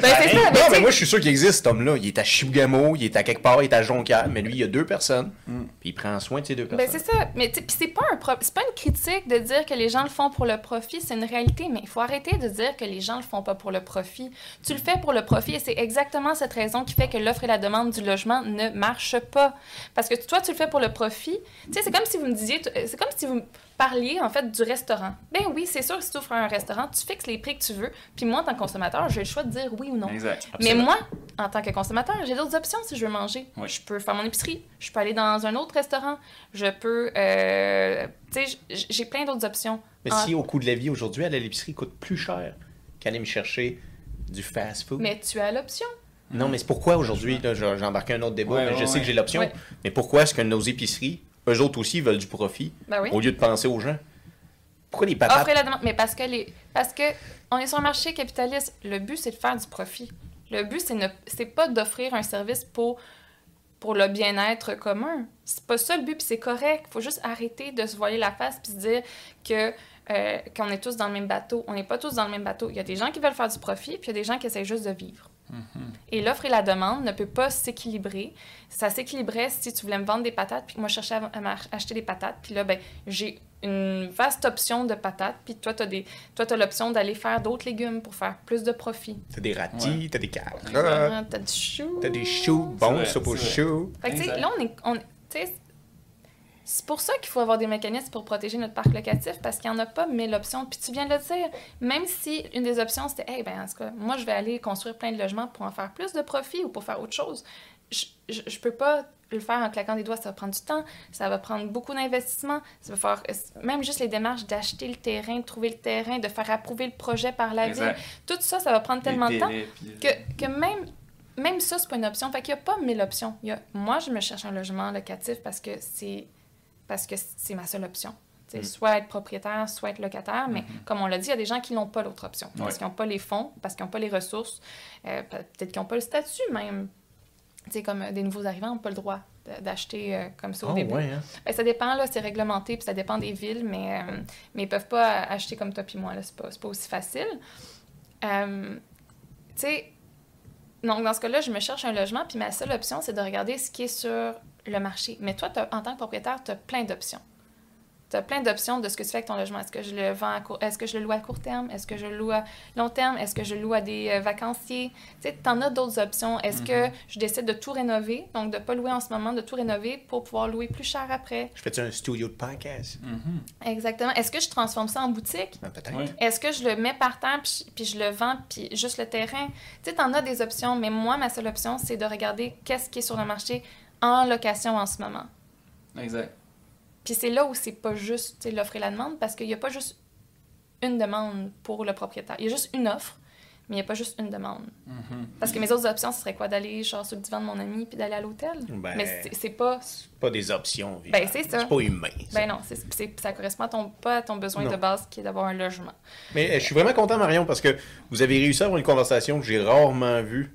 Ben, c'est ça, non, mais moi je suis sûr qu'il existe cet homme-là. Il est à Chibougamau, il est à quelque part, il est à Jonquière, mais lui il y a deux personnes, Mm. puis il prend soin de ces deux Ben, personnes. c'est ça. Mais c'est pas, un pro- c'est pas une critique de dire que les gens le font pour le profit, c'est une réalité. Mais il faut arrêter de dire que les gens le font pas pour le profit. Tu le fais pour le profit et c'est exactement cette raison qui fait que l'offre et la demande du logement ne marchent pas. Parce que toi, tu le fais pour le profit. Tu sais, c'est comme si vous me disiez, c'est comme si vous me parliez en fait du restaurant. Ben oui, c'est sûr que si tu ouvres un restaurant, tu fixes les prix que tu veux. Puis moi, en tant que consommateur, j'ai le choix de dire oui ou non. Exact. Mais moi, en tant que consommateur, j'ai d'autres options si je veux manger. Oui. Je peux faire mon épicerie, je peux aller dans un autre restaurant, je peux... euh, tu sais, j'ai plein d'autres options. Mais En- si au coût de la vie aujourd'hui, aller à l'épicerie coûte plus cher qu'aller me chercher du fast-food. Mais tu as l'option. Non, mais c'est pourquoi aujourd'hui, j'ai embarqué un autre débat, Ouais, mais je ouais, sais ouais. que j'ai l'option. Ouais. Mais pourquoi est-ce que nos épiceries, eux autres aussi, veulent du profit Ben oui. au lieu de penser aux gens? Pourquoi les patates? Offre et la demande. Mais parce que, les... parce que on est sur un marché capitaliste. Le but, c'est de faire du profit. Le but, c'est ne... c'est pas d'offrir un service pour, pour le bien-être commun. C'est pas ça le but, puis c'est correct. faut juste arrêter de se voiler la face puis se dire que euh, qu'on est tous dans le même bateau. On n'est pas tous dans le même bateau. Il y a des gens qui veulent faire du profit, puis il y a des gens qui essaient juste de vivre. Et l'offre et la demande ne peut pas s'équilibrer. Ça s'équilibrait si tu voulais me vendre des patates, puis que moi je cherchais à, acheter des patates, puis là, ben, j'ai une vaste option de patates, puis toi, tu as, l'option d'aller faire d'autres légumes pour faire plus de profit. T'as des ratis, t'as des carottes, T'as du chou. t'as des choux, bon, c'est vrai. choux. Fait que, là, on est. On, c'est pour ça qu'il faut avoir des mécanismes pour protéger notre parc locatif, parce qu'il n'y en a pas mille options. Puis tu viens de le dire, même si une des options, c'était, hey, ben, en tout cas, moi, je vais aller construire plein de logements pour en faire plus de profit ou pour faire autre chose. je, je, je peux pas le faire en claquant des doigts, ça va prendre du temps, ça va prendre beaucoup d'investissement, ça va faire même juste les démarches d'acheter le terrain, de trouver le terrain, de faire approuver le projet par la ville. Tout ça, ça va prendre tellement de temps que, que même, même ça, c'est pas une option. Fait qu'il n'y a pas mille options. Il y a, moi, je me cherche un logement locatif parce que c'est parce que c'est ma seule option. Sais, Soit être propriétaire, soit être locataire, mais comme on l'a dit, il y a des gens qui n'ont pas l'autre option. Parce Ouais. qu'ils n'ont pas les fonds, parce qu'ils n'ont pas les ressources, euh, pe- peut-être qu'ils n'ont pas le statut même. Tu sais, comme euh, des nouveaux arrivants n'ont pas le droit d'acheter euh, comme ça au Oh, début. ouais, hein? Ben, ça dépend, là, c'est réglementé, puis ça dépend des villes, mais, euh, mais ils peuvent pas acheter comme toi puis moi, là, c'est pas, pas aussi facile. Euh, tu sais, donc dans ce cas-là, je me cherche un logement, puis ma seule option, c'est de regarder ce qui est sur le marché. Mais toi, en tant que propriétaire, tu as plein d'options. Tu as plein d'options de ce que tu fais avec ton logement. Est-ce que je le vends à court... Est-ce que je le loue à court terme? Est-ce que je le loue à long terme? Est-ce que je le loue à des euh, vacanciers? Tu sais, en as d'autres options. Est-ce que je décide de tout rénover, donc de pas louer en ce moment, de tout rénover pour pouvoir louer plus cher après? Je fais-tu un studio de podcast? Mhm. Exactement. Est-ce que je transforme ça en boutique? Ah, Peut-être. Est-ce que je le mets par terre puis, puis je le vends puis juste le terrain? Tu sais, t'en as des options, mais moi, ma seule option, c'est de regarder qu'est-ce qui est sur le marché en location en ce moment. Exact. Puis c'est là où c'est pas juste l'offre et la demande parce qu'il n'y a pas juste une demande pour le propriétaire. Il y a juste une offre, mais il n'y a pas juste une demande. Mhm. Parce que mes autres options, ce serait quoi? D'aller genre sur le divan de mon ami puis d'aller à l'hôtel? Ben- Mais c'est- pas... Pas des options. Ben, c'est ça. C'est pas humain. ça. Ben non, ça correspond à ton, pas à ton besoin Non. de base qui est d'avoir un logement. Mais euh, je suis vraiment content, Marion, parce que vous avez réussi à avoir une conversation que j'ai rarement vue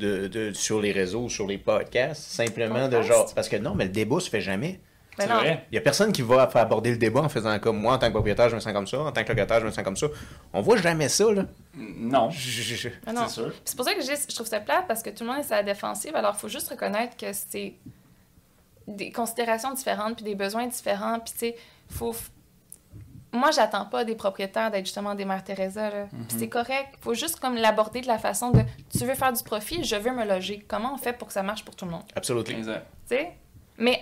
de, de- sur les réseaux, sur les podcasts. Simplement de genre. Parce que non, mais le débat se fait jamais. Ben C'est non. vrai. Il y a personne qui va faire aborder le débat en faisant comme moi, en tant que propriétaire, je me sens comme ça, en tant que locataire, je me sens comme ça. On voit jamais ça, là. Non, Ben non. c'est sûr. C'est pour ça que je trouve ça plate parce que tout le monde est à la défensive. Alors, il faut juste reconnaître que c'est des considérations différentes puis des besoins différents. Puis, tu sais, faut. Moi, j'attends pas des propriétaires d'être justement des mères Teresa. là. Puis c'est correct. faut juste comme l'aborder de la façon de tu veux faire du profit, je veux me loger. Comment on fait pour que ça marche pour tout le monde? Absolument. Exact. Tu sais? Mais,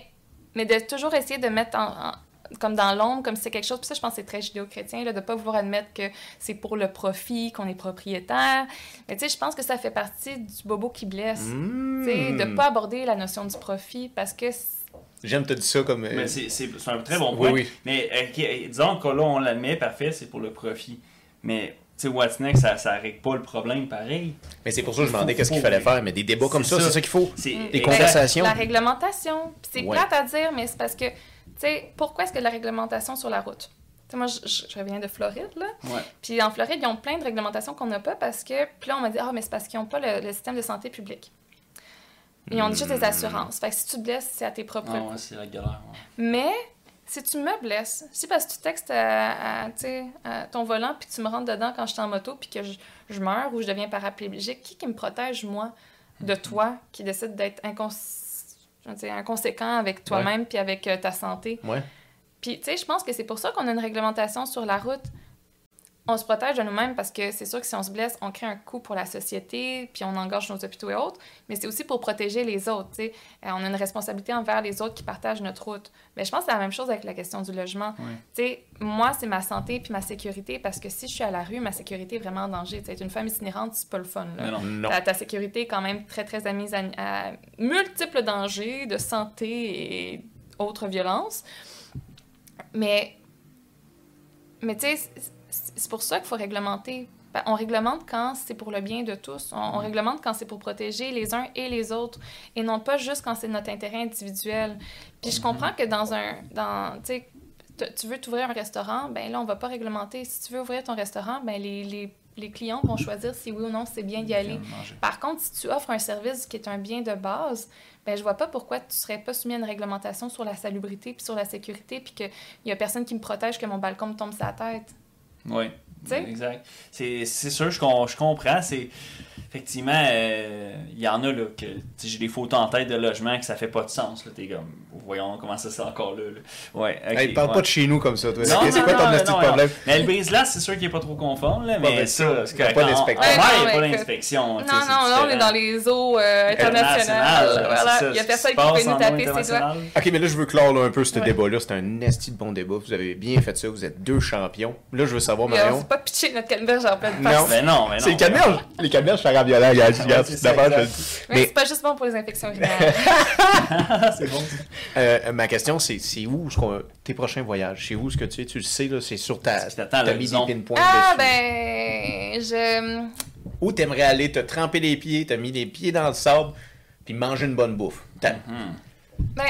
mais de toujours essayer de mettre en, en- comme dans l'ombre, comme si c'est quelque chose. Puis ça, je pense que c'est très judéo-chrétien, là, de pas vouloir admettre que c'est pour le profit, qu'on est propriétaire. Mais tu sais, je pense que ça fait partie du bobo qui blesse. Mmh. Tu sais, de pas aborder la notion du profit parce que. C'est- J'aime te dire ça comme. euh, Mais c'est un très bon Oui, point. oui. Mais euh, ok, disons que là, on l'admet, parfait, c'est pour le profit. Mais, tu sais, What's Next, ça, ça règle pas le problème pareil. Mais c'est pour ça que je me demandais qu'est-ce qu'il fallait faire. Mais des débats comme ça, ça. c'est ça qu'il faut. Mm. Des conversations. La réglementation. Puis c'est Ouais. plate à dire, mais c'est parce que, tu sais, pourquoi est-ce que la réglementation sur la route? Tu sais, moi, je, reviens de Floride, là. Ouais. Puis en Floride, ils ont plein de réglementations qu'on n'a pas parce que. Puis là, on m'a dit, ah, mais c'est parce qu'ils n'ont pas le, le système de santé publique. Ils ont juste des assurances. Fait que si tu te blesses, c'est à tes propres Ah ouais, c'est la galère. ouais. Mais si tu me blesses, si parce que tu textes à, à, ton volant puis tu me rentres dedans quand je suis en moto puis que je, je meurs ou je deviens paraplégique, qui qui me protège, moi, de toi qui décide d'être incons... inconséquent avec toi-même puis avec euh, ta santé? Ouais. Puis, tu sais, je pense que c'est pour ça qu'on a une réglementation sur la route. On se protège de nous-mêmes parce que c'est sûr que si on se blesse, on crée un coût pour la société, puis on engage nos hôpitaux et autres, mais c'est aussi pour protéger les autres, tu sais. Euh, on a une responsabilité envers les autres qui partagent notre route. Mais je pense que c'est la même chose avec la question du logement. Ouais. Tu sais, moi, c'est ma santé puis ma sécurité parce que si je suis à la rue, ma sécurité est vraiment en danger. Tu sais, être une femme itinérante, c'est pas le fun, là. Mais non. Non. Ta, ta sécurité est quand même très, très à mise à, à multiples dangers de santé et autres violences. Mais, mais tu sais, c'est- pour ça qu'il faut réglementer. Ben, On réglemente quand c'est pour le bien de tous. On, on réglemente quand c'est pour protéger les uns et les autres, et non pas juste quand c'est notre intérêt individuel. Puis je comprends que dans un... Dans, tu veux t'ouvrir un restaurant, ben là, on va pas réglementer. Si tu veux ouvrir ton restaurant, ben les, les, les clients vont choisir si oui ou non c'est bien d'y aller. Par contre, si tu offres un service qui est un bien de base, ben je vois pas pourquoi tu serais pas soumis à une réglementation sur la salubrité puis sur la sécurité puis qu'il y a personne qui me protège que mon balcon me tombe sur la tête. Oui, exact. C'est c'est sûr, je, com- je comprends. C'est effectivement, euh, il y en a là que j'ai des photos en tête de logements que ça fait pas de sens. Là, t'es comme, voyons comment ça c'est encore là. là. Ouais. ok, Hey, parle ouais. pas de chez nous comme ça, toi. Non, C'est quoi ton petit problème? non. Mais le brise-là, c'est sûr qu'il est pas trop conforme, là, mais ben, ça, c'est correct. pas d'inspection. il n'y a non, pas d'inspection. Non, non, là, on est dans les eaux euh, internationales. Voilà. Il y a personne qui peut nous taper ses doigts. Ok, mais là, je veux clore là, un peu ce débat-là. C'est un esti de bon débat. Vous avez bien fait ça. Vous êtes deux champions. Là, je veux savoir on Marion. s'est pas pitché notre canneberge en pleine Non. face. Ben non, mais non. C'est les canneberges. Les canneberges, Mais c'est pas juste bon pour les infections urinaires. C'est bon. Euh, ma question, c'est c'est où ce tes prochains voyages? C'est où ce que tu es? Tu le sais, là, c'est sur ta. T'as mis des pinpoints ah, dessus. ben, je. Où t'aimerais aller, te tremper les pieds, t'as mis les pieds dans le sable, puis manger une bonne bouffe. T'as- Hmm. Ben,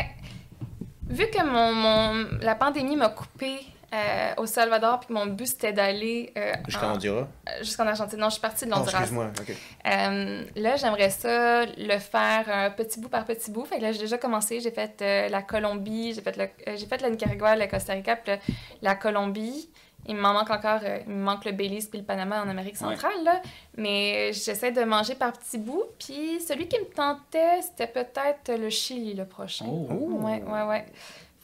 vu que mon, mon- la pandémie m'a coupé euh, au Salvador, puis que mon but c'était d'aller euh, Jusqu'en en- Honduras? euh, jusqu'en Argentine. Non, je suis partie de Oh, l'Honduras. excuse-moi. ok. Euh, là, j'aimerais ça le faire euh, petit bout par petit bout. Fait que là, j'ai déjà commencé. J'ai fait euh, la Colombie, j'ai fait, le, euh, j'ai fait la Nicaragua, la Costa Rica, puis le- la Colombie. Il m'en manque encore, euh, il me manque le Belize puis le Panama en Amérique centrale, là. Mais j'essaie de manger par petits bouts. Puis celui qui me tentait, c'était peut-être le Chili, le prochain. Oh. Ouais, ouais, ouais.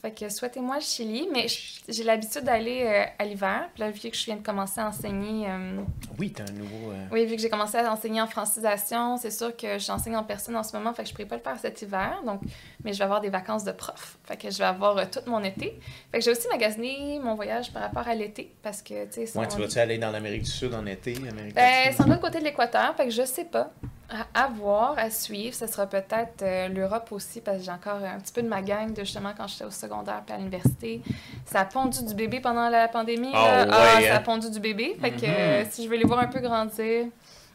Fait que souhaitez-moi le Chili, mais j'ai l'habitude d'aller euh, à l'hiver. Puis là, vu que je viens de commencer à enseigner... euh, Oui, t'as un nouveau. euh, oui, vu que j'ai commencé à enseigner en francisation, c'est sûr que j'enseigne en personne en ce moment, fait que je ne pourrais pas le faire cet hiver. Donc, mais je vais avoir des vacances de prof. Fait que je vais avoir euh, tout mon été. Fait que j'ai aussi magasiné mon voyage par rapport à l'été parce que, tu sais, Ouais, tu vas-tu aller dans l'Amérique du Sud en été? Amérique ben, du c'est Sud? de l'autre côté de l'équateur, fait que je sais pas. À, à voir, à suivre. Ce sera peut-être euh, l'Europe aussi, parce que j'ai encore un petit peu de ma gang de justement quand j'étais au secondaire puis à l'université. Ça a pondu du bébé pendant la pandémie. Ah là. Ah, ça a hein? pondu du bébé. Fait que Mhm. euh, si je veux les voir un peu grandir.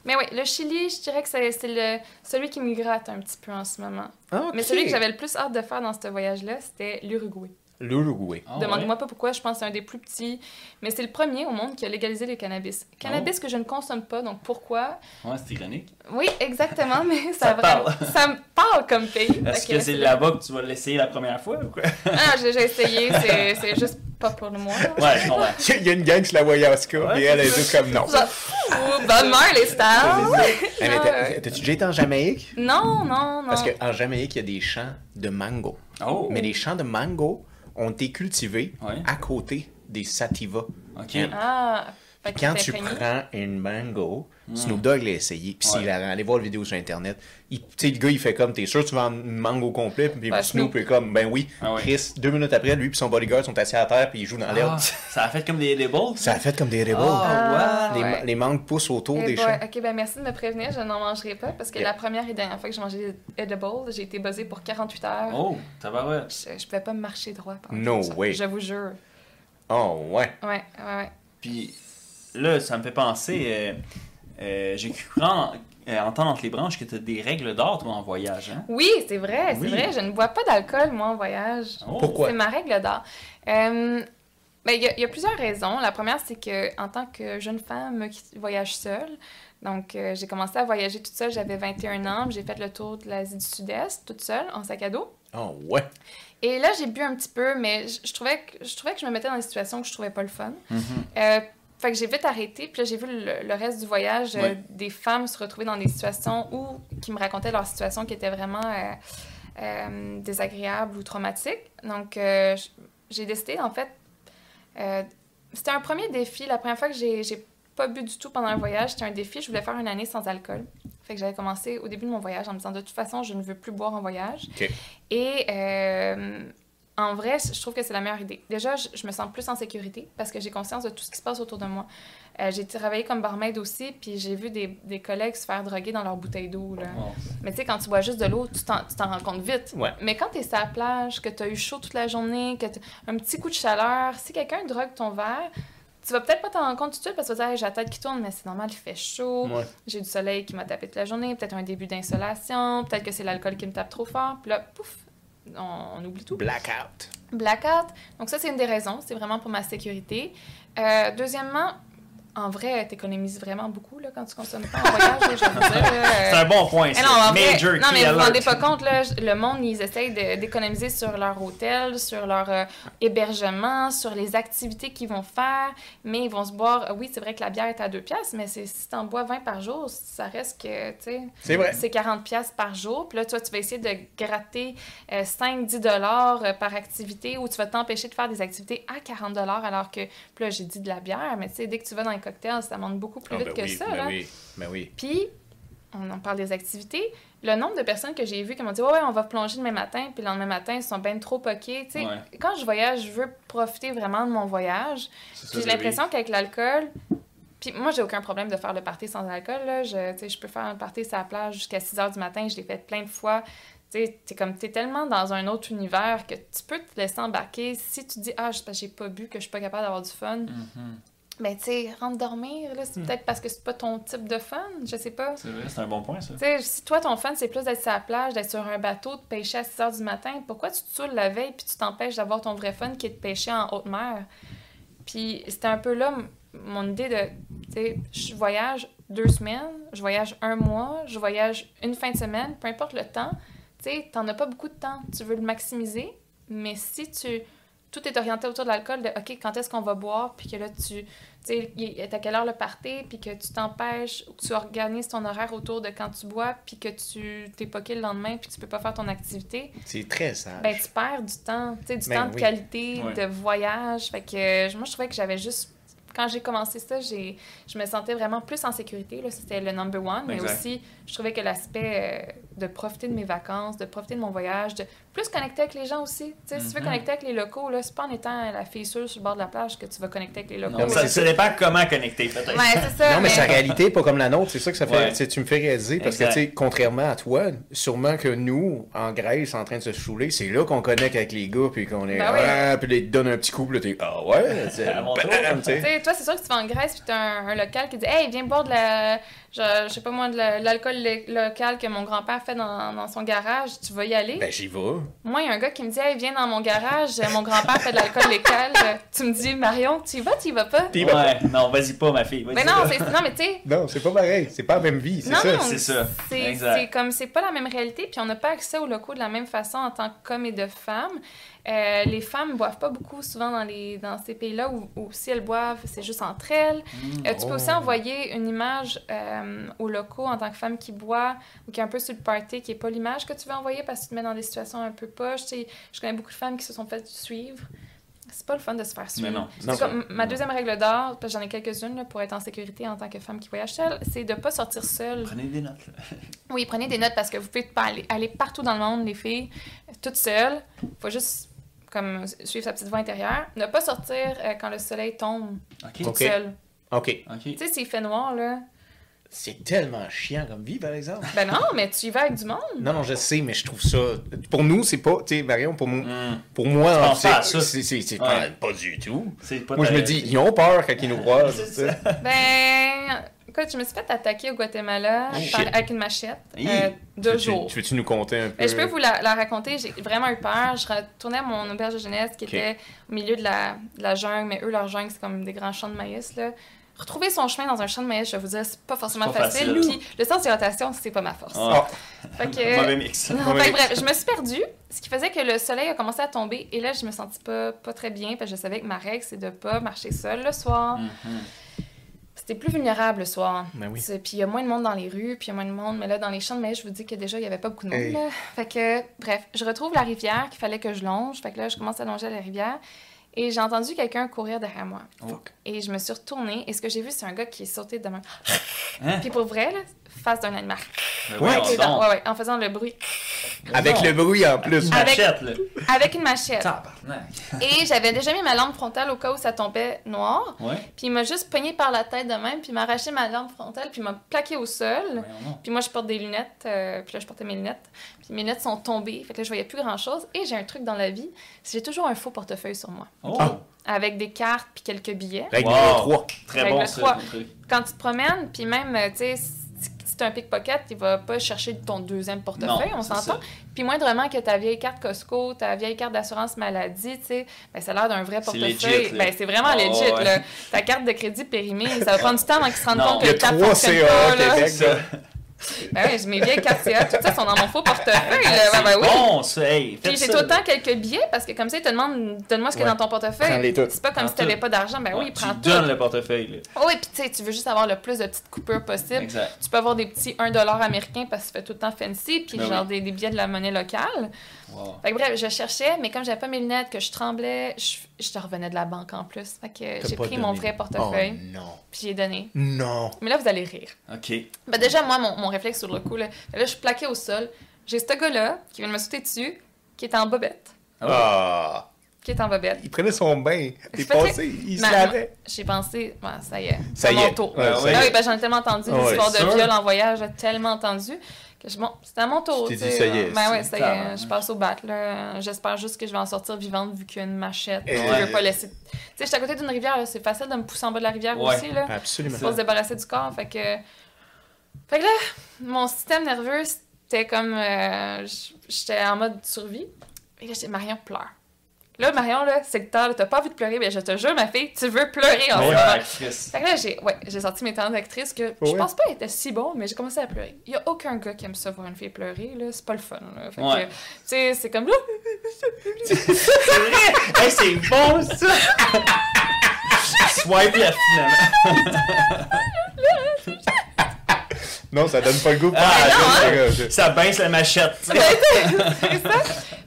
Mais oui, le Chili, je dirais que c'est le, celui qui me gratte un petit peu en ce moment. Ah. Mais celui que j'avais le plus hâte de faire dans ce voyage-là, c'était l'Uruguay. L'Uruguay. Ah, Demandez-moi pas pourquoi, je pense que c'est un des plus petits. Mais c'est le premier au monde qui a légalisé le cannabis. Cannabis que je ne consomme pas, donc pourquoi? Ouais, c'est ironique. Oui, exactement, mais ça, Ça a vraiment- parle. ça me parle comme pays. Est-ce que c'est là-bas que tu vas l'essayer la première fois ou quoi? Ah, j'ai j'ai essayé, c'est juste pas pour le moi. Ouais, je comprends. Il y a une gang qui la Oscar, Ouais, et elle est juste comme non. Bonne mère, les stars! T'as- T'as-tu déjà été en Jamaïque? Non, non, non. Parce qu'en Jamaïque, il y a des champs de mango. Oh! Mais les champs de mango ont été cultivés Ouais. à côté des sativas. Ok. Ah, fait que Quand tu prends une mango, Mm. Snoop Dogg l'a essayé, puis Ouais. il a allé voir la vidéo sur Internet. Il- Tu sais, le gars, il fait comme, t'es sûr que tu vends une mango complet? Puis Ben, Snoop Snoop. est comme, ben oui. Ah ouais. Chris, deux minutes après, lui et son bodyguard sont assis à terre, puis ils jouent dans l'herbe. Ah, ça a fait comme des edibles? Ça? A fait comme des rebels. Ah, les, ouais. ma- les mangues poussent autour Eh des champs. Ok, ben merci de me prévenir, je n'en mangerai pas parce que Yeah. la première et dernière fois que j'ai mangé des edibles, j'ai été buzzée pour 48 heures. Oh, tabarouette. Je, je pouvais pas me marcher droit pendant No 48 heures, way. Je vous jure. Oh, ouais. Ouais, ouais, ouais. Puis là, ça me fait penser. euh, euh, J'ai cru en- euh, entendre entre les branches que tu as des règles d'or, toi, en voyage. Hein? Oui, c'est vrai, c'est Oui. vrai. Je ne bois pas d'alcool, moi, en voyage. Oh. Pourquoi? C'est ma règle d'or. Euh, ben, Il y, a- il y a plusieurs raisons. La première, c'est que en tant que jeune femme qui voyage seule, donc euh, j'ai commencé à voyager toute seule, j'avais 21 ans, j'ai fait le tour de l'Asie du Sud-Est toute seule, en sac à dos. Oh, ouais. Et là, j'ai bu un petit peu, mais je, je trouvais que, je trouvais que je me mettais dans des situations que je trouvais pas le fun. Mhm. Euh, fait que j'ai vite arrêté, puis là, j'ai vu le, le reste du voyage, euh, des femmes se retrouver dans des situations où, qui me racontaient leur situation qui était vraiment euh, euh, désagréable ou traumatique. Donc, euh, j'ai décidé, en fait, c'était un premier défi. La première fois que j'ai pas bu du tout pendant le voyage, c'était un défi. Je voulais faire une année sans alcool. Fait que j'avais commencé au début de mon voyage en me disant, de toute façon, je ne veux plus boire en voyage. Et en vrai, je trouve que c'est la meilleure idée. Déjà, je, je me sens plus en sécurité parce que j'ai conscience de tout ce qui se passe autour de moi. Euh, j'ai travaillé comme barmaid aussi, puis j'ai vu des, des collègues se faire droguer dans leur bouteille d'eau. Oh. Mais tu sais, quand tu bois juste de l'eau, tu t'en rends compte vite. Ouais. Mais quand tu es sur la plage, que tu as eu chaud toute la journée, que t'as un petit coup de chaleur, si quelqu'un drogue ton verre, tu vas peut-être pas t'en rendre compte tout de suite parce que tu vas dire Hey, j'ai la tête qui tourne, mais c'est normal, il fait chaud. Ouais. J'ai du soleil qui m'a tapé toute la journée, peut-être un début d'insolation, peut-être que c'est l'alcool qui me tape trop fort. Puis là, pouf, on, on oublie tout. Blackout. Blackout. Donc ça, c'est une des raisons. C'est vraiment pour ma sécurité. Euh, deuxièmement, en vrai, t'économises vraiment beaucoup là, quand tu consommes pas en voyage. je dire, euh, C'est un bon point, mais ça. non, en vrai- Major non, mais vous vous rendez pas compte, là, le monde, ils essayent de- d'économiser sur leur hôtel, sur leur euh, hébergement, sur les activités qu'ils vont faire, mais ils vont se boire... euh, Oui, c'est vrai que la bière est à 2 piastres, mais c'est- si t'en bois 20 par jour, ça reste que, tu sais... C'est vrai. C'est 40 pièces par jour. Puis là, toi, tu vas essayer de gratter 5-10 dollars euh, par activité ou tu vas t'empêcher de faire des activités à 40 dollars alors que... Puis là, j'ai dit de la bière, mais tu sais, dès que tu vas dans les cocktails, ça monte beaucoup plus Ah, vite ben que oui, ça, ben là. oui, ben oui. Puis, on en parle des activités. Le nombre de personnes que j'ai vues qui m'ont dit Ouais, ouais, on va plonger demain matin, puis le lendemain matin, ils sont bien trop poqués. Tu sais, Ouais. Quand je voyage, je veux profiter vraiment de mon voyage. Puis j'ai l'impression qu'avec l'alcool, puis moi, j'ai aucun problème de faire le party sans alcool. Là. Je, je peux faire un party sur la plage jusqu'à 6 h du matin. Je l'ai fait plein de fois. T'es comme, t'es tellement dans un autre univers que tu peux te laisser embarquer. Si tu dis, ah, parce que j'ai pas bu, que je suis pas capable d'avoir du fun. Mhm. Ben, tu sais, rentre dormir. Là, c'est peut-être parce que c'est pas ton type de fun. Je sais pas. C'est vrai, c'est un bon point, ça. Tu sais, si toi, ton fun, c'est plus d'être sur la plage, d'être sur un bateau, de pêcher à 6 h du matin, pourquoi tu te saoules la veille puis tu t'empêches d'avoir ton vrai fun qui est de pêcher en haute mer? Puis c'était un peu là mon idée de, tu sais, je voyage deux semaines, je voyage un mois, je voyage une fin de semaine, peu importe le temps, tu sais, t'en as pas beaucoup de temps, tu veux le maximiser, mais si tu... Tout est orienté autour de l'alcool, de OK, quand est-ce qu'on va boire, puis que là, tu. Tu sais, à quelle heure le party, puis que tu t'empêches, ou que tu organises ton horaire autour de quand tu bois, puis que tu t'es poqué le lendemain, puis tu peux pas faire ton activité, C'est très sage. ben tu perds du temps, tu sais, du Ben temps de oui. qualité, Ouais. de voyage. Fait que euh, moi, je trouvais que j'avais juste. Quand j'ai commencé ça, j'ai, je me sentais vraiment plus en sécurité. Là, c'était le number one. Mais Exact. aussi, je trouvais que l'aspect euh, de profiter de mes vacances, de profiter de mon voyage, de plus connecter avec les gens aussi. Tu sais, Si tu veux Mhm. connecter avec les locaux, là, c'est pas en étant la fille sûre sur le bord de la plage que tu vas connecter avec les locaux. Non, ça, dépend comment connecter, peut-être. Ouais, ça. Non, mais sa réalité n'est pas comme la nôtre. C'est ça que ça fait. Ouais. tu me fais réaliser parce que, Exact. tu sais, contrairement à toi, sûrement que nous, en Grèce, en train de se chouler, c'est là qu'on connecte avec les gars, puis qu'on est. Ben oui. ah, puis là, ils te donnent un petit coup, puis là, t'es. Ah ouais, c'est. À mon tour. bam, tu sais. Tu sais, toi, c'est sûr que tu vas en Grèce puis t'as un, un local qui dit Hey, viens boire de la. Je, je sais pas moi, de la- de l'alcool lo- local que mon grand-père fait dans, dans son garage. Tu vas y aller? Ben, j'y vais. Moi, il y a un gars qui me dit Hey, viens dans mon garage. Mon grand-père fait de l'alcool local. Tu me dis Marion, tu y vas, tu y vas pas? Vas Ouais, non, vas-y pas, ma fille. Mais non. Non, mais tu sais. Non, c'est pas pareil. C'est pas la même vie, c'est ça. C'est ça. C'est comme c'est pas la même réalité, puis on n'a pas accès aux locaux de la même façon en tant qu'hommes et de femmes. Euh, les femmes boivent pas beaucoup souvent dans, les, dans ces pays-là, ou, si elles boivent, c'est juste entre elles. Mm. Euh, tu peux aussi Oh. envoyer une image euh, aux locaux en tant que femme qui boit ou qui est un peu sur le party, qui est pas l'image que tu veux envoyer parce que tu te mets dans des situations un peu poches. Tu sais, je connais beaucoup de femmes qui se sont faites suivre. C'est pas le fun de se faire suivre. Mais non. C'est Non. comme ma deuxième règle d'or, parce que j'en ai quelques-unes pour être en sécurité en tant que femme qui voyage seule, c'est de pas sortir seule. Prenez des notes. Oui, prenez des notes parce que vous pouvez pas aller, aller partout dans le monde, les filles, toutes seules. faut juste comme suivre sa petite voie intérieure. Ne pas sortir euh, quand le soleil tombe, OK. toute seule. OK. OK. Tu sais, s'il fait noir, là, C'est tellement chiant comme vie, par exemple. ben non, mais tu y vas avec du monde. Non, non, je sais, mais je trouve ça. Pour nous, c'est pas. Tu sais, Marion, pour, moi Mm. pour moi, c'est pas, pas du tout. Pas Moi, je me dis, ils ont peur quand ils nous croisent. Ben, écoute, je me suis fait attaquer au Guatemala Oh, par- avec une machette euh, deux Tu jours. Tu veux-tu nous compter un peu? Ben, je peux vous la, la raconter. J'ai vraiment eu peur. Je retournais à mon auberge de jeunesse qui était au milieu de la, de la jungle, mais eux, leur jungle, c'est comme des grands champs de maïs. Là. Retrouver son chemin dans un champ de maïs, je vais vous dire, c'est pas forcément pas facile. facile. Puis le sens d'hydratation, c'est pas ma force. Ah, Fait que, Mauvais mix. non, Mauvais fait que mix. bref, je me suis perdue, ce qui faisait que le soleil a commencé à tomber. Et là, je me sentis pas, pas très bien, parce que je savais que ma règle, c'est de pas marcher seule le soir. Mhm. C'était plus vulnérable le soir. Ben oui. Puis il y a moins de monde dans les rues, puis il y a moins de monde. Mais là, dans les champs de maïs, je vous dis que déjà, il y avait pas beaucoup de monde. Hey. là. Fait que, bref, je retrouve la rivière qu'il fallait que je longe. Fait que là, je commence à longer la rivière. Et j'ai entendu quelqu'un courir derrière moi. Fuck. Et je me suis retournée. Et ce que j'ai vu, c'est un gars qui est sauté de main. Hein? Puis pour vrai, là, face d'un animal. Ouais, ouais, ouais, en faisant le bruit. Avec Non. le bruit en plus. Une Avec- machette, là. Avec une machette. Et j'avais déjà mis ma lampe frontale au cas où ça tombait noir. Ouais. Puis il m'a juste pogné par la tête de même, puis il m'a arraché ma lampe frontale, puis il m'a plaqué au sol. Puis moi, je porte des lunettes. euh, puis là, je portais mes lunettes. Puis mes lunettes sont tombées. Fait que là, je voyais plus grand-chose. Et j'ai un truc dans la vie. c'est que J'ai toujours un faux portefeuille sur moi. Oh, Ah. Avec des cartes puis quelques billets. Règle Wow. numéro 3. très Règle bon ça, trois. ton truc. Quand tu te promènes, puis même, euh, tu sais, un pickpocket, il va pas chercher ton deuxième portefeuille, Non, on s'entend. Puis moindrement que ta vieille carte Costco, ta vieille carte d'assurance maladie, tu sais, ben, ça a l'air d'un vrai portefeuille. legit, ben, c'est vraiment Oh, legit, ouais. là. Ta carte de crédit périmée, ça va prendre du temps avant qu'ils se rendent Non. compte Il que y a le cap trois fonctionne CA pas, là. Ben oui, mes vieilles cartes CA, tout ça sont dans mon faux portefeuille. là. C'est Ben, ben oui. bon. Hey, Puis j'ai tout le temps quelques billets parce que comme ça, ils te demandent donne-moi ce qu'il y a Ouais. dans ton portefeuille. C'est pas comme Prends si tu n'avais pas d'argent. Ben oui, Ouais, prends tu tout. donnes le portefeuille. Oh, oui, puis tu sais, tu veux juste avoir le plus de petites coupures possible. Exact. Tu peux avoir des petits 1$ américains parce que ça fait tout le temps fancy, puis Ben genre oui. des, des billets de la monnaie locale. Wow. Fait que bref, je cherchais, mais comme j'avais pas mes lunettes, que je tremblais, je, je te revenais de la banque en plus. Fait que T'as j'ai pris mon vrai portefeuille, Oh non. puis j'ai donné. Non. Mais là, vous allez rire. OK. Ben déjà, moi, mon, mon réflexe sur le coup, là, là, je suis plaquée au sol. J'ai ce gars-là qui vient de me sauter dessus, qui est en bobette. Ah. Qui est en bobette. Il prenait son bain. Faisais- passé, il se lavait. J'ai pensé, ça y est, Ça c'est y mon est. tour. Ouais, Ah ouais. Ah oui, ben j'en ai tellement entendu, Ah des ouais, histoires de viol en voyage, j'ai tellement entendu que je, bon, c'était à mon tour. Tu dit, sais. ça y est, Ben ouais, ça y est, je passe au bat, là. J'espère juste que je vais en sortir vivante vu qu'il y a une machette. Je ouais. veux pas laisser. Tu sais, j'étais à côté d'une rivière, là, c'est facile de me pousser en bas de la rivière Ouais. aussi, là. Absolument. Pour se débarrasser du corps, fait que. Fait que là, mon système nerveux, c'était comme. euh, J'étais en mode survie. Et là, j'ai Marion pleure. Là, Marion, là, c'est le temps, là, t'as pas envie de pleurer, mais je te jure, ma fille, tu veux pleurer en ce moment. Fait que là, j'ai ouais, j'ai sorti mes talents d'actrice que je pense pas être si bon, mais j'ai commencé à pleurer. Il y a aucun gars qui aime ça voir une fille pleurer, là. C'est pas le fun, là. Fait Ouais. que, tu sais, c'est comme. C'est vrai! Hey, c'est bon, ça! Swipe là, finalement. Non, ça donne pas le goût. Ah, Ah, je- je- Ça pince la machette. c'est ça.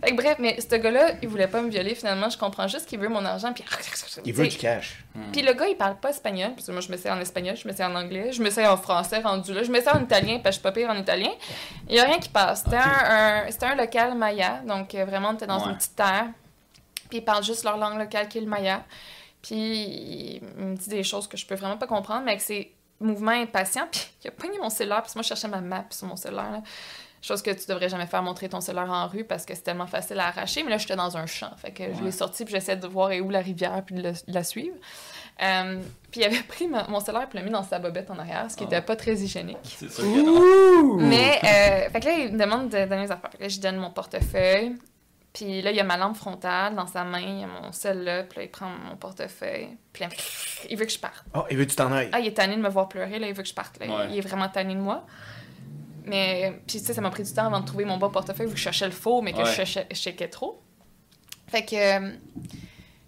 Fait que bref, mais ce gars-là, il voulait pas me violer finalement. Je comprends juste qu'il veut mon argent. Puis, Il veut du cash. Puis le gars, il parle pas espagnol. Parce que moi, je me sais en espagnol, je me sais en anglais, je me sais en français rendu là, je me sais en italien, parce que je suis pas pire en italien. Il y a rien qui passe. C'était un, un- c'était un local maya. Donc euh, vraiment, on était dans Ouais. une petite terre. Puis ils parlent juste leur langue locale qui est le maya. Puis il me dit des choses que je peux vraiment pas comprendre, mais avec ses mouvements impatients. Puis il a pogné mon cellulaire, parce que moi, je cherchais ma map sur mon cellulaire. là. Chose que tu devrais jamais faire montrer ton cellulaire en rue parce que c'est tellement facile à arracher. Mais là, j'étais dans un champ. Fait que je Ouais. l'ai sorti puis j'essaie de voir est où la rivière puis de, le- de la suivre. Euh, puis il avait pris ma- mon cellulaire puis l'a mis dans sa bobette en arrière, ce qui Ah. était pas très hygiénique. C'est dans- Mais, euh, fait que là, il me demande de donner les affaires. Fait que là, je donne mon portefeuille. Puis là, il y a ma lampe frontale dans sa main, il y a mon cell là, puis là, il prend mon portefeuille. Puis là, il veut que je parte. Oh, il veut que tu t'en ailles. Ah, il est tanné de me voir pleurer, là, il veut que je parte. Là. Ouais. Il est vraiment tanné de moi. Mais, puis tu sais, ça m'a pris du temps avant de trouver mon bon portefeuille, vu que je cherchais le faux, mais que Ouais. je cherchais, je checkais trop. Fait que, euh, puis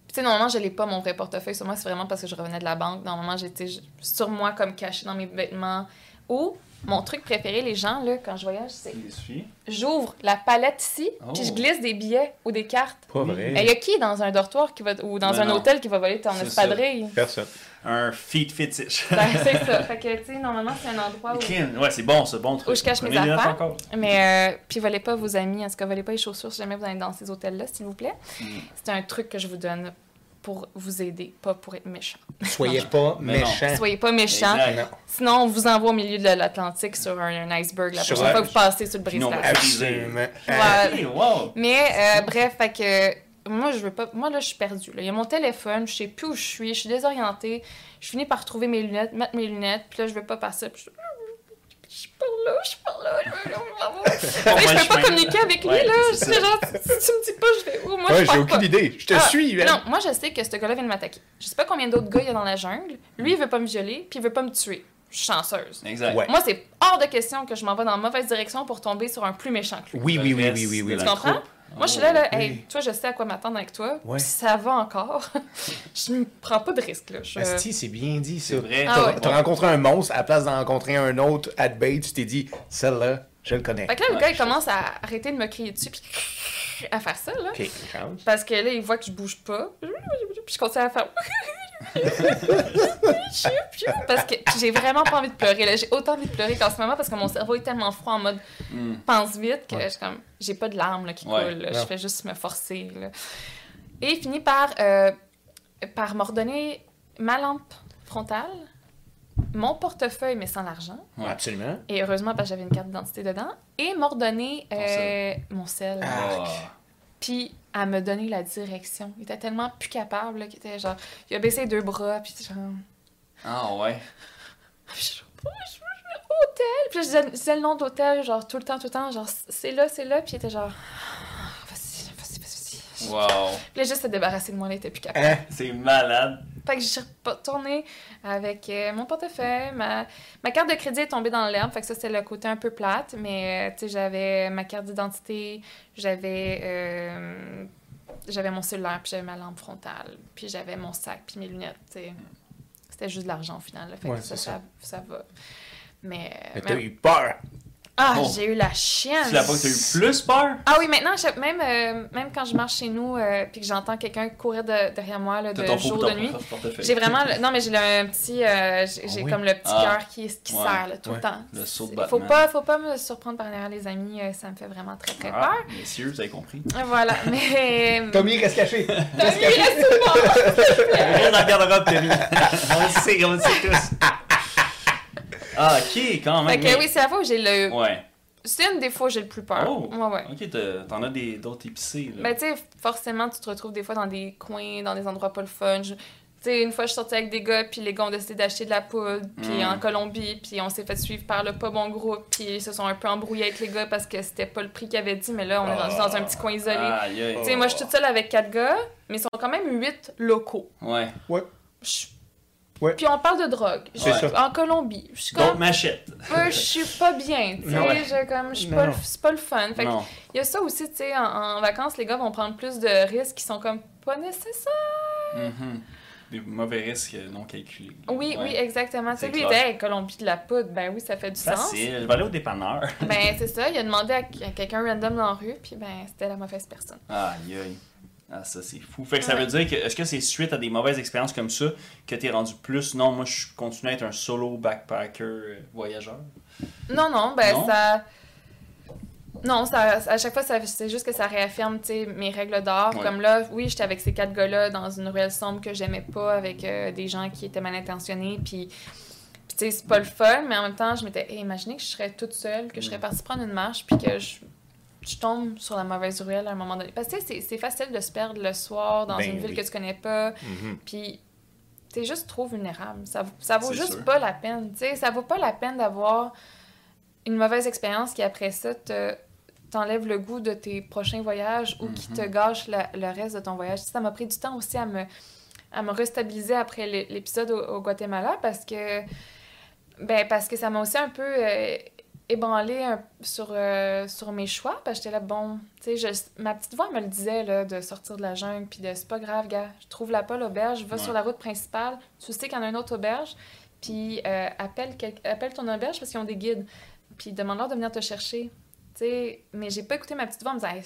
tu sais, normalement, je l'ai pas, mon vrai portefeuille sur moi, c'est vraiment parce que je revenais de la banque. Normalement, j'étais sur moi, comme caché dans mes vêtements. Ou, mon truc préféré, les gens, là, quand je voyage, c'est Il suffit. j'ouvre la palette ici, Oh. puis je glisse des billets ou des cartes. Pas vrai. Il y a qui dans un dortoir qui va, ou dans Ben un non. hôtel qui va voler ton espadrille? Personne. Un feet fetish. Ben, c'est ça. Fait que, tu sais, normalement, c'est un endroit où. Crime. Ouais, c'est bon, c'est bon truc. Où je cache mes affaires. encore. Mais, euh, puis, volez pas vos amis, en tout cas, volez pas les chaussures si jamais vous allez dans ces hôtels-là, s'il vous plaît. Mm. C'est un truc que je vous donne pour vous aider, pas pour être méchant. Soyez pas méchants. Soyez pas méchant. Sinon, on vous envoie au milieu de l'Atlantique sur un, un iceberg la prochaine fois que vous passez sur le brise-glace. Absolument. Hey, wow. Mais euh, bref, fait que moi je veux pas moi là je suis perdue. là. Il y a mon téléphone, je sais plus où je suis, je suis désorientée. Je finis par trouver mes lunettes, mettre mes lunettes, puis là je veux pas passer. Puis je... je suis par là, je suis par là. je- je- Bon, je moi, peux je pas communiquer avec lui Ouais, là. c'est genre si tu me dis pas je vais où moi Ouais, je j'ai aucune pas. idée. Je te Ah, suis. Non, moi je sais que ce gars-là vient de m'attaquer. Je sais pas combien d'autres gars il y a dans la jungle. Lui il veut pas me violer, puis il veut pas me tuer. Je suis chanceuse. Exact. Ouais. Moi c'est hors de question que je m'en vais dans la mauvaise direction pour tomber sur un plus méchant que lui. Oui, oui, oui, oui, oui, oui. Tu comprends? troupe. Moi, je suis là, là, Oh, hey, oui. toi, je sais à quoi m'attendre avec toi. Ouais. Ça va encore. je ne prends pas de risque, là. Je... Asti, c'est bien dit, ça. C'est vrai. Ah T'as ouais. rencontré un monstre, à la place d'en rencontrer un autre at bait, tu t'es dit, celle-là, je le connais. Fait que là, le Ouais, gars, il je- commence à arrêter de me crier dessus, puis à faire ça, là. Parce que là, il voit que je bouge pas. Puis je continue à faire. parce que j'ai vraiment pas envie de pleurer. là. J'ai autant envie de pleurer qu'en ce moment parce que mon cerveau est tellement froid en mode Mm. pense vite que Ouais. je suis comme j'ai pas de larmes là, qui Ouais. coulent. là. Je fais juste me forcer. là. Et il finit par, euh, par m'ordonner ma lampe frontale, mon portefeuille mais sans l'argent. Ouais. Absolument. Et heureusement parce que j'avais une carte d'identité dedans. Et m'ordonner euh, mon sel. Ah. Puis à me donner la direction. Il était tellement plus capable là, qu'il était genre. Il a baissé deux bras, puis genre. Ah ouais. Je je veux hôtel? Puis je disais, je disais le nom d'hôtel, genre tout le temps, tout le temps, genre c'est là, c'est là. Puis il était genre. Vas-y, vas-y, vas-y. Wow. Puis là, juste se débarrasser de moi, il était plus capable. Hein? C'est malade. Fait que je suis retournée avec euh, mon portefeuille. Ma... ma carte de crédit est tombée dans l'herbe. Fait que ça, c'était le côté un peu plate. Mais, euh, tu sais, j'avais ma carte d'identité, j'avais... euh, J'avais mon cellulaire, puis j'avais ma lampe frontale, puis j'avais mon sac, puis mes lunettes, tu sais. C'était juste de l'argent au final. là. Fait Ouais, que ça, c'est ça. ça, ça va. Mais, Mais mais- t'as eu peur. Ah, j'ai eu la chienne. Tu l'as pas que t'as eu plus peur? Ah oui, maintenant, je- même, euh, même quand je marche chez nous euh, puis que j'entends quelqu'un courir de- derrière moi là, de jour, de nuit, j'ai vraiment... le- Non, mais j'ai le- un petit... euh, j'ai oui? comme le petit Ah. cœur qui, qui Ouais. serre là, tout Ouais. le temps. Le saut de C'est-. Faut pas, faut pas me surprendre par derrière les amis, euh, ça me fait vraiment très très Ah, peur. messieurs, vous avez compris. Voilà, mais... Tommy, reste caché. Reste Tommy, caché. reste sous moi. Reste dans le garde-robe, Tommy. on le sait, on le sait tous. Ah, ok, quand même. Fait que mais- oui, c'est la fois où j'ai le... Ouais. C'est une des fois où j'ai le plus peur. Oh. Ouais, ouais. Ok, t'as- t'en as des- d'autres épicés, là. Ben, tu sais, forcément, tu te retrouves des fois dans des coins, dans des endroits pas le fun. Je- Tu sais, une fois, je suis sortie avec des gars, puis les gars ont décidé d'acheter de la poudre, puis Mm. en Colombie, puis on s'est fait suivre par le pas bon groupe, puis ils se sont un peu embrouillés avec les gars parce que c'était pas le prix qu'ils avaient dit, mais là, on est rendu dans un petit coin isolé. Aïe. Tu sais, moi, je suis toute seule avec quatre gars, mais ils sont quand même huit locaux. Ouais. Je- Ouais. Puis on parle de drogue. Je suis. En Colombie. Je suis Donc, comme, machette. euh, je suis pas bien, tu sais, Non. je comme, je suis Non, pas, c'est pas le fun. Fait que Non. il y a ça aussi, tu sais, en, en vacances, les gars vont prendre plus de risques qui sont comme pas nécessaires. Mhm. Des mauvais risques non calculés. Oui, Ouais. oui, exactement. Tu sais, C'est lui, il était, Hey, Colombie de la poudre, ben oui, ça fait du sens. Facile. Je vais aller au dépanneur. Ben, c'est ça, il a demandé à, à quelqu'un random dans la rue, puis ben, c'était la mauvaise personne. Aïe, aïe. Ah, ça, c'est fou. Fait que ça veut dire que, est-ce que c'est suite à des mauvaises expériences comme ça que t'es rendu plus, non, moi, je continue à être un solo backpacker euh, voyageur? Non, non, ben Non? ça. Non, ça, à chaque fois, c'est juste que ça réaffirme tu sais, mes règles d'or. Ouais. Comme là, oui, j'étais avec ces quatre gars-là dans une ruelle sombre que j'aimais pas, avec euh, des gens qui étaient mal intentionnés. Puis, puis tu sais, c'est pas le fun, mais en même temps, je m'étais hey, imaginé que je serais toute seule, que je serais Mm. partie prendre une marche, puis que je, je tombe sur la mauvaise ruelle à un moment donné. Parce que tu c'est- facile de se perdre le soir dans Ben une ville que tu connais pas. Mhm. Puis t'es juste trop vulnérable. Ça, ça vaut juste sûr. pas la peine. Tu sais, ça vaut pas la peine d'avoir une mauvaise expérience qui, après ça, te t'enlève le goût de tes prochains voyages ou qui te Mhm. gâche la- le reste de ton voyage. Ça m'a pris du temps aussi à me, à me restabiliser après l'é- l'épisode au, au Guatemala parce que, ben, parce que ça m'a aussi un peu euh, ébranlé un- sur, euh, sur mes choix. Parce que j'étais là, bon, tu sais, ma petite voix me le disait là, de sortir de la jungle, puis de c'est pas grave, gars, je trouve la pas l'auberge, va Ouais. sur la route principale, tu sais qu'il y en a une autre auberge, puis euh, appelle, quel- appelle ton auberge parce qu'ils ont des guides, puis demande-leur de venir te chercher. Tu sais, mais j'ai pas écouté ma petite voix en me disant, Hey,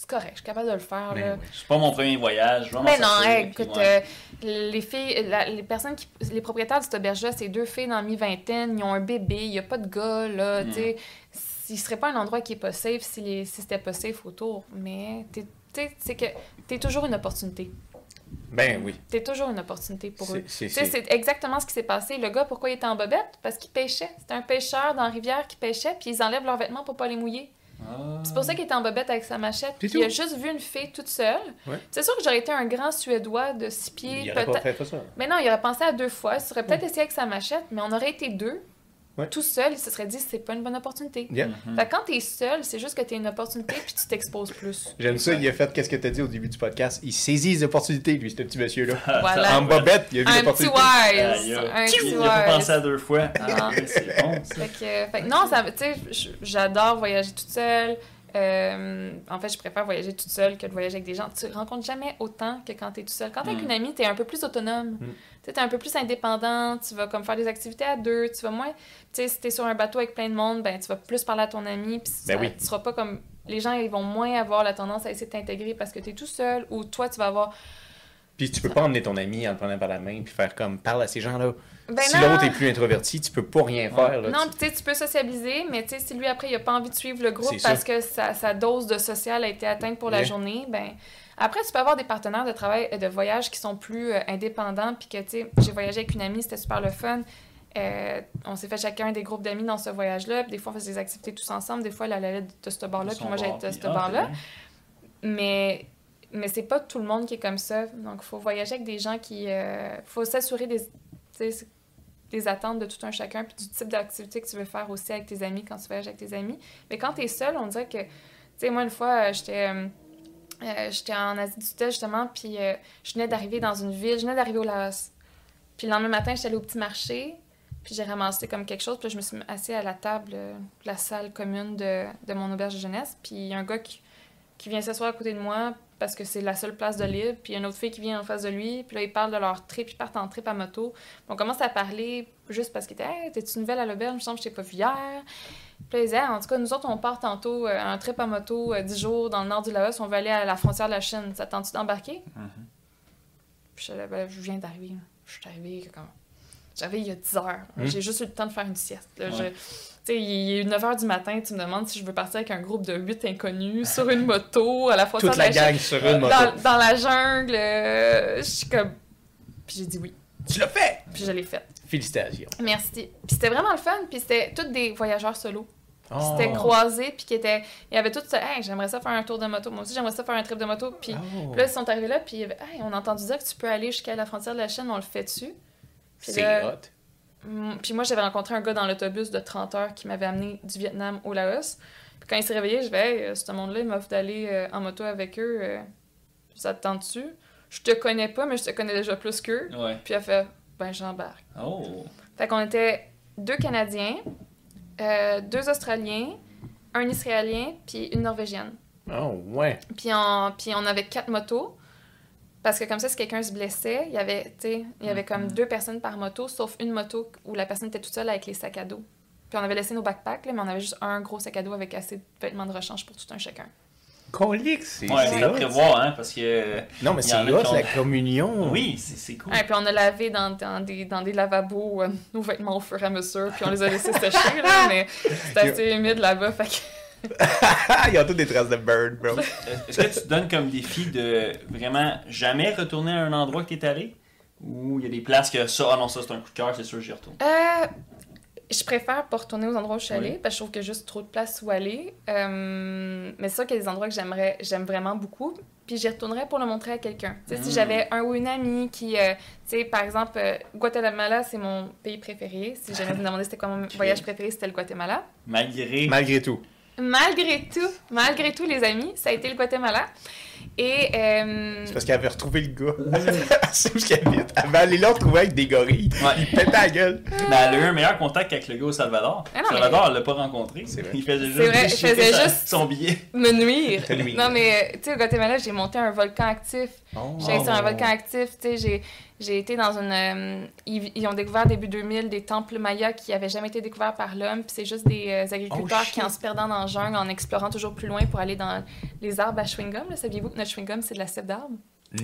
c'est correct, je suis capable de le faire. Ben là. oui. C'est pas mon premier voyage. je vais m'en Mais non, sortir, hey, puis écoute, ouais. euh, les filles, la- les personnes qui, les propriétaires de cette auberge-là, c'est deux filles dans la mi-vingtaine, ils ont un bébé, il y a pas de gars, là, Mm. tu sais. Il serait pas un endroit qui est pas safe si, les- si c'était pas safe autour. Mais, t'es- tu sais, c'est que t'es toujours une opportunité. Ben oui. T'es toujours une opportunité pour eux. C'est exactement ce qui s'est passé. Le gars, pourquoi il était en bobette? Parce qu'il pêchait. C'était un pêcheur dans la rivière qui pêchait, puis ils enlèvent leurs vêtements pour pas les mouiller. Ah. C'est pour ça qu'il était en bobette avec sa machette. Puis il a juste vu une fille toute seule. Ouais. C'est sûr que j'aurais été un grand Suédois de six pieds, Il aurait pas peut-être. fait ça. Mais non, il aurait pensé à deux fois. Il serait peut-être essayé avec sa machette, mais on aurait été deux. Ouais. Tout seul, il se serait dit c'est pas une bonne opportunité. Yeah. Mhm. Fait que quand t'es seul, c'est juste que t'as une opportunité puis tu t'exposes plus. J'aime ça, il a fait qu'est-ce que t'as dit au début du podcast. Il saisit les opportunités, lui, ce petit monsieur-là. Voilà. En bobette, il a vu Un petit l'opportunité. wise. Un petit Il a pas pensé wise. à deux fois. Ah, Non. mais c'est bon, ça. Fait que, fait que non, ça, tu sais, j- j'adore voyager toute seule. Euh, en fait, je préfère voyager toute seule que de voyager avec des gens. Tu rencontres jamais autant que quand t'es tout seul. Quand t'es avec Mm. une amie, t'es un peu plus autonome. Tu sais, t'es un peu plus indépendant. Tu vas comme faire des activités à deux. Tu vas moins... Tu sais, si t'es sur un bateau avec plein de monde, ben tu vas plus parler à ton ami. Puis Ben oui. tu seras pas comme... Les gens, ils vont moins avoir la tendance à essayer de t'intégrer parce que t'es tout seul. Ou toi, tu vas avoir... Puis tu peux pas emmener ton ami en le prenant par la main puis faire comme parle à ces gens-là. Ben si non! l'autre est plus introverti, tu peux pas rien faire. Là, Non, Tu- puis tu sais, tu peux sociabiliser, mais tu sais, si lui, après, il a pas envie de suivre le groupe parce que sa, sa dose de social a été atteinte pour la journée, ben après, tu peux avoir des partenaires de travail, de voyage qui sont plus euh, indépendants, puis que, tu sais, j'ai voyagé avec une amie, c'était super le fun. Euh, on s'est fait chacun des groupes d'amis dans ce voyage-là, puis des fois, on faisait des activités tous ensemble, des fois, elle allait de ce bar-là, puis moi, j'allais de ce ah, bar-là. Mais, mais c'est pas tout le monde qui est comme ça. Donc, il faut voyager avec des gens qui. euh, faut s'assurer des, des attentes de tout un chacun, puis du type d'activité que tu veux faire aussi avec tes amis quand tu voyages avec tes amis. Mais quand tu es seul, on dirait que. Tu sais, moi, une fois, euh, j'étais. euh, euh, j'étais en Asie du Sud-Est, justement, puis je venais d'arriver dans une ville, je venais d'arriver au Laos. Puis le lendemain matin, j'étais allée au petit marché, puis j'ai ramassé comme quelque chose, puis je me suis assise à la table de la salle commune de, de mon auberge de jeunesse, puis il y a un gars qui, qui vient s'asseoir à côté de moi, parce que c'est la seule place de libre. Puis il y a une autre fille qui vient en face de lui. Puis là, ils parlent de leur trip. Ils partent en trip à moto. Puis on commence à parler juste parce qu'il était Hey, t'es-tu nouvelle à l'auberge? Il me semble que je t'ai pas vu hier. Puis là, ils disaient, Ah, en tout cas, nous autres, on part tantôt euh, un trip à moto, euh, 10 jours dans le nord du Laos. On va aller à la frontière de la Chine. Ça tente-tu d'embarquer? Mhm. Puis je, ben, je viens d'arriver. Je suis arrivée comme. J'arrive il y a 10 heures. Hmm. J'ai juste eu le temps de faire une sieste. là. Je- Ouais. Sais, il est 9 h du matin, tu me demandes si je veux partir avec un groupe de 8 inconnus sur une moto à la frontière Toute la Chine, gang sur une moto. dans, dans la jungle. euh, je suis comme. Puis j'ai dit oui. Tu l'as fait! Puis je l'ai fait. Félicitations. Merci. Puis c'était vraiment le fun. Puis c'était tous des voyageurs solo. Oh. C'était croisés. Puis qui étaient. Il y avait tout ça. Hey, j'aimerais ça faire un tour de moto. Moi aussi, j'aimerais ça faire un trip de moto. Puis Oh. là, ils sont arrivés là. Puis Hey, on a entendu dire que tu peux aller jusqu'à la frontière de la Chine. On le fait dessus. C'est hot. Mm, Puis moi, j'avais rencontré un gars dans l'autobus de 30 heures qui m'avait amené du Vietnam au Laos. Puis quand il s'est réveillé, je vais, hey, euh, ce monde-là, il m'offre d'aller euh, en moto avec eux. euh, ça te tente-tu? Je te connais pas, mais je te connais déjà plus qu'eux. Ouais. Puis elle a fait, ben j'embarque. Oh. Fait qu'on était deux Canadiens, euh, deux Australiens, un Israélien, puis une Norvégienne. Oh, ouais. Puis on, puis on avait quatre motos. Parce que comme ça, si quelqu'un se blessait, il y avait, tu sais, il y avait comme deux personnes par moto, sauf une moto où la personne était toute seule avec les sacs à dos. Puis on avait laissé nos backpacks, là, mais on avait juste un gros sac à dos avec assez de vêtements de rechange pour tout un chacun. Colique, c'est Ouais, c'est à prévoir, hein, parce que. Non, mais c'est ont- la communion. Oui, c'est c'est cool. Et puis on a lavé dans, dans des, dans des lavabos euh, nos vêtements au fur et à mesure, puis on les a laissés sécher, là, mais c'était assez humide là-bas, fait que... Ils ont toutes des traces de bird, bro. Est-ce que tu te donnes comme défi de vraiment jamais retourner à un endroit que tu es allé? Ou il y a des places que ça, ah non, ça c'est un coup de cœur, c'est sûr, j'y retourne. Euh, je préfère pas retourner aux endroits où je suis allée, Oui. parce que je trouve qu'il y a juste trop de place où aller. Euh, mais c'est sûr qu'il y a des endroits que j'aimerais, j'aime vraiment beaucoup. Puis j'y retournerais pour le montrer à quelqu'un. Sais, Mm. si j'avais un ou une amie qui, euh, tu sais, par exemple, euh, Guatemala, c'est mon pays préféré. Si jamais vous me demandez c'était quoi mon voyage préféré, c'était le Guatemala. Malgré. Malgré tout. Malgré tout, malgré tout, les amis, ça a été le Guatemala. Et euh, C'est parce qu'elle avait retrouvé le gars. c'est où qu'elle habite. Elle va aller là retrouver avec des gorilles. Ouais. Il pète la gueule. Ben, elle a eu un meilleur contact avec le gars au Salvador. Ah non, mais- Salvador, elle l'a pas rencontré. C'est vrai. Il faisait juste, C'est vrai, il déchirer faisait sa- juste- son billet. me nuire. Non, mais tu sais, au Guatemala, j'ai monté un volcan actif. J'ai été sur un volcan actif, tu sais, j'ai, j'ai été dans une... euh, ils, ils ont découvert début 2000 des temples mayas qui n'avaient jamais été découverts par l'homme, puis c'est juste des euh, agriculteurs Oh, shit. qui, en se perdant dans le jungle, en explorant toujours plus loin pour aller dans les arbres à chewing-gum, saviez-vous que notre chewing-gum, c'est de la sève d'arbre?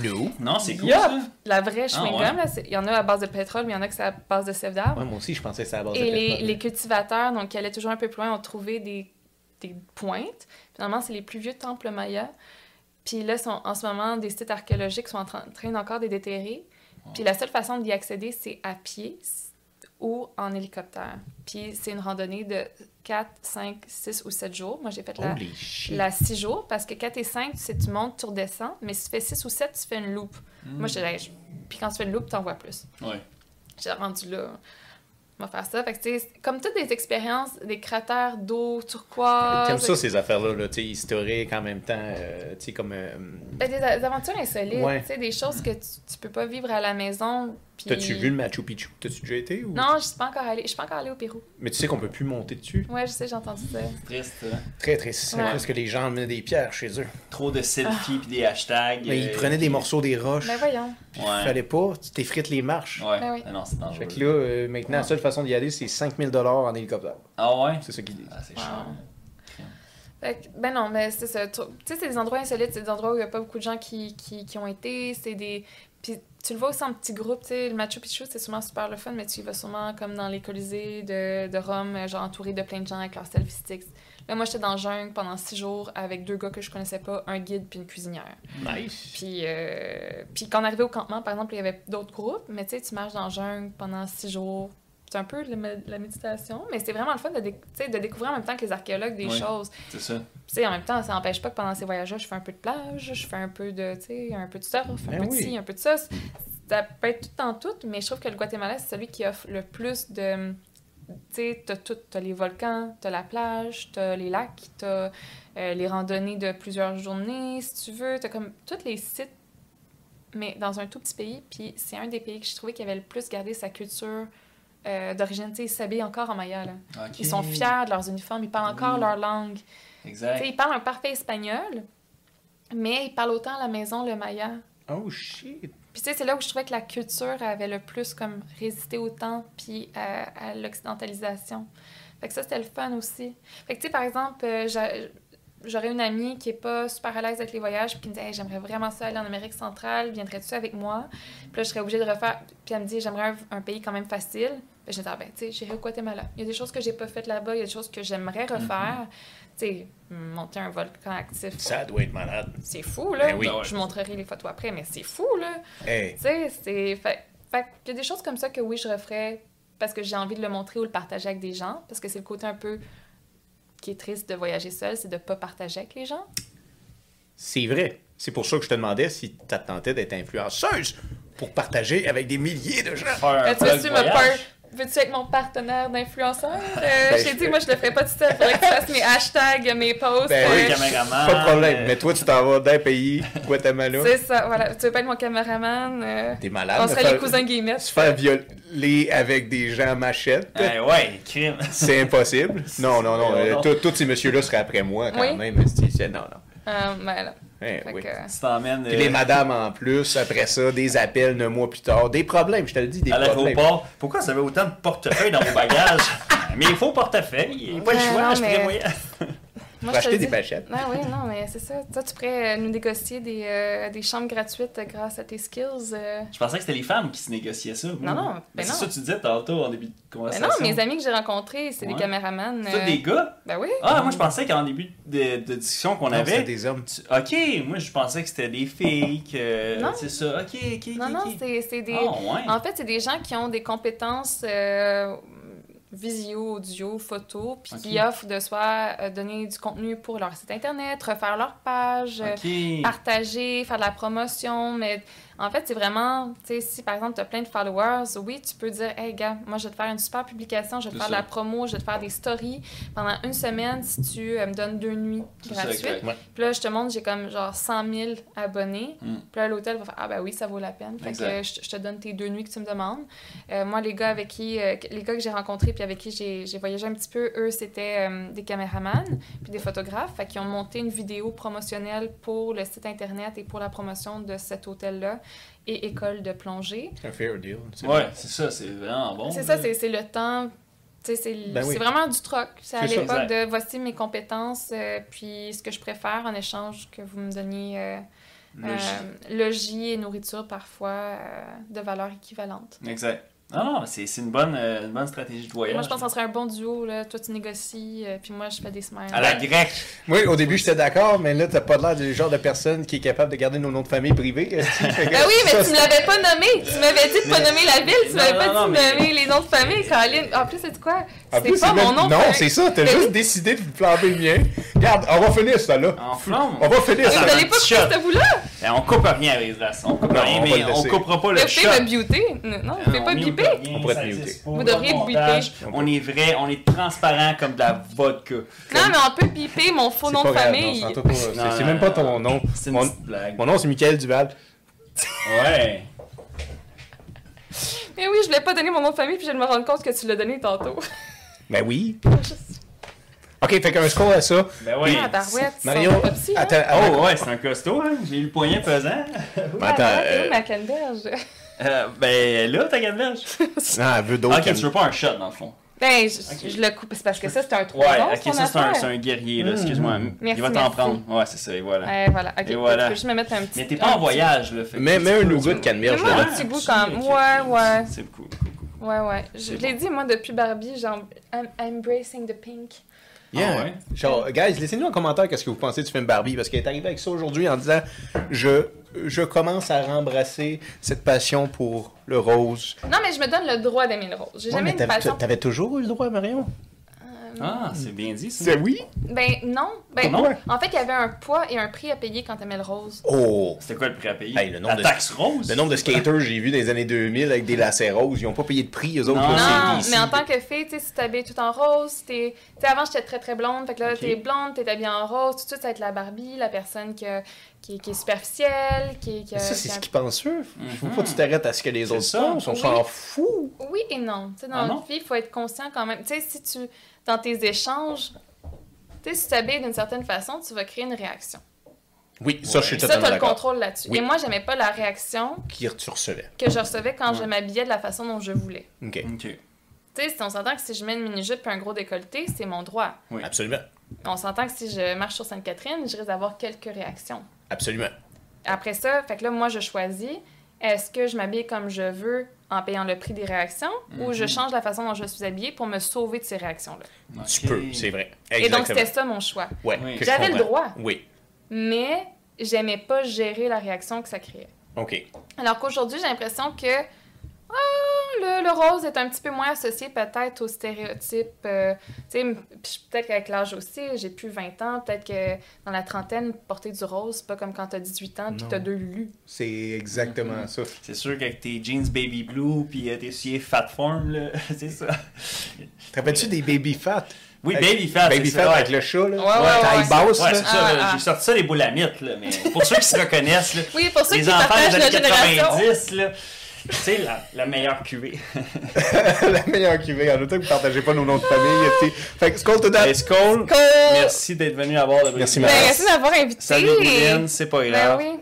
No. Non, c'est cool ça. La vraie Ah, chewing-gum, ouais. c'est- il y en a à base de pétrole, mais il y en a que c'est à base de sève d'arbre. Ouais, moi aussi, je pensais que c'était à base de Et les, pétrole. les cultivateurs, donc qui allaient toujours un peu plus loin, ont trouvé des, des pointes. Finalement, c'est les plus vieux temples mayas. Puis là, sont, en ce moment, des sites archéologiques sont en train, en train encore de les déterrer. Puis la seule façon d'y accéder, c'est à pied ou en hélicoptère. Puis c'est une randonnée de 4, 5, 6 ou 7 jours. Moi, j'ai fait la, la 6 jours parce que 4 et 5, c'est tu montes, tu redescends. Mais si tu fais 6 ou 7, tu fais une loupe. Moi, je dirais, je- puis quand tu fais une loupe, tu en vois plus. Ouais. J'ai rendu là. On va faire ça. Fait que, tu sais, comme toutes des expériences, des cratères d'eau turquoise. T'aimes ça, ces affaires-là, là, tu sais, historiques en même temps, euh, tu sais, comme... euh, Ben, des, des aventures insolites. Ouais. Tu sais, des choses que tu, tu peux pas vivre à la maison. Puis- T'as-tu vu le Machu Picchu? T'as-tu déjà été? Ou... Non, je suis pas encore allée. Je suis pas encore allée au Pérou. Mais tu sais qu'on peut plus monter dessus? Ouais, je sais, j'ai entendu ça. Triste. hein? Très, Ouais. parce que les gens emmenaient des pierres chez eux. Trop de selfies puis des hashtags. Mais ils euh, prenaient des morceaux des roches. Ben voyons. Ouais. Fallait pas, tu t'effrites les marches. Ouais. Ben oui. Ah non, c'est dangereux. Fait que là, euh, maintenant, la seule façon d'y aller, c'est 5000 en hélicoptère. Ah ouais? C'est ça qu'ils disent. Ah, c'est Wow. cher. Fait que, ben non, mais c'est ça. Tu tu sais, c'est des endroits insolites, c'est des endroits où il n'y a pas beaucoup de gens qui, qui, qui ont été. C'est des. Puis tu le vois aussi en petits groupes, tu sais. Le Machu Picchu, c'est souvent super le fun, mais tu y vas sûrement comme dans les Colisées de, de Rome, euh, genre entouré de plein de gens avec leurs selfie sticks. Là, moi, j'étais dans le jungle pendant six jours avec deux gars que je connaissais pas, un guide puis une cuisinière. Nice. Puis, euh, puis quand on arrivait au campement, par exemple, il y avait d'autres groupes, mais tu sais, tu marches dans le jungle pendant six jours. C'est un peu la méditation, mais c'est vraiment le fun de, dé- de découvrir en même temps que les archéologues des Oui. choses. C'est ça. Tu sais, en même temps, ça n'empêche pas que pendant ces voyages-là, je fais un peu de plage, je fais un peu de, tu sais, un peu de surf, un Ben peu de ci, un peu de ça. Ça peut être tout en tout, mais je trouve que le Guatemala, c'est celui qui offre le plus de... Tu sais, t'as tout. T'as les volcans, t'as la plage, t'as les lacs, t'as euh, les randonnées de plusieurs journées, si tu veux. T'as comme tous les sites, mais dans un tout petit pays. Puis c'est un des pays que je trouvais qui avait le plus gardé sa culture euh, d'origine. Ils s'habillent encore en maya, là. Ils sont fiers de leurs uniformes, ils parlent encore Oui. leur langue. Ils parlent un parfait espagnol, Mais ils parlent autant à la maison le maya. Oh shit. Puis tu sais, c'est là où je trouvais que la culture avait le plus comme résisté au temps puis à, à l'occidentalisation. Fait que ça, c'était le fun aussi. Fait que tu sais, par exemple, euh, j'a- j'aurais une amie qui est pas super à l'aise avec les voyages puis qui me dit Hey, j'aimerais vraiment ça aller en Amérique centrale, viendrais-tu avec moi? Puis là, je serais obligée de refaire. Puis elle me dit J'aimerais un, un pays quand même facile. Puis je me dis Ah ben, tu sais, j'irai au Guatemala. Il y a des choses que j'ai pas faites là-bas, il y a des choses que j'aimerais refaire. Tu sais, monter un volcan actif. Ça doit être malade. C'est fou, là. Ben oui. Je vous montrerai les photos après, mais c'est fou, là. Hey. Tu sais, c'est. Fait, fait qu'il y a des choses comme ça que oui, je referais parce que j'ai envie de le montrer ou le partager avec des gens, parce que c'est le côté un peu qui est triste de voyager seul, c'est de pas partager avec les gens. C'est vrai. C'est pour ça que je te demandais si tu tentais d'être influenceuse pour partager avec des milliers de gens. Faire un tu vlog veux-tu me Veux-tu être mon partenaire d'influenceur? Euh, Ben, je t'ai dit, moi, je le ferais pas tout seul. Faudrait que tu fasses mes hashtags, mes posts. Ben euh, oui, caméraman. Pas de problème. euh, Mais toi, tu t'en vas d'un pays, Guatemala. c'est ça, voilà. Tu veux pas être mon caméraman? euh, T'es malade. on serait faire- les cousins guillemets. Se faire violer avec des gens machettes. Eh ouais, crime. C'est impossible. Non, non, non. Euh, tous- ces messieurs-là seraient après moi quand Oui. même. Non, non. Euh, ben là. Eh Fait oui. que, Tu t'emmènes Puis euh, les madames en plus, après ça, des appels un mois plus tard. Des problèmes, je te le dis, des à problèmes. l'aéroport. Pourquoi vous avez autant de portefeuilles dans vos bagages? Mais il faut portefeuille. Il n'y a pas le choix. non, je mais- prévoyais. Moi, je acheter dis- des pachettes. Ah oui, non, mais c'est ça. Toi, tu pourrais euh, nous négocier des, euh, des chambres gratuites grâce à tes skills. euh. Je pensais que c'était les femmes qui se négociaient ça. Non, non, ben Mais c'est non. ça que tu disais tantôt en début de Mais conversation. non, mes amis que j'ai rencontrés, c'est Ouais. des caméramans. C'est tous euh, des gars? Ben oui. Ah, moi je pensais qu'en début de, de discussion qu'on avait. des hommes. tu- Ok, moi je pensais que c'était des filles, que. Non. C'est ça. Ok, ok, ok. Non, non, c'est c'est des. Ah, ouais. En fait, c'est des gens qui ont des compétences euh, visio, audio, photo, puis qui offrent de soit euh, donner du contenu pour leur site internet, refaire leur page, euh, partager, faire de la promotion, mais en fait, c'est vraiment, tu sais, si par exemple, tu as plein de followers, oui, tu peux dire, hey, gars, moi, je vais te faire une super publication, je vais te faire de la promo, je vais te faire des stories pendant une semaine si tu euh, me donnes deux nuits gratuites. Puis là, je te montre, j'ai comme genre 100 000 abonnés. Mm. Puis là, l'hôtel va faire Ah, ben oui, ça vaut la peine. Fait Exact. que je, je te donne tes deux nuits que tu me demandes. Euh, moi, les gars avec qui, euh, les gars que j'ai rencontrés puis avec qui j'ai voyagé un petit peu, eux, c'était des caméramans puis des photographes. Fait qu'ils ont monté une vidéo promotionnelle pour le site internet et pour la promotion de cet hôtel-là et école de plongée. C'est un fair deal. Ouais, c'est ça, c'est vraiment bon. c'est ça, c'est c'est le temps. tu sais, C'est Ben oui. vraiment du troc. C'est à l'époque de voici mes compétences, euh, puis ce que je préfère en échange que vous me donniez euh, Logis. euh, logis et nourriture parfois euh, de valeur équivalente. Exact. Non, non, c'est c'est une bonne, euh, une bonne stratégie de voyage. Moi, je pense que ça serait un bon duo. Là. Toi, tu négocies, euh, puis moi, je fais des smiles. À la grecque. Moi, au début, j'étais d'accord, mais là, t'as pas l'air du genre de personne qui est capable de garder nos noms de famille privés. Ben oui, mais ça, tu me l'avais pas nommé. Tu m'avais dit de pas nommer la ville. Tu m'avais pas non, dit de mais- nommer les noms de famille, Caroline. En plus, c'est quoi? C'est pas mon nom. Non, c'est ça. T'as juste oui. décidé de planter le mien. Regarde, on va finir ça là. En flamme. On va finir Vous ça. n'allez pas couper ce bout-là? Eh, on coupe rien avec Islas. On coupe rien, mais on coupera pas le vous shot. pouvez me buter. Non, non, vous pouvez pas mute biper. On pourrait te muter. Vous devriez biper. On est vrai, on est transparent comme de la vodka. Non, mais on peut biper mon faux nom de famille. c'est même pas ton nom. C'est une blague. mon nom, c'est Michael Duval. Ouais. Mais oui, je voulais pas donner mon nom de famille, puis je me rendre compte que tu l'as donné tantôt. Ben oui. Ok, fait qu'un score à ça. Ben oui. Ah, barouette, Mario, hein? attends, attends, Oh ouais, c'est un costaud, hein. J'ai eu le poignet pesant. Ouais, attends, euh, ma canneberge? Euh, ben là, ta canneberge. Ah, elle veut d'autres. Ok, tu veux pas un shot dans le fond. Ben, je, le coupe. C'est parce que ça, c'est un 3 Ouais, ok, ça c'est un, c'est un guerrier, là, excuse-moi. Merci, Il va t'en prendre. Ouais, c'est ça, et voilà. Ouais, voilà. Ok, Et voilà. je peux juste me mettre un petit. Mais t'es pas un en voyage, là. fait tu mets un nougat de canneberge dedans. un petit goût ok, quand- ok, ouais, ouais. C'est cool. Ouais, ouais. Je l'ai dit, moi, depuis Barbie, genre, I'm embracing the pink. Yeah. Ah ouais? Genre, guys, laissez-nous en commentaire qu'est-ce que vous pensez du film Barbie, parce qu'elle est arrivée avec ça aujourd'hui en disant je, je commence à rembrasser cette passion pour le rose. Non, mais je me donne le droit d'aimer le rose. J'ai Ouais, jamais mais une passion. t'avais toujours eu le droit, Marion? Ah, c'est bien dit, ça. C'est oui? Ben, non. Ben, Pourquoi? en fait, il y avait un poids et un prix à payer quand t'aimais le rose. Oh! C'était quoi le prix à payer? Hey, le nombre La de- taxe rose? Le nombre de skaters que j'ai vu dans les années 2000 avec des lacets roses, ils n'ont pas payé de prix, eux autres. Non, là, Non, mais en tant que fille, tu sais, si t'habilles tout en rose, t'es... Tu sais, avant, j'étais très, très blonde. Fait que là, Ok. t'es blonde, t'es habillée en rose. Tout de suite, ça va être la Barbie, la personne qui, a- qui, qui est superficielle, qui, qui a- ça, qui c'est a- ce qu'ils pensent eux. Faut Mhm. pas que tu t'arrêtes à ce que les autres ça. pensent. On Oui. s'en fout. Oui et non. Tu sais, dans Ah la non? vie, il faut être conscient quand même. Tu sais, si tu... Dans tes échanges, tu sais, si tu t'habilles d'une certaine façon, tu vas créer une réaction. Oui, ça, je suis Ouais. Ça, totalement tu as le contrôle là-dessus. Oui. Et moi, j'aimais pas la réaction Qui tu recevais. que je recevais quand je m'habillais de la façon dont je voulais. OK. Tu sais, on s'entend que si je mets une mini-jupe et un gros décolleté, c'est mon droit. Oui. Absolument. On s'entend que si je marche sur Sainte-Catherine, je risque d'avoir quelques réactions. Absolument. Après ça, fait que là, moi, je choisis est-ce que je m'habille comme je veux en payant le prix des réactions ou je Mhm. change la façon dont je suis habillée pour me sauver de ces réactions-là? Tu peux, c'est vrai. Et Exactement. donc, c'était ça mon choix. Ouais, Oui. J'avais le droit, Oui. mais j'aimais pas gérer la réaction que ça créait. OK. Alors qu'aujourd'hui, j'ai l'impression que le, le rose est un petit peu moins associé peut-être aux stéréotypes. euh, peut-être qu'avec l'âge aussi, j'ai plus 20 ans, peut-être que dans la trentaine, porter du rose, c'est pas comme quand t'as 18 ans puis t'as deux lulus. C'est exactement Mhm. ça. C'est sûr qu'avec tes jeans baby blue puis euh, tes souliers fat form, là, c'est ça. Te rappelles-tu des baby fat? Oui, Avec- baby fat. Baby fat ça, avec ouais. le chat, là. Ouais, ouais, Taille ouais. basse, Ouais, là. c'est ça, Ah, ah. j'ai sorti ça les boulamites, là, mais pour ceux qui se reconnaissent, là, Oui, pour ceux les qui enfants des années génération. 90, là, tu sais, la, la meilleure cuvée. la meilleure cuvée. En autant que vous ne partagez pas nos noms de famille. tu sais. Fait que Skull to that. Hey, Skull, merci d'être venu à bord de Merci, Ben, merci de m'avoir invité. Salut Gouline, c'est pas Ben grave. oui.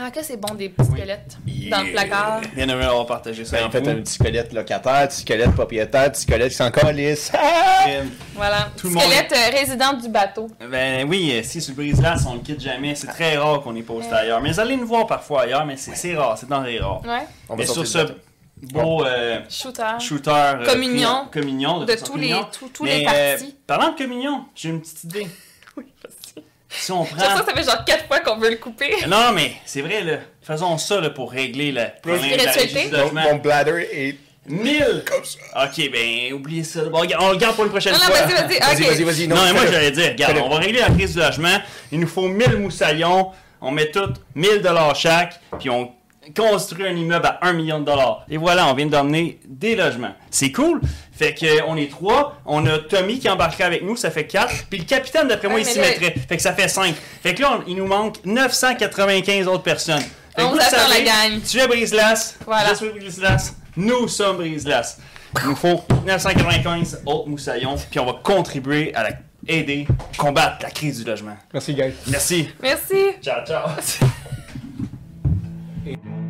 Ah, que c'est bon des petits squelettes dans le placard. Bien heureux d'avoir partagé ça Ben, avec fait un petit squelette locataire, petit squelette propriétaire, petit squelette qui s'en calisse. Ah! Voilà. Tout le monde- Squelette euh, résident du bateau. Ben oui, euh, si sur le brise-glace, on le quitte jamais. C'est très rare qu'on est posté ailleurs. Mais vous allez nous voir parfois ailleurs, mais c'est rare, c'est dans les rares. Ouais. On va Et sur ce beau euh, Shooter. shooter. euh, Communion. communion. De tous les, tous, tous Mais, les euh, partis. parlant de communion, j'ai une petite idée. Si on prend. ça, ça fait genre quatre fois qu'on veut le couper. Non, mais c'est vrai, là. Faisons ça là, pour régler le problème de la du Mon, logement. mon bladder est 1000! comme ça. Ok, ben, oubliez ça. Bon, regarde- on le garde pour une prochaine Non, non, fois. vas-y, vas-y. Vas-y, ok. vas-y, vas-y. Non, mais moi j'allais dire, regarde, on va régler la crise du logement. Il nous faut 1000 moussaillons. On met tout 1000 dollars chaque, puis on construit un immeuble à 1 million de dollars. Et voilà, on vient d'emmener des logements. C'est cool. Fait que euh, on est trois. On a Tommy qui embarquerait avec nous, ça fait 4. Puis le capitaine, d'après moi, Ouais, il s'y là- mettrait. Fait que ça fait 5. Fait que là, on- il nous manque 995 autres personnes. Fait que On vous vous attend, savez, la gang. Tu es Brise-Glace. Voilà. Je suis Brise-Glace. Nous sommes Brise-Glace. Il nous faut 995 autres moussaillons, puis on va contribuer à la aider, combattre la crise du logement. Merci, guys. Merci. Merci. Ciao, ciao. Amen.